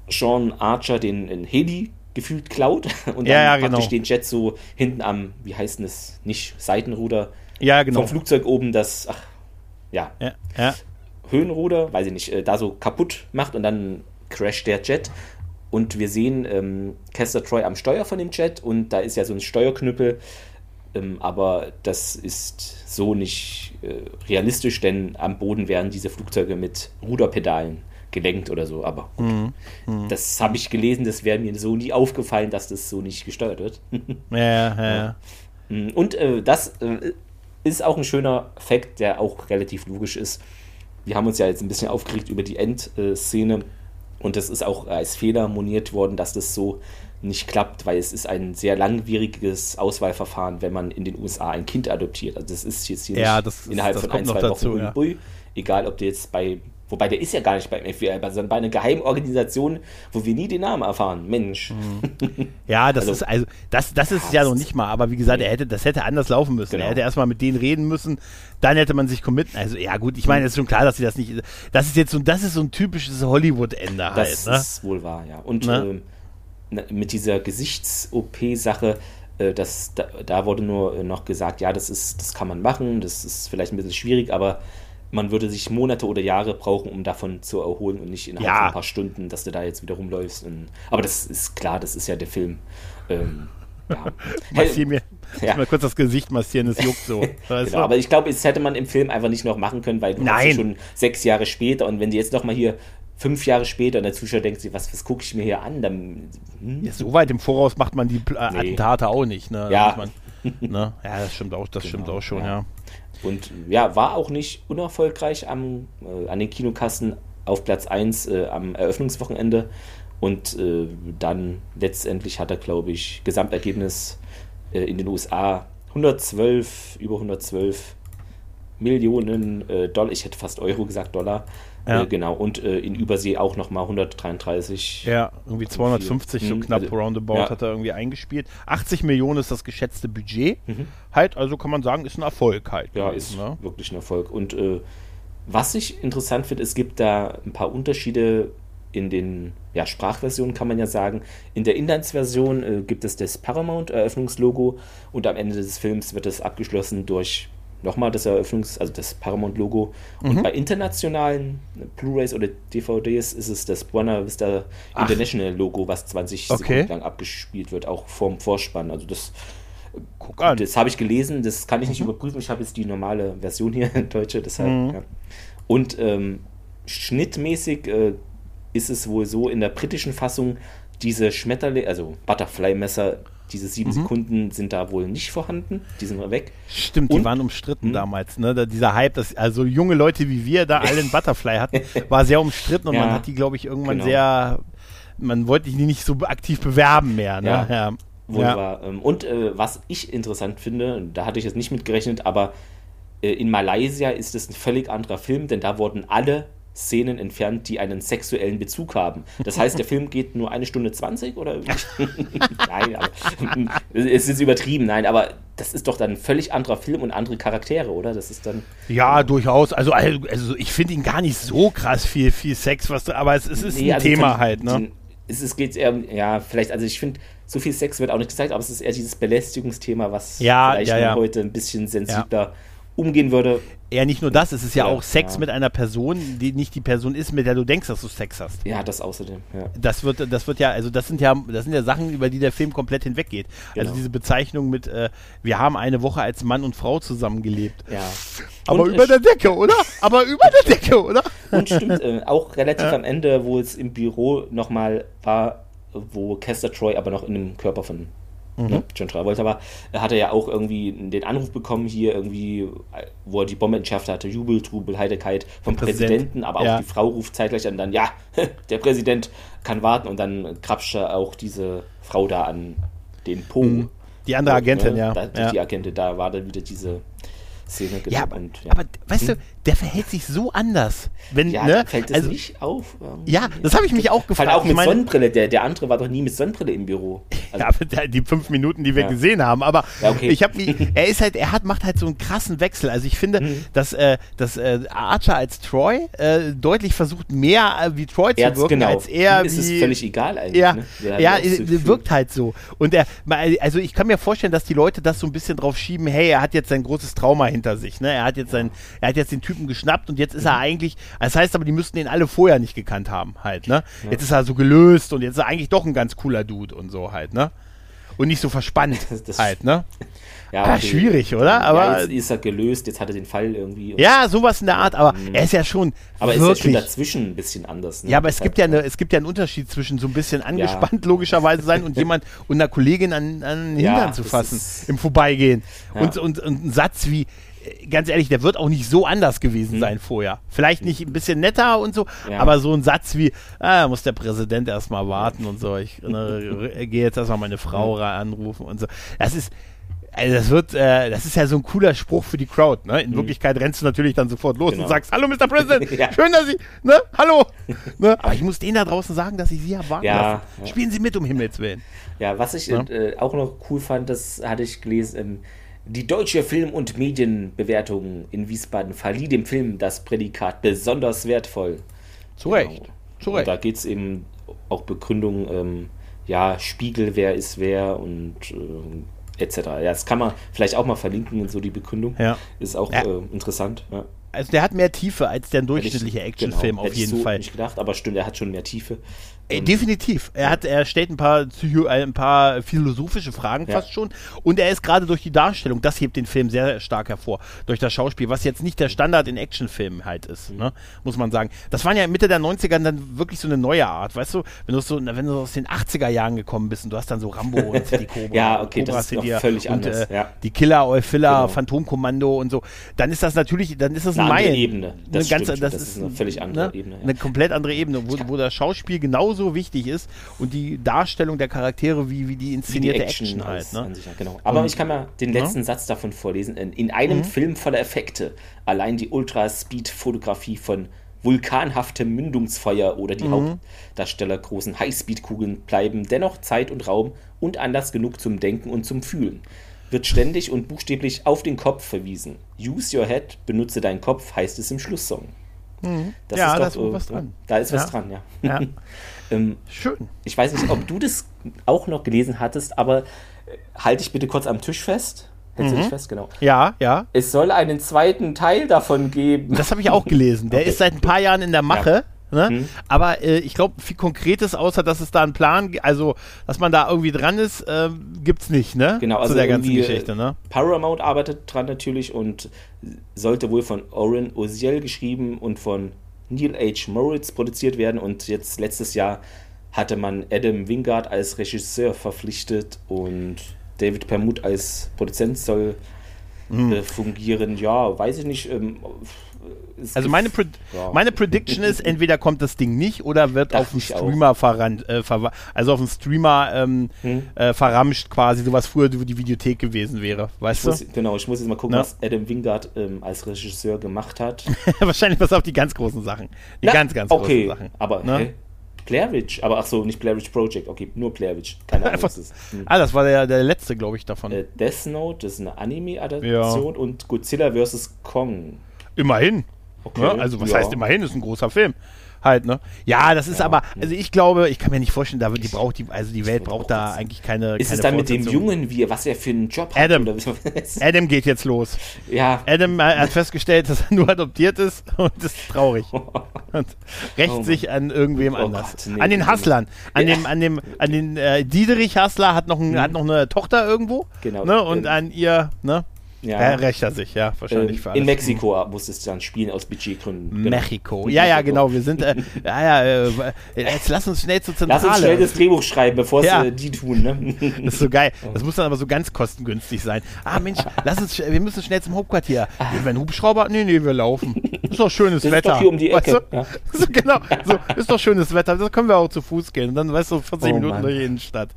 Sean Archer den, den Heli gefühlt klaut (laughs) und ja, dann ja, praktisch genau. den Jet so hinten am, wie heißt denn das, nicht Seitenruder, ja, genau. vom Flugzeug oben das, ach, ja, ja, ja. Höhenruder, weiß ich nicht, äh, da so kaputt macht und dann crasht der Jet und wir sehen ähm, Kester Troy am Steuer von dem Jet und da ist ja so ein Steuerknüppel, ähm, aber das ist so nicht äh, realistisch, denn am Boden werden diese Flugzeuge mit Ruderpedalen gelenkt oder so. Aber mhm. Mhm. das habe ich gelesen, das wäre mir so nie aufgefallen, dass das so nicht gesteuert wird. (laughs) ja, ja, ja. Mm, und äh, das äh, ist auch ein schöner Fakt, der auch relativ logisch ist. Wir haben uns ja jetzt ein bisschen aufgeregt über die Endszene. Und das ist auch als Fehler moniert worden, dass das so nicht klappt, weil es ist ein sehr langwieriges Auswahlverfahren, wenn man in den USA ein Kind adoptiert. Also das ist jetzt hier ja, nicht ist, innerhalb von ein, zwei dazu, Wochen ja. Bui, egal ob du jetzt bei Wobei der ist ja gar nicht beim FBI, sondern bei einer Geheimorganisation, wo wir nie den Namen erfahren. Mensch. Mhm. Ja, das (laughs) also, ist also das, das ist ja noch nicht mal, aber wie gesagt, er hätte, das hätte anders laufen müssen. Genau. Er hätte erstmal mit denen reden müssen, dann hätte man sich committen. Also ja gut, ich meine, es ist schon klar, dass sie das nicht. Das ist jetzt so, das ist so ein typisches Hollywood-Ende halt. Das ne? ist wohl wahr, ja. Und ne? äh, mit dieser Gesichts-OP-Sache, äh, das, da, da, wurde nur äh, noch gesagt, ja, das ist, das kann man machen, das ist vielleicht ein bisschen schwierig, aber man würde sich Monate oder Jahre brauchen, um davon zu erholen und nicht innerhalb ja. von ein paar Stunden, dass du da jetzt wieder rumläufst. Und, aber das ist klar, das ist ja der Film. Ähm, ja. (laughs) Massier mir (laughs) ja. mal kurz das Gesicht massieren, es juckt so. (laughs) genau, aber ich glaube, das hätte man im Film einfach nicht noch machen können, weil du Nein. schon sechs Jahre später und wenn die jetzt noch mal hier fünf Jahre später und der Zuschauer denkt sich, was, was gucke ich mir hier an? Dann, hm? ja, so weit im Voraus macht man die äh, Attentate auch nicht. Ne? Ja. Man, ne? ja, das stimmt auch, das genau, stimmt auch schon, ja. Und ja, war auch nicht unerfolgreich am, äh, an den Kinokassen auf Platz 1 äh, am Eröffnungswochenende. Und äh, dann letztendlich hat er, glaube ich, Gesamtergebnis äh, in den USA 112, über 112 Millionen äh, Dollar, ich hätte fast Euro gesagt, Dollar. Ja. Äh, genau, und äh, in Übersee auch nochmal 133. Ja, irgendwie 250, so hm, knapp also, roundabout ja. hat er irgendwie eingespielt. 80 Millionen ist das geschätzte Budget. Mhm. Halt, also kann man sagen, ist ein Erfolg halt. Ja, gewesen, ist ne? wirklich ein Erfolg. Und äh, was ich interessant finde, es gibt da ein paar Unterschiede in den ja, Sprachversionen, kann man ja sagen. In der Inlandsversion äh, gibt es das Paramount-Eröffnungslogo und am Ende des Films wird es abgeschlossen durch nochmal das Eröffnungs-, also das Paramount-Logo. Mhm. Und bei internationalen Blu-rays oder DVDs ist es das Buena Vista Ach. International-Logo, was 20 okay. Sekunden lang abgespielt wird, auch vorm Vorspann. Also das, Guck an. das habe ich gelesen, das kann ich nicht mhm. überprüfen. Ich habe jetzt die normale Version hier in (laughs) Deutsche, deshalb. Mhm. Ja. Und ähm, schnittmäßig äh, ist es wohl so in der britischen Fassung, diese Schmetterlinge, also Butterfly-Messer, diese sieben mhm. Sekunden sind da wohl nicht vorhanden, die sind weg. Stimmt, und, die waren umstritten mh. damals. Ne? Da, dieser Hype, dass also junge Leute wie wir da alle einen (laughs) Butterfly hatten, war sehr umstritten und ja, man hat die, glaube ich, irgendwann genau. sehr, man wollte die nicht so aktiv bewerben mehr. Ne? Ja, ja. Wohl ja. War. Ähm, und äh, was ich interessant finde, da hatte ich jetzt nicht mit gerechnet, aber äh, in Malaysia ist es ein völlig anderer Film, denn da wurden alle Szenen entfernt, die einen sexuellen Bezug haben. Das heißt, der (laughs) Film geht nur eine Stunde 20 oder? (laughs) nein, aber es ist übertrieben, nein, aber das ist doch dann ein völlig anderer Film und andere Charaktere, oder? Das ist dann. Ja, durchaus. Also, also ich finde ihn gar nicht so krass viel, viel Sex, was, aber es, es ist nee, ein also Thema den, halt, ne? Den, es, es geht eher, ja, vielleicht, also ich finde, so viel Sex wird auch nicht gezeigt, aber es ist eher dieses Belästigungsthema, was ja, vielleicht ja, ja. heute ein bisschen sensibler umgehen würde. Ja, nicht nur das, es ist ja, ja auch Sex ja. mit einer Person, die nicht die Person ist, mit der du denkst, dass du Sex hast. Ja, das außerdem, ja. Das wird, das wird ja, also das sind ja, das sind ja Sachen, über die der Film komplett hinweggeht. Also genau. Also diese Bezeichnung mit, äh, wir haben eine Woche als Mann und Frau zusammengelebt. Ja. Aber und über der Decke, oder? Aber über der Decke, oder? Und stimmt, äh, auch relativ am Ende, wo es im Büro nochmal war, wo Kester Troy aber noch in dem Körper von mhm. ne, John Travolta war, hat er ja auch irgendwie den Anruf bekommen hier irgendwie, wo er die Bombe entschärft hatte, Jubel, Trubel, Heiligkeit vom Präsident. Präsidenten, aber auch ja. die Frau ruft zeitgleich an, dann, ja, (laughs) der Präsident kann warten und dann krapscht er auch diese Frau da an den Po. Mhm. Die andere Agentin, ne? ja. Da, ja. Die Agentin, da war dann wieder diese Szene. Ja, aber, und, ja. aber weißt hm? du, der verhält sich so anders. Wenn, ja, ne? fällt das also, nicht auf? Irgendwie? Ja, das habe ich mich auch gefragt. Vor auch mit meine, Sonnenbrille. Der, der andere war doch nie mit Sonnenbrille im Büro. (laughs) Also, ja, aber die fünf Minuten, die wir ja. gesehen haben. Aber ja, okay. ich habe er ist halt, er hat, macht halt so einen krassen Wechsel. Also ich finde, mhm. dass, äh, dass äh, Archer als Troy äh, deutlich versucht, mehr äh, wie Troy zu wirken, genau. als er Ihm ist wie, es völlig egal eigentlich. Ja, ne? ja so wirkt halt so. Und er, also ich kann mir vorstellen, dass die Leute das so ein bisschen drauf schieben, hey, er hat jetzt sein großes Trauma hinter sich. Ne? Er hat jetzt sein, er hat jetzt den Typen geschnappt und jetzt ist er eigentlich, das heißt aber, die müssten ihn alle vorher nicht gekannt haben, halt, ne? Ja. Jetzt ist er so gelöst und jetzt ist er eigentlich doch ein ganz cooler Dude und so halt, ne? Und nicht so verspannt (laughs) das halt, ne? Ja, ah, schwierig, oder? Aber ja, jetzt ist er gelöst, jetzt hat er den Fall irgendwie. Ja, sowas in der Art, aber mhm. er ist ja schon. Aber er ist ja schon dazwischen ein bisschen anders. Ne? Ja, aber es gibt ja, eine, es gibt ja einen Unterschied zwischen so ein bisschen angespannt ja. logischerweise sein und (laughs) jemand und einer Kollegin an, an den Hintern zu fassen im Vorbeigehen. Und, und, und ein Satz wie, ganz ehrlich, der wird auch nicht so anders gewesen hm. sein vorher. Vielleicht nicht ein bisschen netter und so, ja. aber so ein Satz wie, ah, muss der Präsident erstmal warten und so, ich ne, (laughs) gehe jetzt erstmal meine Frau anrufen und so. Das ist, also das wird, äh, das ist ja so ein cooler Spruch für die Crowd, ne? In mhm. Wirklichkeit rennst du natürlich dann sofort los genau. und sagst, hallo Mr. President, (laughs) ja. schön, dass Sie, ne? Hallo. (laughs) ne? Aber ich muss denen da draußen sagen, dass ich Sie habe warten ja, lassen. Ja. Spielen Sie mit, um Himmels Willen. Ja, was ich äh, auch noch cool fand, das hatte ich gelesen, ähm, die deutsche Film- und Medienbewertung in Wiesbaden verlieh dem Film das Prädikat besonders wertvoll. Zu Recht. Genau. Zu Recht. Und da geht es eben auch Begründung, ähm, ja, Spiegel, wer ist wer und äh, etc. Ja, das kann man vielleicht auch mal verlinken in so die Begründung. Ja. Ist auch ja. äh, interessant. Ja. Also der hat mehr Tiefe als der durchschnittliche Actionfilm genau, auf jeden so Fall. nicht gedacht, aber stimmt, er hat schon mehr Tiefe. Ey, definitiv. Er hat, er stellt ein paar, Psycho, äh, ein paar philosophische Fragen ja. fast schon. Und er ist gerade durch die Darstellung, das hebt den Film sehr stark hervor. Durch das Schauspiel, was jetzt nicht der Standard in Actionfilmen halt ist, mhm. ne? muss man sagen. Das waren ja Mitte der 90er dann wirklich so eine neue Art, weißt du? Wenn du so, wenn du aus den 80er Jahren gekommen bist und du hast dann so Rambo und (laughs) die Cobra, ja, okay, Cobra das ist dir, völlig und, anders. Äh, ja. Die Killer, Eufiller, genau. Phantomkommando und so. Dann ist das natürlich, dann ist das eine, eine. Ebene. Das, eine ganz, das, das, ist eine völlig andere ne? Ebene. Ja. Eine komplett andere Ebene, wo, wo das Schauspiel genauso wichtig ist und die Darstellung der Charaktere wie, wie die inszenierte wie die Action, Action halt. Ne? Sich, genau. Aber und, ich kann mal den letzten ja? Satz davon vorlesen. In, in einem mhm. Film voller Effekte, allein die Ultra-Speed-Fotografie von vulkanhaftem Mündungsfeuer oder die mhm. Hauptdarsteller großen Highspeed-Kugeln bleiben dennoch Zeit und Raum und Anlass genug zum Denken und zum Fühlen. Wird ständig und buchstäblich auf den Kopf verwiesen. Use your head, benutze deinen Kopf, heißt es im Schlusssong. Mhm. ja, doch, da ist was dran. Da ist was ja. dran, ja. ja. (laughs) ähm, Schön. Ich weiß nicht, ob du das auch noch gelesen hattest, aber äh, halte ich bitte kurz am Tisch fest. Hältst mhm. du dich fest, genau. Ja, ja. Es soll einen zweiten Teil davon geben. Das habe ich auch gelesen. Der okay. ist seit ein paar Jahren in der Mache. Ja. Ne? Mhm. Aber äh, ich glaube, viel Konkretes, außer dass es da einen Plan, also dass man da irgendwie dran ist, äh, gibt es nicht, ne? Genau, also Zu der ganzen Geschichte, ne? Paramount arbeitet dran natürlich und sollte wohl von Oren Oziel geschrieben und von Neil H. Moritz produziert werden und jetzt letztes Jahr hatte man Adam Wingard als Regisseur verpflichtet und David Permut als Produzent soll mhm. äh, fungieren. Ja, weiß ich nicht. Ähm, Also meine, Pred Ja. meine Prediction ist, (laughs) entweder kommt das Ding nicht oder wird Dachte auf auch. Streamer verrannt, äh, also auf den Streamer ähm, Hm. äh, verramscht quasi, so was früher die die Videothek gewesen wäre, weißt Ich du? muss, genau, ich muss jetzt mal gucken, Na? was Adam Wingard ähm, als Regisseur gemacht hat. (laughs) Wahrscheinlich was auf die ganz großen Sachen. Die Na, ganz, ganz okay, großen Sachen. aber Ne? hä? Blair Witch, aber ach so, nicht Blair Witch Project, okay, nur Blair Witch. Keine Ahnung, was (laughs) ist. Hm. Ah, das war der, der letzte, glaube ich, davon. Äh, Death Note, das ist eine Anime-Adaption und Godzilla vs. Kong. Immerhin. Okay, Ne? Also was ja. heißt immerhin, ist ein großer Film. Halt, ne? Ja, das ist aber, also ich glaube, ich kann mir nicht vorstellen, da wird- die braucht die, also die Welt braucht auch da eigentlich keine. Ist keine es dann mit dem. Jungen, wie, was er für einen Job Adam. hat? Adam geht jetzt los. ja, Adam hat festgestellt, dass er (laughs) nur adoptiert ist und ist traurig. (laughs) Und rächt Oh sich an irgendwem Oh anders. Gott, nee, an den nee. Hustlern. An Ja. dem, an dem, an den äh, Diederich Hustler hat noch, ein, hat noch eine Tochter irgendwo. Genau. Ne? Und Ähm, an ihr, ne? Ja. Da rächt er sich, ja, wahrscheinlich Ähm, in Mexiko muss es dann spielen aus Budgetgründen. Genau. Mexiko. Ja, ja, genau. Wir sind, äh, (laughs) ja, ja, äh, jetzt lass uns schnell zur Lass Zentrale. uns schnell das Drehbuch schreiben, bevor es Ja. äh, die tun. Ne? (laughs) Das ist so geil. Das muss dann aber so ganz kostengünstig sein. Ah, Mensch, lass uns, wir müssen schnell zum Hauptquartier. Wir werden Hubschrauber? Nee, nee, wir laufen. Ist doch schönes Das ist Wetter. doch hier um die Ecke. Weißt du? Ja. (laughs) so, genau. So, ist doch schönes Wetter. Da können wir auch zu Fuß gehen. Und dann, weißt du, 40 Oh, Minuten Mann. durch die Innenstadt.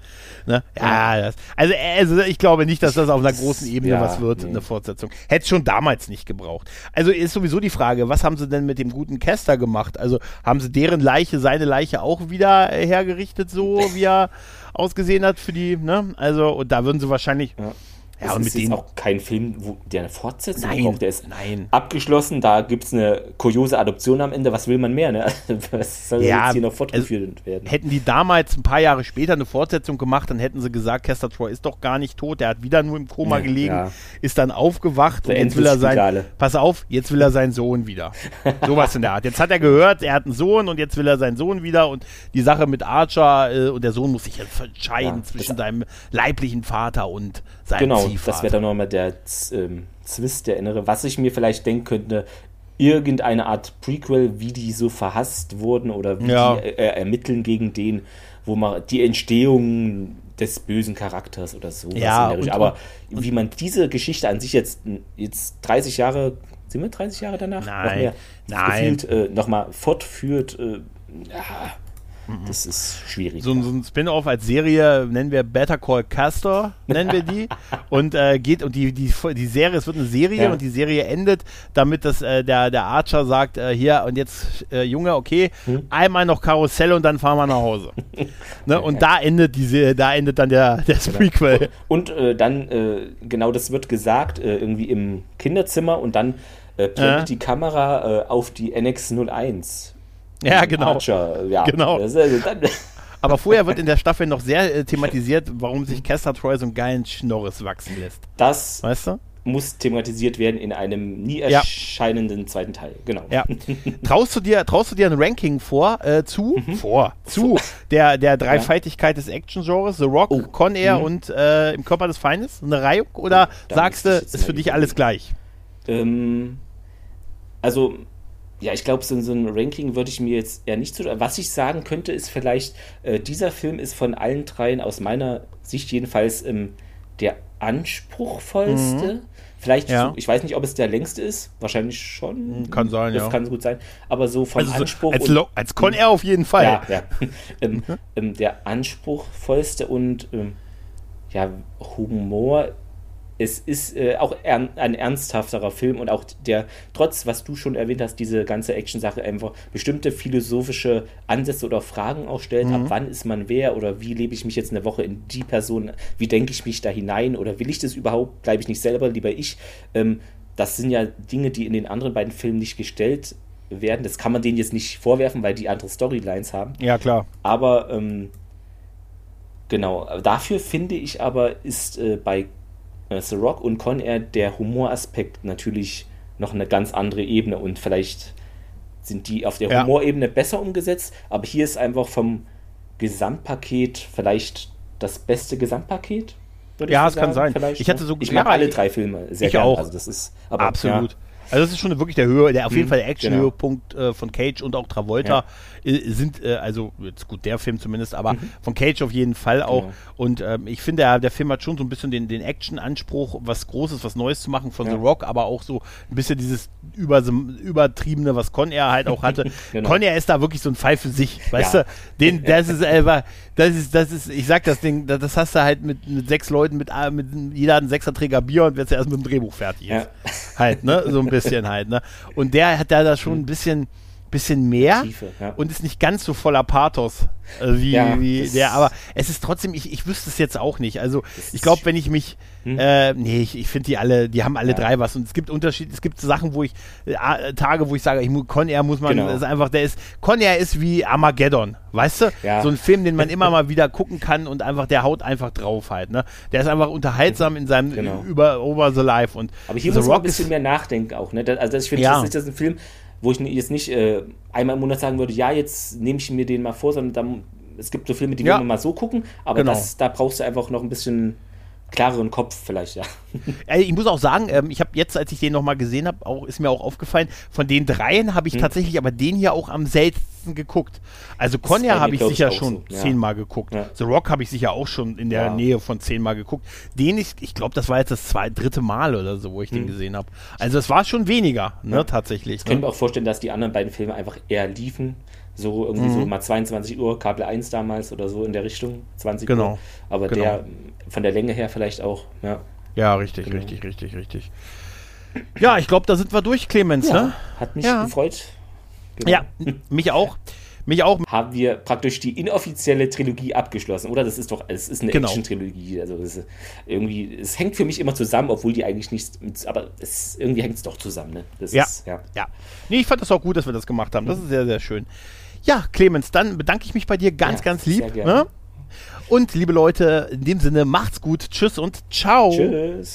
Ne? Ja, das, also, also ich glaube nicht, dass das auf einer großen Ebene Ja, was wird, nee. eine Fortsetzung. Hätte schon damals nicht gebraucht. Also ist sowieso die Frage, was haben sie denn mit dem guten Kester gemacht? Also haben sie deren Leiche, seine Leiche auch wieder hergerichtet, so wie er ausgesehen hat für die, ne? Also, und da würden sie wahrscheinlich. Ja. Ja, das und ist mit denen- auch kein Film, wo der eine Fortsetzung Nein, braucht. Der ist nein. abgeschlossen, da gibt es eine kuriose Adoption am Ende. Was will man mehr? Ne? (laughs) Was soll Ja, jetzt hier noch fortgeführt werden? Hätten die damals ein paar Jahre später eine Fortsetzung gemacht, dann hätten sie gesagt, Kester Troy ist doch gar nicht tot, der hat wieder nur im Koma Ja, gelegen, ja. ist dann aufgewacht Der und jetzt will er sein, pass auf, jetzt will er seinen Sohn wieder. (laughs) Sowas in der Art. Jetzt hat er gehört, er hat einen Sohn und jetzt will er seinen Sohn wieder und die Sache mit Archer äh, und der Sohn muss sich jetzt entscheiden Ja, zwischen seinem leiblichen Vater und seinem Genau, Ziehvater. das wäre dann nochmal der ähm, Zwist, der innere. Was ich mir vielleicht denken könnte, irgendeine Art Prequel, wie die so verhasst wurden oder wie Ja. die äh, ermitteln gegen den, wo man die Entstehung des bösen Charakters oder so. Ja, und- Aber wie man diese Geschichte an sich jetzt, jetzt 30 Jahre, sind wir 30 Jahre danach? Nein, noch mehr, nein. Gefühlt äh, nochmal fortführt, äh, ja, das ist schwierig. so, ein- so ein Spin-off als Serie nennen wir Better Call Castor, nennen wir die. (laughs) und äh, geht und die, die, die Serie, es wird eine Serie Ja. und die Serie endet, damit das äh, der, der Archer sagt, äh, hier und jetzt, äh, Junge, okay, Hm? einmal noch Karussell und dann fahren wir nach Hause. (laughs) ne? Und da endet diese, da endet dann der, der Genau. Prequel. Und äh, dann, äh, genau das wird gesagt, irgendwie im Kinderzimmer und dann äh, Ja. die Kamera auf die NX01. Ja, genau. Archer, ja. Genau. Das, also (laughs) Aber vorher wird in der (laughs) Staffel noch sehr äh, thematisiert, warum sich Kester Troy so einen geilen Schnorres wachsen lässt. das Weißt du? muss thematisiert werden in einem nie Ja. erscheinenden zweiten Teil. Genau. Ja. (laughs) traust du dir, traust du dir ein Ranking vor, äh, zu, vor, zu der, der Dreifaltigkeit des Action-Genres, The Rock, Oh. Con Air Mhm. und äh, im Körper des Feindes? Eine Reihung? Oder da sagst du, ist für dich alles gleich? Ähm, also, ja, ich glaube, so, so ein Ranking würde ich mir jetzt eher nicht zu. Was ich sagen könnte, ist vielleicht, äh, dieser Film ist von allen dreien aus meiner Sicht jedenfalls ähm, der anspruchsvollste. Vielleicht, Mhm. Ja. so, ich weiß nicht, ob es der längste ist. Wahrscheinlich schon. Kann sein, das ja. kann gut sein. Aber so vom Also so, Anspruch. als, und- als Con Air auf jeden Fall. ja, ja. (laughs) ähm, ähm, der anspruchsvollste und ähm, ja, Humor. Es ist äh, auch ern ein ernsthafterer Film und auch der, trotz, was du schon erwähnt hast, diese ganze Action-Sache einfach bestimmte philosophische Ansätze oder Fragen auch stellt. Ab wann ist man wer oder wie lebe ich mich jetzt eine Woche in die Person? Wie denke ich mich da hinein oder will ich das überhaupt? Bleibe ich nicht selber, lieber ich? Ähm, das sind ja Dinge, die in den anderen beiden Filmen nicht gestellt werden. Das kann man denen jetzt nicht vorwerfen, weil die andere Storylines haben. Ja, klar. Aber ähm, genau, dafür finde ich aber, ist äh, bei äh, The Rock und Con Air der Humoraspekt natürlich noch eine ganz andere Ebene und vielleicht sind die auf der Ja. Humorebene besser umgesetzt, aber hier ist einfach vom Gesamtpaket vielleicht das beste Gesamtpaket. Ja, es kann sein. vielleicht, Ich hatte so- ich mag ja, alle drei Filme sehr ich gerne. auch. Also das ist aber, Absolut. Ja, Also das ist schon wirklich der Höhe, der auf jeden Mhm, Fall der Action-Höhepunkt genau. äh, von Cage und auch Travolta äh, sind, äh, also jetzt gut, der Film zumindest, aber von Cage auf jeden Fall auch. Mhm. Genau. Und ähm, ich finde, der, der Film hat schon so ein bisschen den, den Action-Anspruch, was Großes, was Neues zu machen von Ja. The Rock, aber auch so ein bisschen dieses über, übertriebene, was Con Air halt auch hatte. (laughs) Genau. Con Air ist da wirklich so ein Fall für sich, weißt Ja. du? Den, (laughs) das ist einfach, das ist, das ist, ich sag das Ding, das, hast du halt mit, mit sechs Leuten, mit, äh, mit jeder hat einen Sechserträger Bier und wird erst mit dem Drehbuch fertig ist. Ja. Halt, ne? So ein bisschen (laughs) halt, ne? Und der hat da schon ein bisschen, bisschen mehr Tiefe, ja. und ist nicht ganz so voller Pathos äh, wie, Ja, wie der, aber es ist trotzdem, ich, ich wüsste es jetzt auch nicht. Also ich glaube, wenn ich mich, Hm? äh, nee, ich, ich finde die alle, die haben alle Ja. drei was und es gibt Unterschied, es gibt Sachen, wo ich, äh, Tage, wo ich sage, ich, Con Air muss man, Genau. ist einfach, der ist, Con Air ist wie Armageddon, weißt du? Ja. So ein Film, den man (laughs) immer mal wieder gucken kann und einfach, der haut einfach drauf halt, ne? Der ist einfach unterhaltsam in seinem Genau. über Over the Life und Aber hier The muss man ein Rock bisschen mehr nachdenken auch. Ne? Das- Also ich finde, Ja. das ist das ist ein Film, wo ich jetzt nicht äh, einmal im Monat sagen würde, ja, jetzt nehme ich mir den mal vor, sondern dann, es gibt so Filme, die Ja. man mal so gucken, aber Genau. das, da brauchst du einfach noch ein bisschen klareren Kopf vielleicht, ja. Äh, Ich muss auch sagen, ähm, ich habe jetzt, als ich den nochmal gesehen habe, auch, ist mir auch aufgefallen, von den dreien habe ich Hm. tatsächlich aber den hier auch am seltensten geguckt. Also Conja habe ich sicher schon so, ja. zehnmal geguckt. Ja. The Rock habe ich sicher auch schon in der Ja. Nähe von zehnmal geguckt. Den ich, ich glaube, das war jetzt das zwei, dritte Mal oder so, wo ich den gesehen habe. Also es war schon weniger, ne, Hm. Tatsächlich. Ich könnte Ne? mir auch vorstellen, dass die anderen beiden Filme einfach eher liefen. So irgendwie Mhm. so mal 22 Uhr, Kabel 1 damals oder so in der Richtung, 20 Genau, Uhr. Aber genau. der von der Länge her vielleicht auch, ja. Ja, richtig, Genau. richtig, richtig, richtig. Ja, ich glaube, da sind wir durch, Clemens, ne? Hat mich Ja. gefreut. Genau. Ja, mich auch. Mich auch. haben wir praktisch die inoffizielle Trilogie abgeschlossen, oder? Das ist doch, es ist eine Genau. Action-Trilogie. Also es irgendwie, es hängt für mich immer zusammen, obwohl die eigentlich nichts, aber es, irgendwie hängt es doch zusammen, ne? Das Ja. Ist, ja. Ja. Nee, ich fand das auch gut, dass wir das gemacht haben. Das ist sehr, sehr schön. Ja, Clemens, dann bedanke ich mich bei dir ganz, Ja, ganz lieb. Ne? Und liebe Leute, in dem Sinne, macht's gut. Tschüss und ciao. Tschüss.